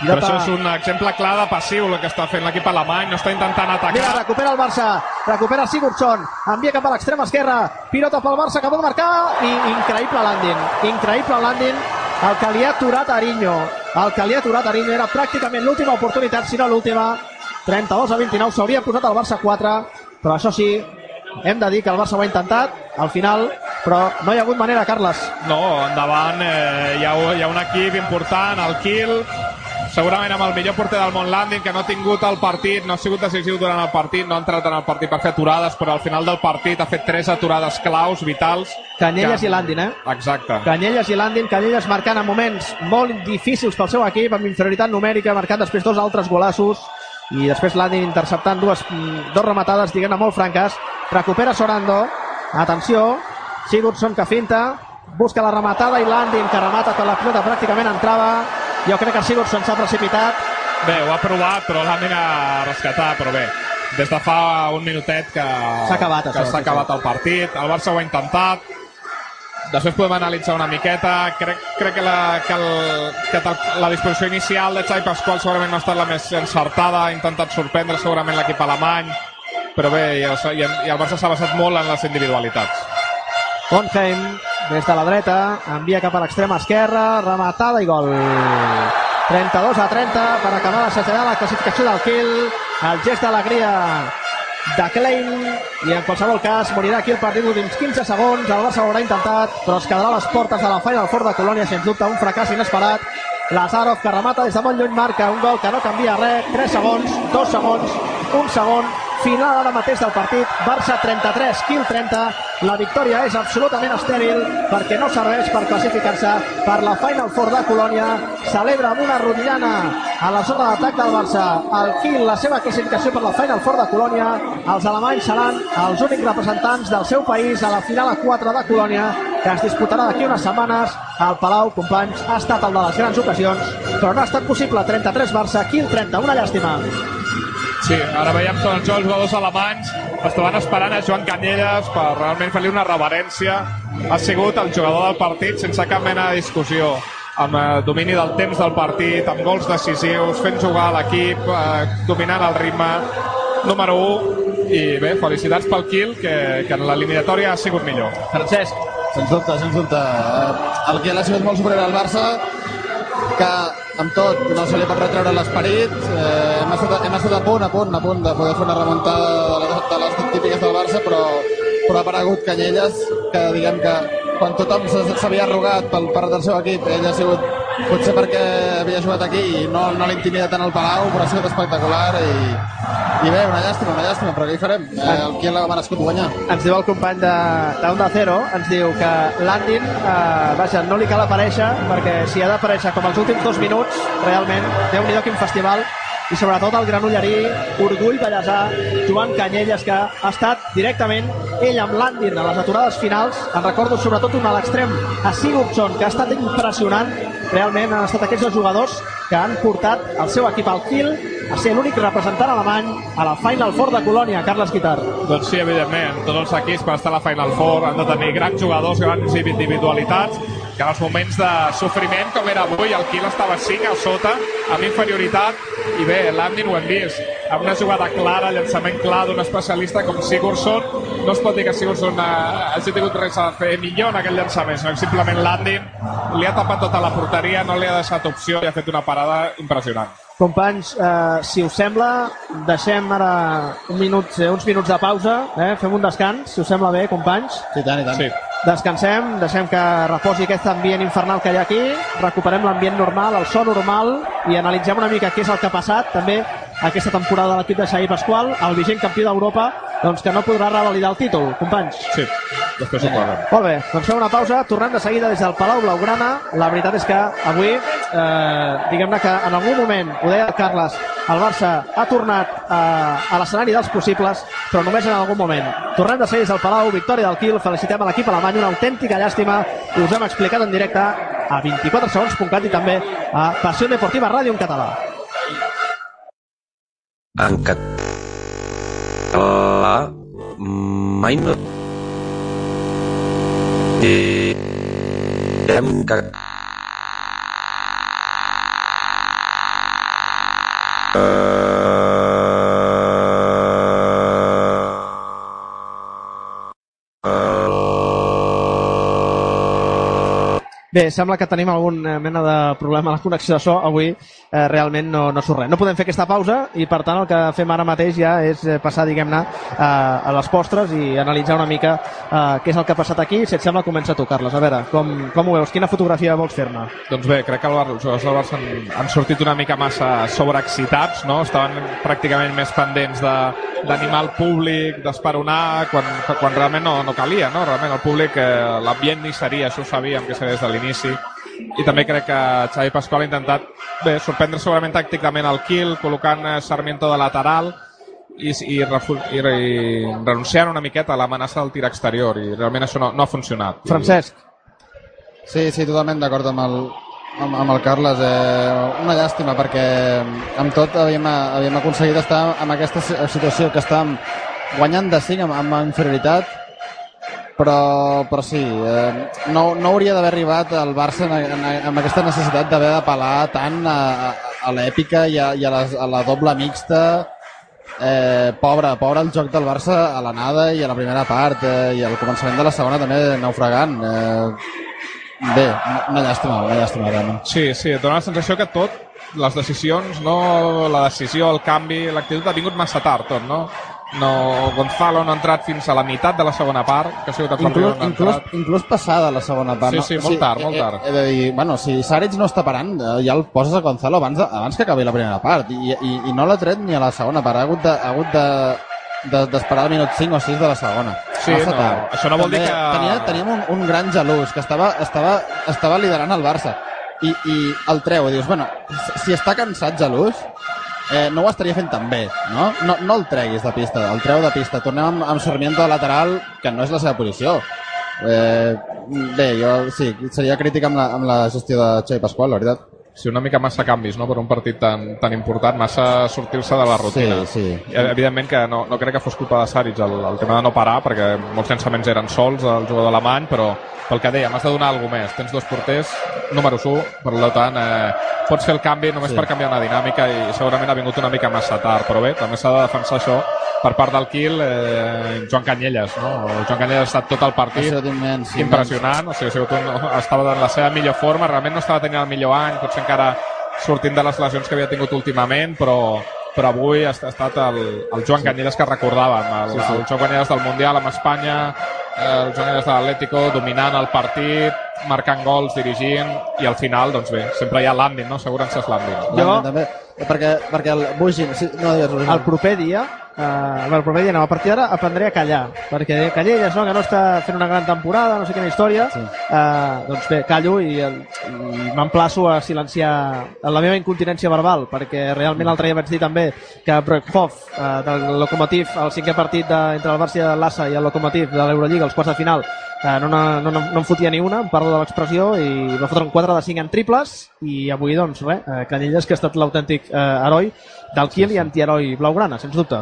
Però això és un exemple clar de passiu el que està fent l'equip alemany, no està intentant atacar. Mira, recupera el Barça, recupera Sigurdsson, envia cap a l'extrema esquerra, pilota pel Barça que pot marcar, i increïble landing, increïble landing, el que li ha aturat a Arinho, el que li ha aturat a Arinho era pràcticament l'última oportunitat, si no l'última, 32 a 29, s'hauria posat el Barça 4, però això sí, hem de dir que el Barça ho ha intentat, al final, però no hi ha hagut manera, Carles. No, endavant eh, hi, ha, hi ha un equip important, el Kiel, segurament amb el millor porter del món Landing, que no ha tingut el partit, no ha sigut decisiu durant el partit, no ha entrat en el partit per fer aturades, però al final del partit ha fet tres aturades claus, vitals. Canyelles que- i Landin, eh? Exacte. Canyelles i Landin, Canyelles marcant en moments molt difícils pel seu equip, amb inferioritat numèrica, marcant després dos altres golaços, i després Landin interceptant dues, mm, dos rematades, diguem-ne, molt franques. Recupera Sorando, atenció, Sigurdsson que finta, busca la rematada i Landin que remata quan la pilota pràcticament entrava. Jo crec que Sigurdsson s'ha precipitat. Bé, ho ha provat, però l'Anding ha rescatat, però bé, des de fa un minutet que S'ha acabat, que això, s'ha acabat sí. el partit, el Barça ho ha intentat, després podem analitzar una miqueta, crec, crec que, la, que, el, que la disposició inicial de Xavi Pasqual segurament no ha estat la més encertada, ha intentat sorprendre segurament l'equip alemany, però bé, i el, i el, Barça s'ha basat molt en les individualitats. Bonheim, des de la dreta, envia cap a l'extrema esquerra, rematada i gol. 32 a 30 per acabar la setena la classificació del Kiel. El gest d'alegria de Klein i en qualsevol cas morirà aquí el partit últims 15 segons el Barça ho haurà intentat però es quedarà a les portes de la Final Four de Colònia sens dubte un fracàs inesperat Lazarov que remata des de molt lluny marca un gol que no canvia res 3 segons, 2 segons, 1 segon final ara mateix del partit. Barça 33, Kiel 30 la victòria és absolutament estèril perquè no serveix per classificar-se per la Final Four de Colònia. Celebra amb una rodillana a la zona d'atac del Barça. El Kiel la seva classificació per la Final Four de Colònia. Els alemanys seran els únics representants del seu país a la final a 4 de Colònia que es disputarà d'aquí unes setmanes. Al Palau, companys, ha estat el de les grans ocasions però no ha estat possible. 33 Barça, Kiel 30, una llàstima Sí, ara veiem que els jugadors alemanys estaven esperant a Joan Canyelles per realment fer-li una reverència. Ha sigut el jugador del partit sense cap mena de discussió amb eh, domini del temps del partit, amb gols decisius, fent jugar l'equip, eh, dominant el ritme, número 1, i bé, felicitats pel Kiel, que, que en l'eliminatòria ha sigut millor. Francesc. Sens dubte, sens dubte. Eh, El Kiel ha sigut molt superior al Barça, que amb tot no se li pot retreure l'esperit. Eh, hem, estat, hem estat a punt, a punt, a punt de poder fer una remuntada de, les, de les típiques del Barça, però, però ha aparegut Canyelles, que diguem que quan tothom s'havia arrugat pel part del seu equip, ell ha sigut potser perquè havia jugat aquí i no, no l'intimida tant el Palau, però ha sigut espectacular i, i bé, una llàstima, una llàstima, però què hi farem? Eh, el Kiel ha merescut guanyar. ens diu el company de, de Onda Cero, ens diu que Landin, eh, vaja, no li cal aparèixer, perquè si ha d'aparèixer com els últims dos minuts, realment, déu nhi quin festival, i sobretot el granollerí, orgull ballesà, Joan Canyelles, que ha estat directament ell amb Landin a les aturades finals, en recordo sobretot un a l'extrem, a Sigurdsson, que ha estat impressionant, realment han estat aquests dos jugadors que han portat el seu equip al Kiel a ser l'únic representant alemany a la Final Four de Colònia, Carles Guitar. Doncs sí, evidentment, tots els equips per estar a la Final Four han de tenir grans jugadors, grans individualitats, que en els moments de sofriment, com era avui, el Kiel estava 5 a sota, amb inferioritat, i bé, l'Andin ho hem vist, amb una jugada clara, llançament clar d'un especialista com Sigurdsson, no es pot dir que Sigurdsson eh, hagi tingut res a fer millor en aquell llançament, sinó que simplement l'Andin li ha tapat tota la porteria, no li ha deixat opció i ha fet una parada impressionant. Companys, eh, si us sembla, deixem ara un minut, eh, uns minuts de pausa, eh? fem un descans, si us sembla bé, companys. Sí, tant, i tant. Sí. Descansem, deixem que reposi aquest ambient infernal que hi ha aquí, recuperem l'ambient normal, el so normal, i analitzem una mica què és el que ha passat també aquesta temporada de l'equip de Xavi Pasqual, el vigent campió d'Europa, doncs que no podrà revalidar el títol, companys. Sí, després ho parlem. Molt bé, doncs fem una pausa, tornem de seguida des del Palau Blaugrana. La veritat és que avui, eh, diguem-ne que en algun moment, ho deia el Carles, el Barça ha tornat eh, a l'escenari dels possibles, però només en algun moment. Tornem de seguida des del Palau, victòria del Kiel, felicitem a l'equip alemany, una autèntica llàstima, us hem explicat en directe a 24 segons.cat i també a Passió Deportiva Ràdio en català. En català mai no direm que Bé, sembla que tenim algun eh, mena de problema a la connexió de so. Avui eh, realment no, no surt res. No podem fer aquesta pausa i, per tant, el que fem ara mateix ja és eh, passar, diguem-ne, eh, a les postres i analitzar una mica eh, què és el que ha passat aquí. Si et sembla, comença tu, Carles. A veure, com, com ho veus? Quina fotografia vols fer-ne? Doncs bé, crec que el Bar- els jugadors del Barça han, han sortit una mica massa sobreexcitats, no? Estaven pràcticament més pendents de d'animar el públic, d'esperonar, quan, quan realment no, no calia, no? Realment el públic, eh, l'ambient ni seria, això ho sabíem que seria des de l'inici. I també crec que Xavi Pasqual ha intentat, bé, sorprendre segurament tàcticament el Kiel, col·locant eh, Sarmiento de lateral, i, i, i, i renunciant una miqueta a l'amenaça del tir exterior i realment això no, no ha funcionat. Francesc. Sí, sí, totalment d'acord amb el, amb, amb el Carles. Eh, una llàstima perquè amb tot havíem, havíem aconseguit estar en aquesta si- situació que estàvem guanyant de 5 amb, amb inferioritat però, però sí, eh, no, no hauria d'haver arribat al Barça en, en, amb aquesta necessitat d'haver d'apel·lar tant a, a, a l'èpica i, a, i a, les, a la doble mixta. Eh, pobre, pobre el joc del Barça a l'anada i a la primera part eh, i al començament de la segona també naufragant eh, bé, una llàstima una llàstima realment. Sí, sí, et dona la sensació que tot, les decisions, no, la decisió, el canvi, l'actitud ha vingut massa tard tot, no? No, Gonzalo no ha entrat fins a la meitat de la segona part, que ha sigut el inclús, no inclús, inclús passada la segona part. Sí, no? sí, molt tard, molt he- tard. He, he de dir, bueno, si Saric no està parant, eh, ja el poses a Gonzalo abans, de, abans que acabi la primera part. I, i, i no l'ha tret ni a la segona part. Ha hagut de, ha hagut de, de, d'esperar al minut 5 o 6 de la segona. Sí, Massa no, tard. això no vol dir També que- Tenia, teníem un, un gran gelús que estava, estava, estava liderant el Barça. I, i el treu i dius, bueno, si està cansat gelús, eh, no ho estaria fent tan bé, no? No, no el treguis de pista, el treu de pista. Tornem amb, amb Sarmiento de lateral, que no és la seva posició. Eh, bé, jo sí, seria crític amb la, amb la gestió de Xavi Pasqual, la veritat. Sí, una mica massa canvis, no?, per un partit tan, tan important, massa sortir-se de la rutina. Sí, sí. I, evidentment que no, no crec que fos culpa de Saric el, el tema de no parar, perquè molts llançaments eren sols del jugador alemany, però pel que dèiem, has de donar alguna més. Tens dos porters, números 1, per tant, eh, pots fer el canvi només Sí. per canviar una dinàmica i segurament ha vingut una mica massa tard, però bé, també s'ha de defensar això per part del Kiel, eh, Joan Canyelles, no? Joan Canyelles ha estat tot el Ha partit sigut immens, impressionant, o sigui, ha sigut un, estava en la seva millor forma, realment no estava tenint el millor any, potser encara sortint de les lesions que havia tingut últimament, però, però avui ha, ha estat el, el Joan Canyelles que recordàvem, el, Sí, sí. el Joan Canyelles del Mundial amb Espanya, el Joan Canyelles de l'Atlético, dominant el partit, marcant gols, dirigint, i al final, doncs bé, sempre hi ha l'Andin, no? Assegurances l'Andin. Jo- També, perquè, perquè el Bugin... Sí, no digues, Bugin. el proper dia eh, el proper dia no, a partir d'ara aprendré a callar perquè Canyelles, no, que no està fent una gran temporada no sé quina història sí. eh, doncs bé, callo i, i m'emplaço a silenciar la meva incontinència verbal perquè realment l'altre dia vaig dir també que Broekhoff eh, del Lokomotiv el cinquè partit de, entre el Barça de l'Assa i el Lokomotiv de l'Eurolliga, els quarts de final eh, no, no, no, no, en fotia ni una, em parlo de l'expressió i va fotre un 4 de 5 en triples i avui doncs res, eh, Canyelles que ha estat l'autèntic eh, heroi del Kiel i antiheroi blaugrana, sens dubte